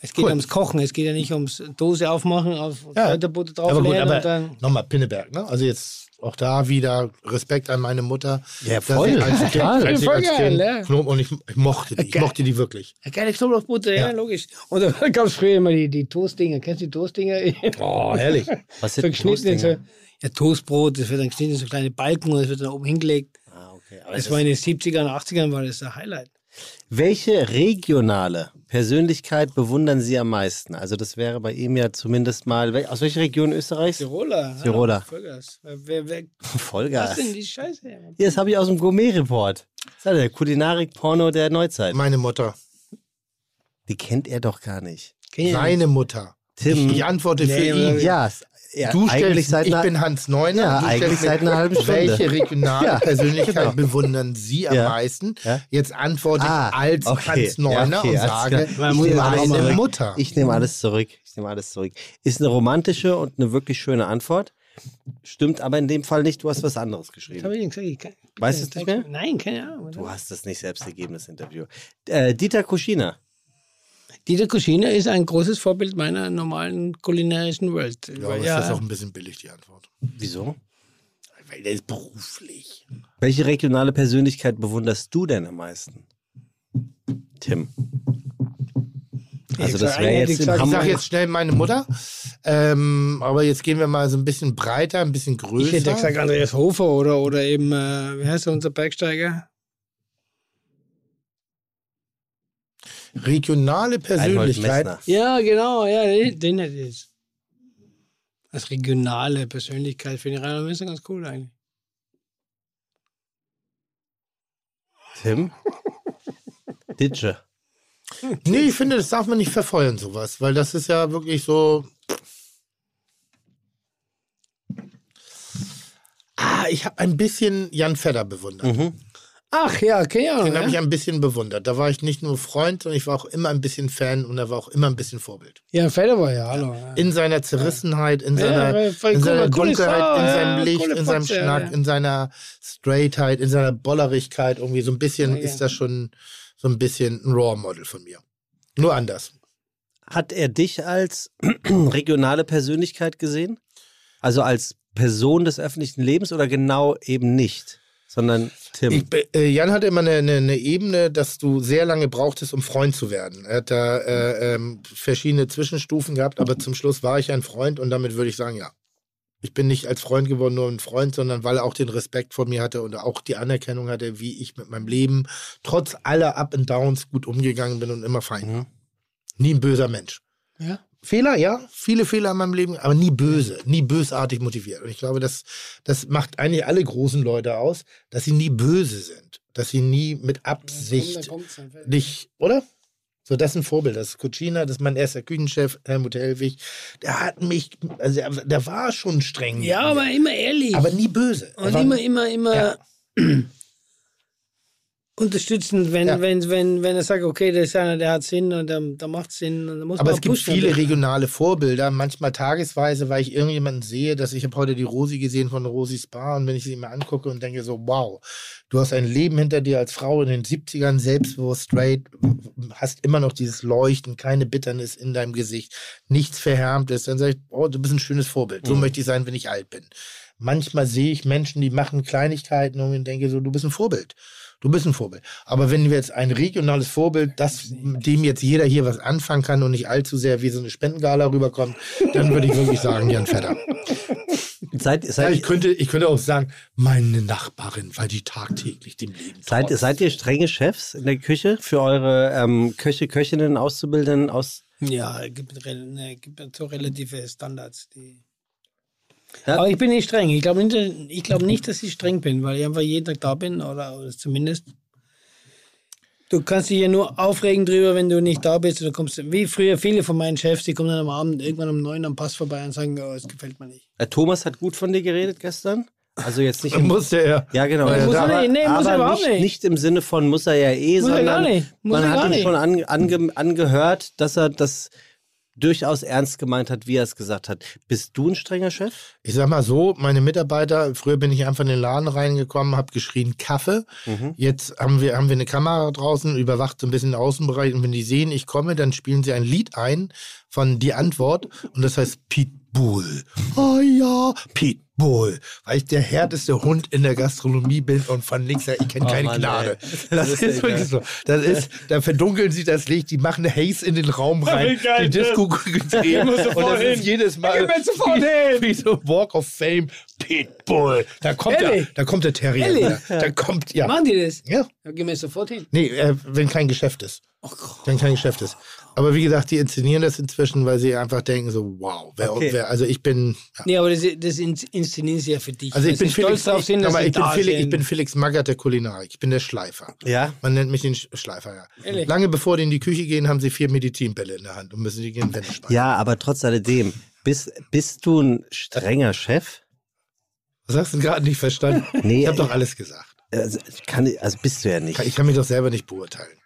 Es geht Cool. ums Kochen, es geht ja nicht ums Dose aufmachen, auf Ja, Kräuterbutter aber gut, drauflegen aber nochmal Pinneberg, ne? Also jetzt auch da wieder Respekt an meine Mutter. Ja, dass voll. ich Als kind, als ich als geil, kind ja. Knob und ich, ich mochte die. Ich Geil. mochte die wirklich. Ja, geile Knoblauchbutter, ja. Ja. logisch. Und da gab es früher immer die, die Toastdinger. Kennst du die Toastdinger? Oh, herrlich. Was sind so, Toastdinger? ja, Toastbrot, das wird dann geschnitten in so kleine Balken und das wird dann oben hingelegt. Ah, okay. Aber Das das war in den 70ern, 80ern war das ein Highlight. Welche regionale Persönlichkeit bewundern Sie am meisten? Also das wäre bei ihm ja zumindest mal, aus welcher Region Österreichs? Tiroler. Tiroler. Hallo, Vollgas. Wer, wer, Vollgas. was denn die Scheiße? Hier, das habe ich aus dem Gourmet-Report. Das ist ja der Kulinarik-Porno der Neuzeit. Meine Mutter. Die kennt er doch gar nicht. Seine Mutter. Tim. Ich, antworte für Nee, ihn. aber- Ja, ja Du eigentlich stellst, seit ich einer, bin Hans Neuner. Ja, du eigentlich seit einer halben Stunde. Welche regionale Ja, Persönlichkeit genau. bewundern Sie am Ja. meisten? Ja. Jetzt antworte Ah, ich als okay. Hans Neuner Ja, okay, und sage. Man ich alles meine. Mutter. Ich nehme alles zurück. Ich nehme alles zurück. Ist eine romantische und eine wirklich schöne Antwort. Stimmt aber in dem Fall nicht. Du hast was anderes geschrieben. ich denn gesagt? Ich kann, Weißt du es nicht mehr? Nein, keine Ahnung. Du hast es nicht selbst gegeben, das Interview. Äh, Dieter Kuschina. Dieter Kuschina ist ein großes Vorbild meiner normalen kulinarischen Welt. ja, aber ja, ist das auch ein bisschen billig, die Antwort. Wieso? Weil der ist beruflich. Welche regionale Persönlichkeit bewunderst du denn am meisten? Tim. Also das wäre jetzt Ich sage jetzt schnell meine Mutter. Ähm, aber jetzt gehen wir mal so ein bisschen breiter, ein bisschen größer. ich hätte gesagt Andreas Hofer oder, oder eben, äh, wie heißt er, unser Bergsteiger? Regionale Reinhold Persönlichkeit. Messner. Ja, genau, ja, den, den hätte ich jetzt. Als regionale Persönlichkeit finde ich Rainer Messer ganz cool eigentlich. Tim? Ditsche. Nee, ich finde, das darf man nicht verfeuern, sowas, weil das ist ja wirklich so. Ah, ich habe ein bisschen Jan Fedder bewundert. Mhm. Ach ja, okay, ja. Den habe ich ja. ein bisschen bewundert. Da war ich nicht nur Freund, sondern ich war auch immer ein bisschen Fan und er war auch immer ein bisschen Vorbild. ja, Feder war ja, hallo. Ja. In seiner Zerrissenheit, in Ja, seiner, in cool, seiner Dunkelheit, Sau, in ja, seinem Licht, in seinem Fotze, Schnack, ja. in seiner Straightheit, in seiner Bollerigkeit. Irgendwie so ein bisschen Ja, ja. ist das schon so ein bisschen ein Raw-Model von mir. Nur anders. Hat er dich als regionale Persönlichkeit gesehen? Also als Person des öffentlichen Lebens oder genau eben nicht? Sondern Tim. Ich, äh, Jan hatte immer eine, eine, eine Ebene, dass du sehr lange brauchtest, um Freund zu werden. Er hat da äh, ähm, verschiedene Zwischenstufen gehabt, aber zum Schluss war ich ein Freund und damit würde ich sagen, ja. Ich bin nicht als Freund geworden, nur ein Freund, sondern weil er auch den Respekt vor mir hatte und auch die Anerkennung hatte, wie ich mit meinem Leben trotz aller Up and Downs gut umgegangen bin und immer fein war. Nie ein böser Mensch. Ja. Fehler, ja, viele Fehler in meinem Leben, aber nie böse, nie bösartig motiviert. Und ich glaube, das, das macht eigentlich alle großen Leute aus, dass sie nie böse sind, dass sie nie mit Absicht nicht, oder? So, das ist ein Vorbild. Das ist Cucina, das ist mein erster Küchenchef, Helmut Helwig. Der hat mich, also der, der war schon streng. Ja, aber immer ehrlich. aber nie böse. Und war- immer, immer, immer Ja. unterstützend, wenn, Ja. wenn, wenn, wenn er sagt, okay, das ist einer, der hat Sinn und der, der macht Sinn. Und da muss Aber es gibt viele regionale Vorbilder, manchmal tagesweise, weil ich irgendjemanden sehe, dass ich habe heute die Rosi gesehen von Rosi Spa und wenn ich sie mir angucke und denke so, wow, du hast ein Leben hinter dir als Frau in den 70ern, selbstbewusst, straight, hast immer noch dieses Leuchten, keine Bitternis in deinem Gesicht, nichts Verhärmtes, dann sage ich, oh, du bist ein schönes Vorbild. So möchte ich sein, wenn ich alt bin. Manchmal sehe ich Menschen, die machen Kleinigkeiten und denke so, du bist ein Vorbild. Du bist ein Vorbild. Aber wenn wir jetzt ein regionales Vorbild, das mit dem jetzt jeder hier was anfangen kann und nicht allzu sehr wie so eine Spendengala rüberkommt, dann würde ich wirklich sagen, Jan Vetter. Seid, Ja, seid, ich, könnte, ich könnte auch sagen, meine Nachbarin, weil die tagtäglich dem Leben seid, trotzt. seid ihr strenge Chefs in der Küche für eure ähm, Köche, Köchinnen, Auszubildenden aus? Ja, es gibt, rel- ne, gibt so relative Standards. Die Ja. Aber ich bin nicht streng. Ich glaube nicht, ich glaub nicht, dass ich streng bin, weil ich einfach jeden Tag da bin oder, oder zumindest. Du kannst dich ja nur aufregen drüber, wenn du nicht da bist. Du kommst, wie früher viele von meinen Chefs, die kommen dann am Abend irgendwann um neun am Pass vorbei und sagen, oh, es gefällt mir nicht. Äh, Thomas hat gut von dir geredet gestern. Also jetzt nicht im, musste er. ja genau. Muss aber, er nicht, nee, muss er überhaupt nicht, nicht. nicht im Sinne von muss er ja eh, Muss er sondern gar nicht. Muss man er hat ihm nicht. schon ange, ange, angehört, dass er das durchaus ernst gemeint hat, wie er es gesagt hat. Bist du ein strenger Chef? Ich sag mal so, meine Mitarbeiter, früher bin ich einfach in den Laden reingekommen, habe geschrien Kaffee. Jetzt haben wir, haben wir eine Kamera draußen, überwacht so ein bisschen den Außenbereich und wenn die sehen, ich komme, dann spielen sie ein Lied ein von Die Antwort und das heißt Pitbull. Oh ja, Pitbull. Weil ich der härteste Hund in der Gastronomie bin und von links her, ich kenne Oh keine Mann, Gnade. Das, Das ist ist wirklich so. Das ist, da verdunkeln sie das Licht, die machen Haze in den Raum rein, die das- Disco gedreht und sofort das ist hin. jedes Mal wie, hin. wie so Walk of Fame, Pitbull. Da kommt, der, da kommt der Terrier Ehrlich? wieder. Da kommt, ja. Machen die das? Ja. Da gehen wir sofort hin. Nee, äh, wenn kein Geschäft ist. Oh Gott. Wenn kein Geschäft ist. Aber wie gesagt, die inszenieren das inzwischen, weil sie einfach denken so, wow, wer, Okay. wer also ich bin, ja. Nee, aber das, das ins- inszenieren sie ja für dich. also ich bin Felix, drauf sind, aber sie ich bin, Felix, ich bin Felix Magath der Kulinarik. Ich bin der Schleifer. Ja. Man nennt mich den Sch- Schleifer, ja. Ehrlich? Lange bevor die in die Küche gehen, haben sie vier Medizinbälle in der Hand und müssen die gegen Wände speisen. Ja, aber trotz alledem, bist, bist du ein strenger Chef? Was hast du denn gerade nicht verstanden? Nee, ich habe doch alles gesagt. Also, kann, also bist du ja nicht. Ich kann mich doch selber nicht beurteilen.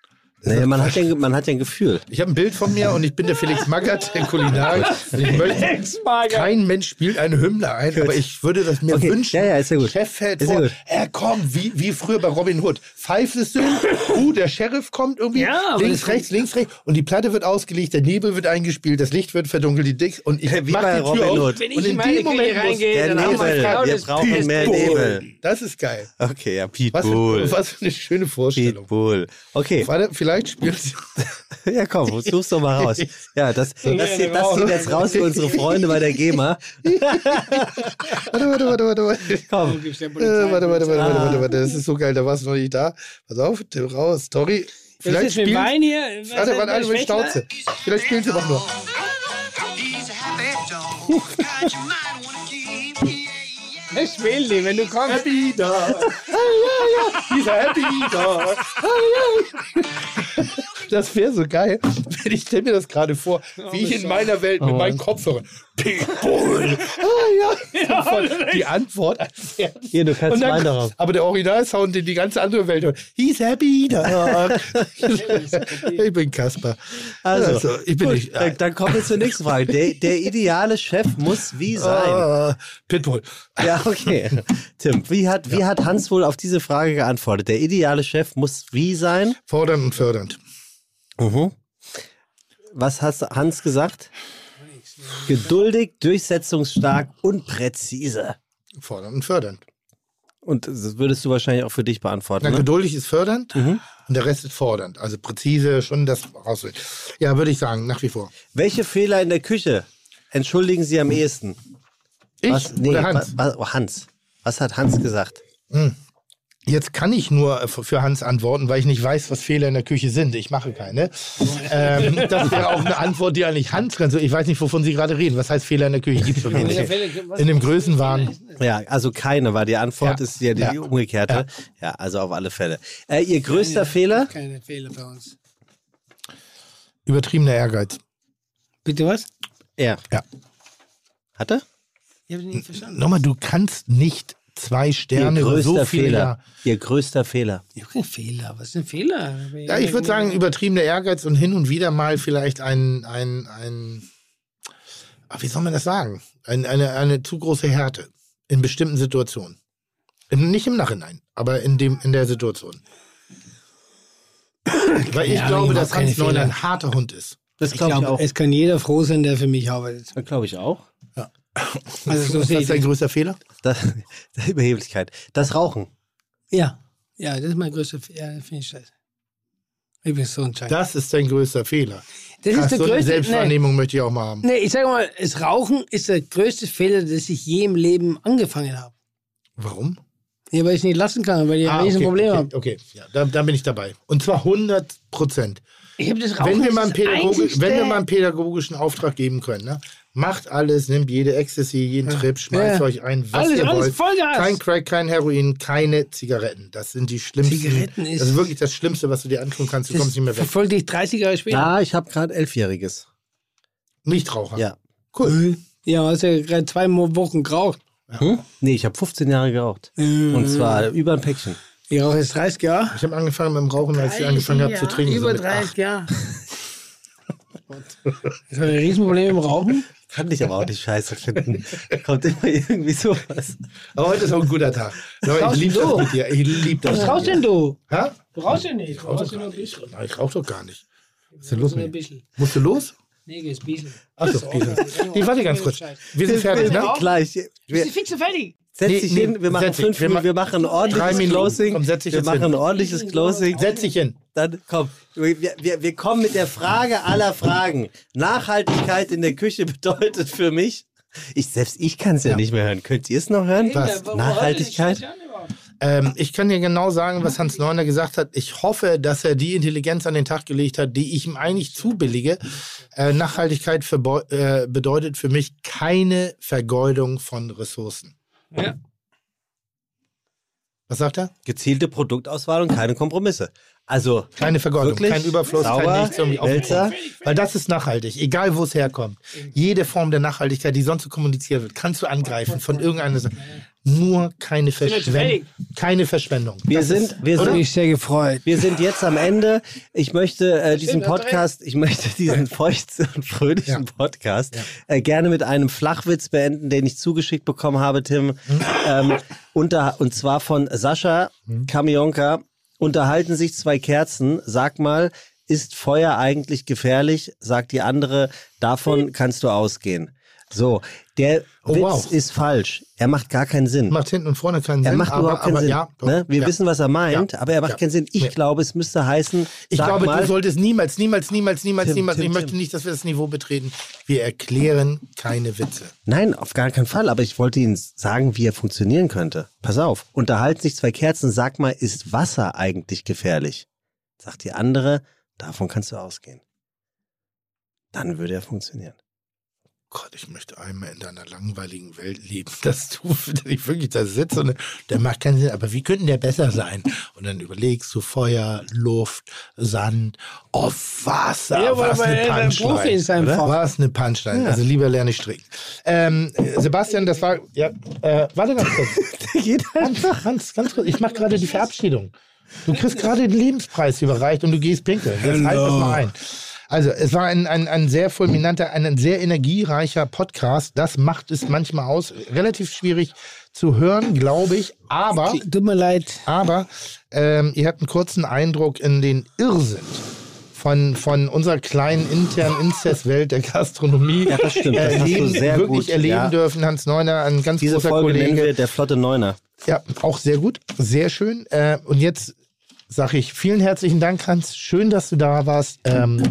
Nee, man, hat ja, man hat ja ein Gefühl. Ich habe ein Bild von mir und ich bin der Felix Magath der. Und ich möchte, kein Mensch spielt eine Hymne ein, aber ich würde das mir Okay, wünschen. ja, ja, ist ja gut. Chef fällt Ist ja vor, gut. er kommt, wie, wie früher bei Robin Hood. Pfeift es so, uh, der Sheriff kommt irgendwie, Ja, links, rechts, links, rechts und die Platte wird ausgelegt, der Nebel wird eingespielt, das Licht wird verdunkelt, die Dicks und ich Wie mach bei die Robin Tür auf Hood. Wenn ich und in dem Moment muss reingehe, Der dann haben wir Nebel, wir das brauchen mehr. Nebel. Das ist geil. Okay, ja, Was Pitbull. für, was für eine schöne Vorstellung. Pitbull. Okay, Warte, vielleicht spielt sie. ja komm, such's doch mal raus. Ja, das, das, das, das geht jetzt raus für unsere Freunde bei der GEMA. Warte, warte, warte, warte, warte. Komm. Äh, warte, warte, warte, warte, warte, warte, das ist so geil, da warst du noch nicht da. Pass auf, Tim, raus, Tori. Vielleicht spielt, Wein hier? Was warte, warte, Schwächler? Schnauze. Vielleicht spielt sie doch noch. Ich will die, wenn du kommst. Happy Dog. Dieser Happy Dog. Das wäre so geil, wenn ich stelle mir das gerade vor, wie ich in meiner Welt mit meinen Kopfhörern. Pitbull. Ah, ja. Sofort die Antwort als Pferd. Hier, du kannst dann- darauf. Aber der Originalsound, den die ganze andere Welt hört. He's happy dog. ich bin Kasper. Also, ich bin gut, nicht. dann, dann kommen wir zur nächsten Frage. Der, der ideale Chef muss wie sein? Ah, Pitbull. Ja, okay. Tim, wie hat, wie hat Hans wohl auf diese Frage geantwortet? Der ideale Chef muss wie sein? Fordernd und fördernd. Mhm. Was hast Hans gesagt? Geduldig, durchsetzungsstark und präzise. Fordernd und fördernd. Und das würdest du wahrscheinlich auch für dich beantworten. Na, Ne? geduldig ist fördernd Mhm. und der Rest ist fordernd. Also präzise, schon das raus. Ja, würde ich sagen, nach wie vor. Welche Fehler in der Küche entschuldigen Sie am ehesten? Ich Was, nee, oder Hans? wa- wa- oh, Hans. Was hat Hans gesagt? Jetzt kann ich nur äh, für Hans antworten, weil ich nicht weiß, was Fehler in der Küche sind. Ich mache keine. ähm, das wäre auch eine Antwort, die eigentlich Hans kann. So, Ich weiß nicht, wovon Sie gerade reden. Was heißt Fehler in der Küche? Gibt es nicht. In dem Größenwahn. Ja, also keine war die Antwort, Ja. ist ja die Ja. umgekehrte. Ja. also auf alle Fälle. Äh, ihr größter Fehler? Keine Fehler bei uns. Übertriebener Ehrgeiz. Bitte was? Er. Ja. Hat er? Ich habe nicht verstanden. Nochmal, du kannst nicht zwei Ihr Sterne über größter so viele Fehler. Jahre. Ihr größter Fehler. Ich habe keinen Fehler. Was ist ein Fehler? Ja, ich würde sagen, übertriebener Ehrgeiz und hin und wieder mal vielleicht ein, ein, ein ach, wie soll man das sagen? Ein, eine, eine zu große Härte in bestimmten Situationen. In, nicht im Nachhinein, aber in, dem, in der Situation. Weil ich Ja, glaube, überhaupt dass Hans Neuner ein harter Hund ist. Das Ich glaube ich glaube, auch. es kann jeder froh sein, der für mich arbeitet. Das glaube ich auch. Also so Was ist dein das. größter Fehler? Das, der Überheblichkeit. Das Rauchen. Ja, ja, das ist mein größter Fehler. Ja, finde ich scheiße. Ich bin so ein Scheiß. Das ist dein größter Fehler. Das Ach, ist der so eine größte. Nee, Selbstwahrnehmung möchte ich auch mal haben. nee, ich sage mal, das Rauchen ist der größte Fehler, das ich je im Leben angefangen habe. Warum? Ja, weil ich es nicht lassen kann, weil ich ein Ah, riesen okay, Problem okay, habe. okay. Ja, da, da bin ich dabei. Und zwar 100 Prozent. Ich habe das Rauchen. wenn wir, mal einen wenn wir mal einen pädagogischen Auftrag geben können, ne? macht alles, nimmt jede Ecstasy, jeden Trip, schmeißt Ja. euch ein, was Alles- ihr alles wollt. Vollgas. Kein Crack, kein Heroin, keine Zigaretten. Das sind die schlimmsten. Zigaretten ist- das ist wirklich das Schlimmste, was du dir antun kannst. Du das kommst nicht mehr weg. verfolgt dich 30 Jahre später. Ja, ich habe gerade Elfjähriges. Nichtraucher. Ja. Cool. Ja, hast ja gerade zwei Wochen geraucht. Hm? Nee, ich habe 15 Jahre geraucht. Und zwar über ein Päckchen. Ich rauche jetzt 30 Jahre. Ich habe angefangen mit dem Rauchen, als ich angefangen habe zu trinken. so Über mit 30 acht. Jahre. Das war ein Riesenproblem im Rauchen. Kann ich aber auch nicht scheiße finden. Kommt immer irgendwie sowas. Aber heute ist auch ein guter Tag. Aber ich liebe du? das mit dir. Ich liebe das. Was rauchst denn du? Hä? Du rauchst ja nicht. Du rauch rauchst doch ja nur gar ein nicht. bisschen. Nein, ich rauche doch gar nicht. Was ist denn los Nur ein mit dir? bisschen. Musst du los? Nee, gehst ein bisschen. Achso, ich warte ganz kurz. Wir sind fertig, ne? Gleich. Bist Wir, du fix und fertig? Setz Nee, dich nee, hin, wir machen fünf Wir Minuten, ma- wir machen ein ordentliches Minuten. Closing. Komm, setz dich wir jetzt machen hin. ein ordentliches Closing. Setz dich hin. Dann komm, wir, wir, wir kommen mit der Frage aller Fragen. Nachhaltigkeit in der Küche bedeutet für mich, ich selbst ich kann es ja. nicht mehr hören. Könnt ihr es noch hören? Was? Nachhaltigkeit? Ähm, ich kann dir genau sagen, was Hans Neuner gesagt hat. Ich hoffe, dass er die Intelligenz an den Tag gelegt hat, die ich ihm eigentlich zubillige. Äh, Nachhaltigkeit äh, bedeutet für mich keine Vergeudung von Ressourcen. Ja. Was sagt er? Gezielte Produktauswahl und keine Kompromisse. Also, Keine Vergeudung, Wirklich? kein Überfluss, Sauber, kein nichts irgendwie Wälzer. Weil das ist nachhaltig, egal wo es herkommt. Jede Form der Nachhaltigkeit, die sonst so kommuniziert wird, kannst du angreifen von irgendeiner Seite. Nur keine Verschwendung. Keine Verschwendung. wir Das sind, wir sind, mich sehr gefreut. wir sind jetzt am Ende. Ich möchte äh, diesen. Podcast, ich möchte diesen feuchten und fröhlichen Podcast äh, gerne mit einem Flachwitz beenden, den ich zugeschickt bekommen habe, Tim. Ähm, unter, und zwar von Sascha Kamionka. Unterhalten sich zwei Kerzen. Sag mal, ist Feuer eigentlich gefährlich? Sagt die andere, davon kannst du ausgehen. So, der Oh, Witz wow. ist falsch. Er macht gar keinen Sinn. macht hinten und vorne keinen Er Sinn. macht aber, überhaupt keinen aber Sinn. Ja, doch, ne? Wir ja. wissen, was er meint, Ja. aber er macht keinen Sinn. Ich glaube, es müsste heißen, Ich glaube, mal, du solltest niemals, niemals, niemals, niemals, Tim, niemals, Tim, ich möchte Tim. nicht, dass wir das Niveau betreten. Wir erklären keine Witze. Nein, auf gar keinen Fall. Aber ich wollte Ihnen sagen, wie er funktionieren könnte. Pass auf. Unterhalten sich zwei Kerzen. Sag mal, ist Wasser eigentlich gefährlich? Sagt die andere, davon kannst du ausgehen. Dann würde er funktionieren. Gott, ich möchte einmal in deiner langweiligen Welt leben, dass du ich wirklich da sitzt und der macht keinen Sinn, aber wie könnte der besser sein? Und dann überlegst du Feuer, Luft, Sand, oh Wasser, Ja, was eine ein Punchline. Profi ist einfach. Was eine Punchline. Also lieber lerne ich strikt. Ähm, Sebastian, das war, ja, äh, warte ganz kurz. Hans, Hans, ganz kurz, ich mache gerade die Verabschiedung. Du kriegst gerade den Lebenspreis überreicht und du gehst pinkeln. Jetzt halt das mal ein. Also, es war ein, ein, ein sehr fulminanter, ein sehr energiereicher Podcast. Das macht es manchmal aus. Relativ schwierig zu hören, glaube ich. Aber, Tut mir leid. aber ähm, ihr habt einen kurzen Eindruck in den Irrsinn von, von unserer kleinen internen Inzestwelt der Gastronomie Ja, das stimmt. Das hast du erleben, sehr wirklich gut, erleben ja. dürfen. Hans Neuner, ein ganz Diese großer Folge Kollege. wir der Flotte Neuner. Ja, auch sehr gut, sehr schön. Äh, und jetzt sage ich vielen herzlichen Dank, Hans. Schön, dass du da warst. Ähm,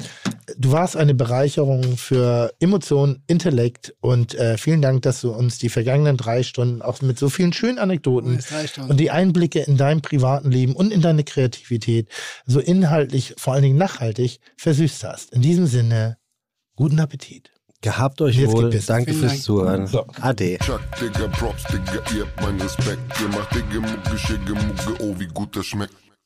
du warst eine Bereicherung für Emotion, Intellekt und äh, vielen Dank, dass du uns die vergangenen drei Stunden auch mit so vielen schönen Anekdoten und die Einblicke in dein privaten Leben und in deine Kreativität so inhaltlich, vor allen Dingen nachhaltig versüßt hast. In diesem Sinne, guten Appetit. Gehabt euch Jetzt wohl. Danke Vielen fürs Dank. Zuhören. So. Ade. Chuck, Digga, Props, Digga, ihr habt meinen Respekt. Ihr macht Digga, Mucke, Schicke, Mucke, oh, wie gut das schmeckt.